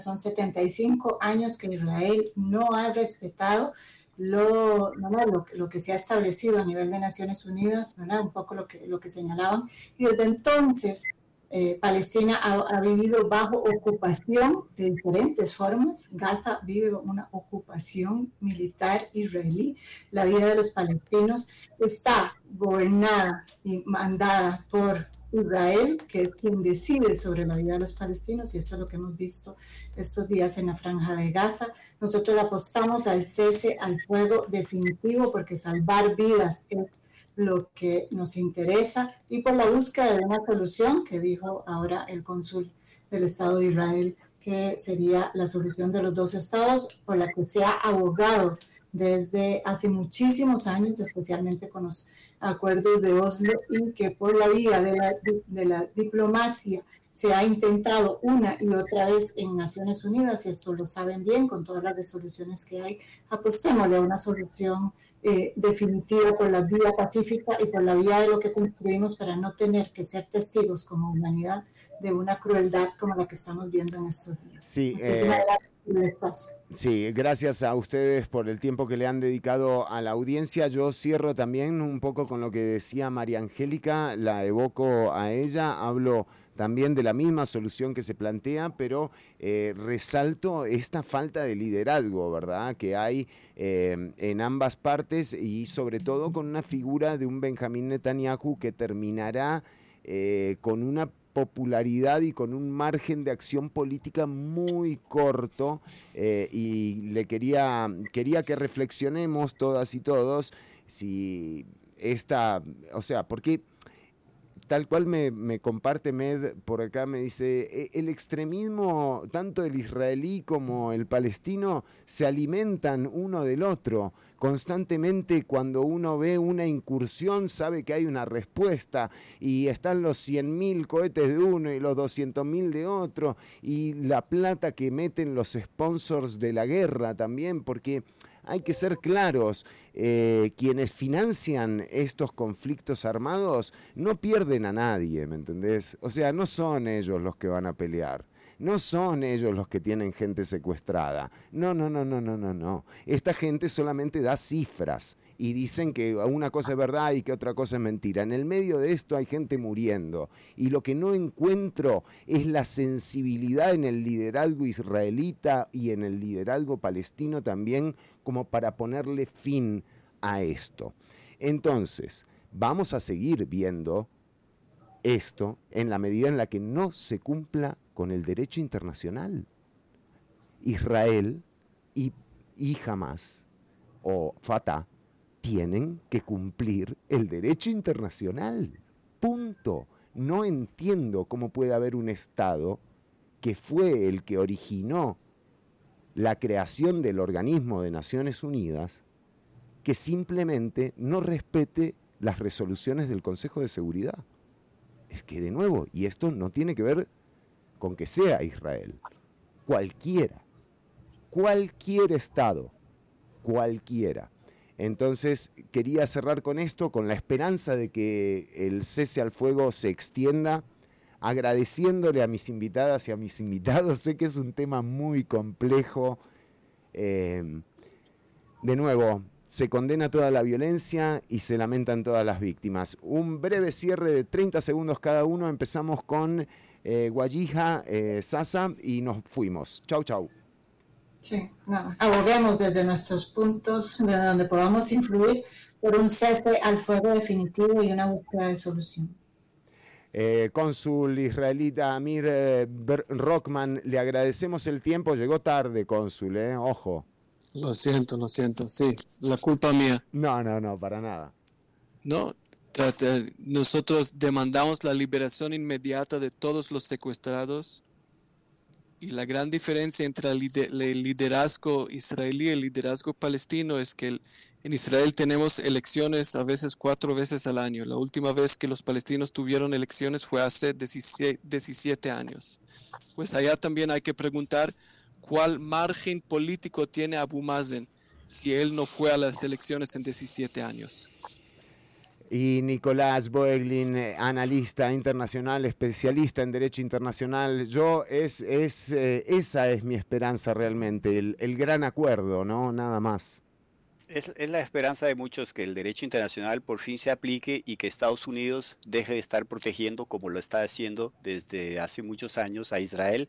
[SPEAKER 4] son 75 años que Israel no ha respetado lo, lo, que se ha establecido a nivel de Naciones Unidas, un poco lo que, lo que señalaban, y desde entonces eh, Palestina ha, ha, vivido bajo ocupación de diferentes formas. Gaza vive una ocupación militar israelí. La vida de los palestinos está gobernada y mandada por Israel, que es quien decide sobre la vida de los palestinos, y esto es lo que hemos visto estos días en la franja de Gaza. Nosotros apostamos al cese al fuego definitivo porque salvar vidas es lo que nos interesa y por la búsqueda de una solución que dijo ahora el cónsul del Estado de Israel que sería la solución de los dos estados por la que se ha abogado desde hace muchísimos años, especialmente con los acuerdos de Oslo y que por la vía de la, de la diplomacia se ha intentado una y otra vez en Naciones Unidas, y esto lo saben bien con todas las resoluciones que hay, apostémosle a una solución eh, definitiva por la vía pacífica y por la vía de lo que construimos para no tener que ser testigos como humanidad de una crueldad como la que estamos viendo en estos días.
[SPEAKER 2] Sí, Muchísimas eh, gracias Sí, gracias a ustedes por el tiempo que le han dedicado a la audiencia. Yo cierro también un poco con lo que decía María Angélica, la evoco a ella, hablo también de la misma solución que se plantea, pero eh, resalto esta falta de liderazgo, ¿verdad? Que hay eh, en ambas partes y sobre todo con una figura de un Benjamín Netanyahu que terminará eh, con una popularidad y con un margen de acción política muy corto eh, y le quería, quería que reflexionemos todas y todos si esta, o sea, porque tal cual me, comparte Med por acá, me dice, e, el extremismo, tanto el israelí como el palestino, se alimentan uno del otro. Constantemente cuando uno ve una incursión sabe que hay una respuesta y están los 100.000 cohetes de uno y los 200.000 de otro y la plata que meten los sponsors de la guerra también, porque hay que ser claros. Eh, quienes financian estos conflictos armados no pierden a nadie, ¿me entendés? O sea, no son ellos los que van a pelear. No son ellos los que tienen gente secuestrada. No, no, no, no, no, no, no. Esta gente solamente da cifras y dicen que una cosa es verdad y que otra cosa es mentira. En el medio de esto hay gente muriendo y lo que no encuentro es la sensibilidad en el liderazgo israelita y en el liderazgo palestino también como para ponerle fin a esto. Entonces, vamos a seguir viendo esto en la medida en la que no se cumpla con el derecho internacional. Israel y, y Hamas o Fatah tienen que cumplir el derecho internacional. Punto. No entiendo cómo puede haber un Estado que fue el que originó la creación del organismo de Naciones Unidas que simplemente no respete las resoluciones del Consejo de Seguridad. Es que de nuevo, y esto no tiene que ver con que sea Israel, cualquiera, cualquier Estado, cualquiera, entonces quería cerrar con esto, con la esperanza de que el cese al fuego se extienda, agradeciéndole a mis invitadas y a mis invitados. Sé que es un tema muy complejo. Eh, de nuevo, se condena toda la violencia y se lamentan todas las víctimas. Un breve cierre de 30 segundos cada uno. Empezamos con eh, Guayija, eh, Sasa y nos fuimos. Chau, chau.
[SPEAKER 4] Sí, no, aboguemos desde nuestros puntos de donde podamos influir por un cese al fuego definitivo y una búsqueda de solución.
[SPEAKER 2] Eh, cónsul israelita Amir eh, Rockman, le agradecemos el tiempo, llegó tarde, cónsul, eh, ojo.
[SPEAKER 5] Lo siento, lo siento, sí, la culpa mía.
[SPEAKER 2] No, no, no, para nada.
[SPEAKER 5] No, nosotros demandamos la liberación inmediata de todos los secuestrados y la gran diferencia entre el liderazgo israelí y el liderazgo palestino es que en Israel tenemos elecciones a veces cuatro veces al año. La última vez que los palestinos tuvieron elecciones fue hace 17 años. Pues allá también hay que preguntar cuál margen político tiene Abu Mazen si él no fue a las elecciones en 17 años
[SPEAKER 2] y Nicolás Boeglin, eh, analista internacional, especialista en derecho internacional. Yo es, es eh, esa es mi esperanza realmente, el, gran acuerdo, ¿no? Nada más.
[SPEAKER 1] Es, es, la esperanza de muchos que el derecho internacional por fin se aplique y que Estados Unidos deje de estar protegiendo como lo está haciendo desde hace muchos años a Israel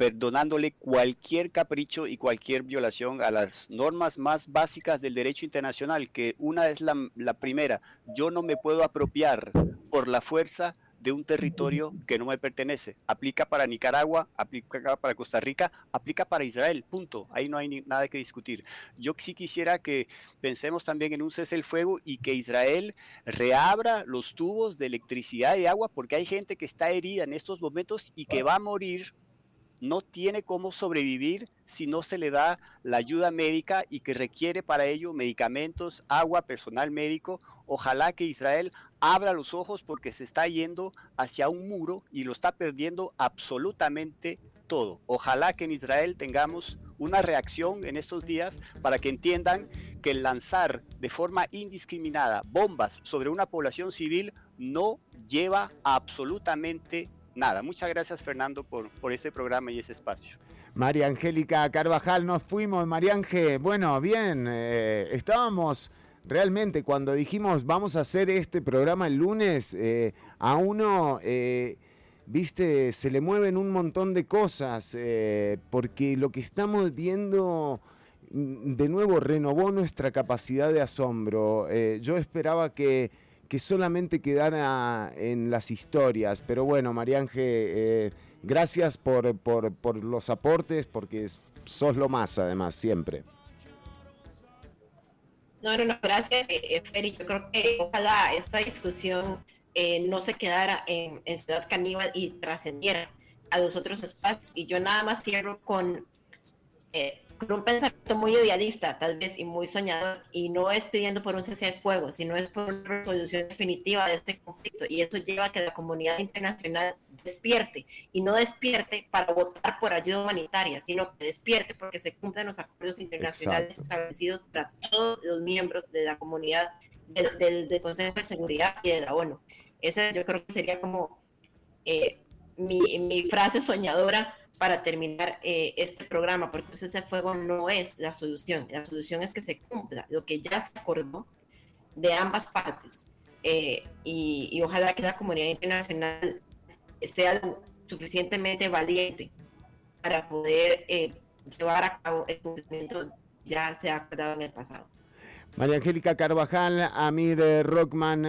[SPEAKER 1] perdonándole cualquier capricho y cualquier violación a las normas más básicas del derecho internacional, que una es la, primera, yo no me puedo apropiar por la fuerza de un territorio que no me pertenece. Aplica para Nicaragua, aplica para Costa Rica, aplica para Israel, punto. Ahí no hay nada que discutir. Yo sí quisiera que pensemos también en un cese el fuego y que Israel reabra los tubos de electricidad y agua porque hay gente que está herida en estos momentos y que va a morir no tiene cómo sobrevivir si no se le da la ayuda médica y que requiere para ello medicamentos, agua, personal médico. Ojalá que Israel abra los ojos porque se está yendo hacia un muro y lo está perdiendo absolutamente todo. Ojalá que en Israel tengamos una reacción en estos días para que entiendan que lanzar de forma indiscriminada bombas sobre una población civil no lleva absolutamente nada, muchas gracias Fernando por, por este programa y ese espacio.
[SPEAKER 2] María Angélica Carvajal, nos fuimos, María Ángel. Bueno, bien, eh, estábamos realmente cuando dijimos vamos a hacer este programa el lunes, eh, a uno, eh, viste, se le mueven un montón de cosas, porque lo que estamos viendo mm, de nuevo renovó nuestra capacidad de asombro. yo esperaba que que solamente quedara en las historias. Pero bueno, Marianje, eh, gracias por, por, los aportes, porque sos lo más, además, siempre.
[SPEAKER 3] No, no, no, gracias, eh, Feri. Yo creo que ojalá esta discusión eh, no se quedara en, en Ciudad Caníbal y trascendiera a los otros espacios. Y yo nada más cierro con con un pensamiento muy idealista, tal vez, y muy soñador, y no es pidiendo por un cese de fuego, sino es por una resolución definitiva de este conflicto. Y esto lleva a que la comunidad internacional despierte y no despierte para votar por ayuda humanitaria, sino que despierte porque se cumplen los acuerdos internacionales establecidos para todos los miembros de la comunidad del, Consejo de Seguridad y de la ONU. Esa yo creo que sería como eh, mi, mi, frase soñadora para terminar eh, este programa, porque pues, ese fuego no es la solución, la solución es que se cumpla lo que ya se acordó de ambas partes. Eh, y, ojalá que la comunidad internacional sea suficientemente valiente para poder eh, llevar a cabo el cumplimiento ya se ha acordado en el pasado.
[SPEAKER 2] María Angélica Carvajal, Amir eh, Rockman,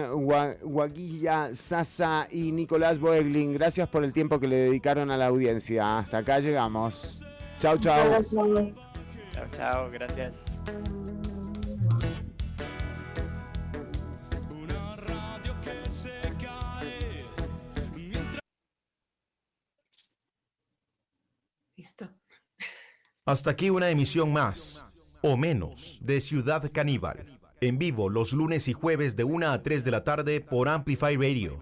[SPEAKER 2] Guaguilla Sasa y Nicolás Boeglin, gracias por el tiempo que le dedicaron a la audiencia. Hasta acá llegamos. Chao, chao.
[SPEAKER 1] Chao, chao, gracias.
[SPEAKER 6] Hasta aquí una emisión más, o menos, de Ciudad Caníbal. En vivo los lunes y jueves de 1 a 3 de la tarde por Amplify Radio.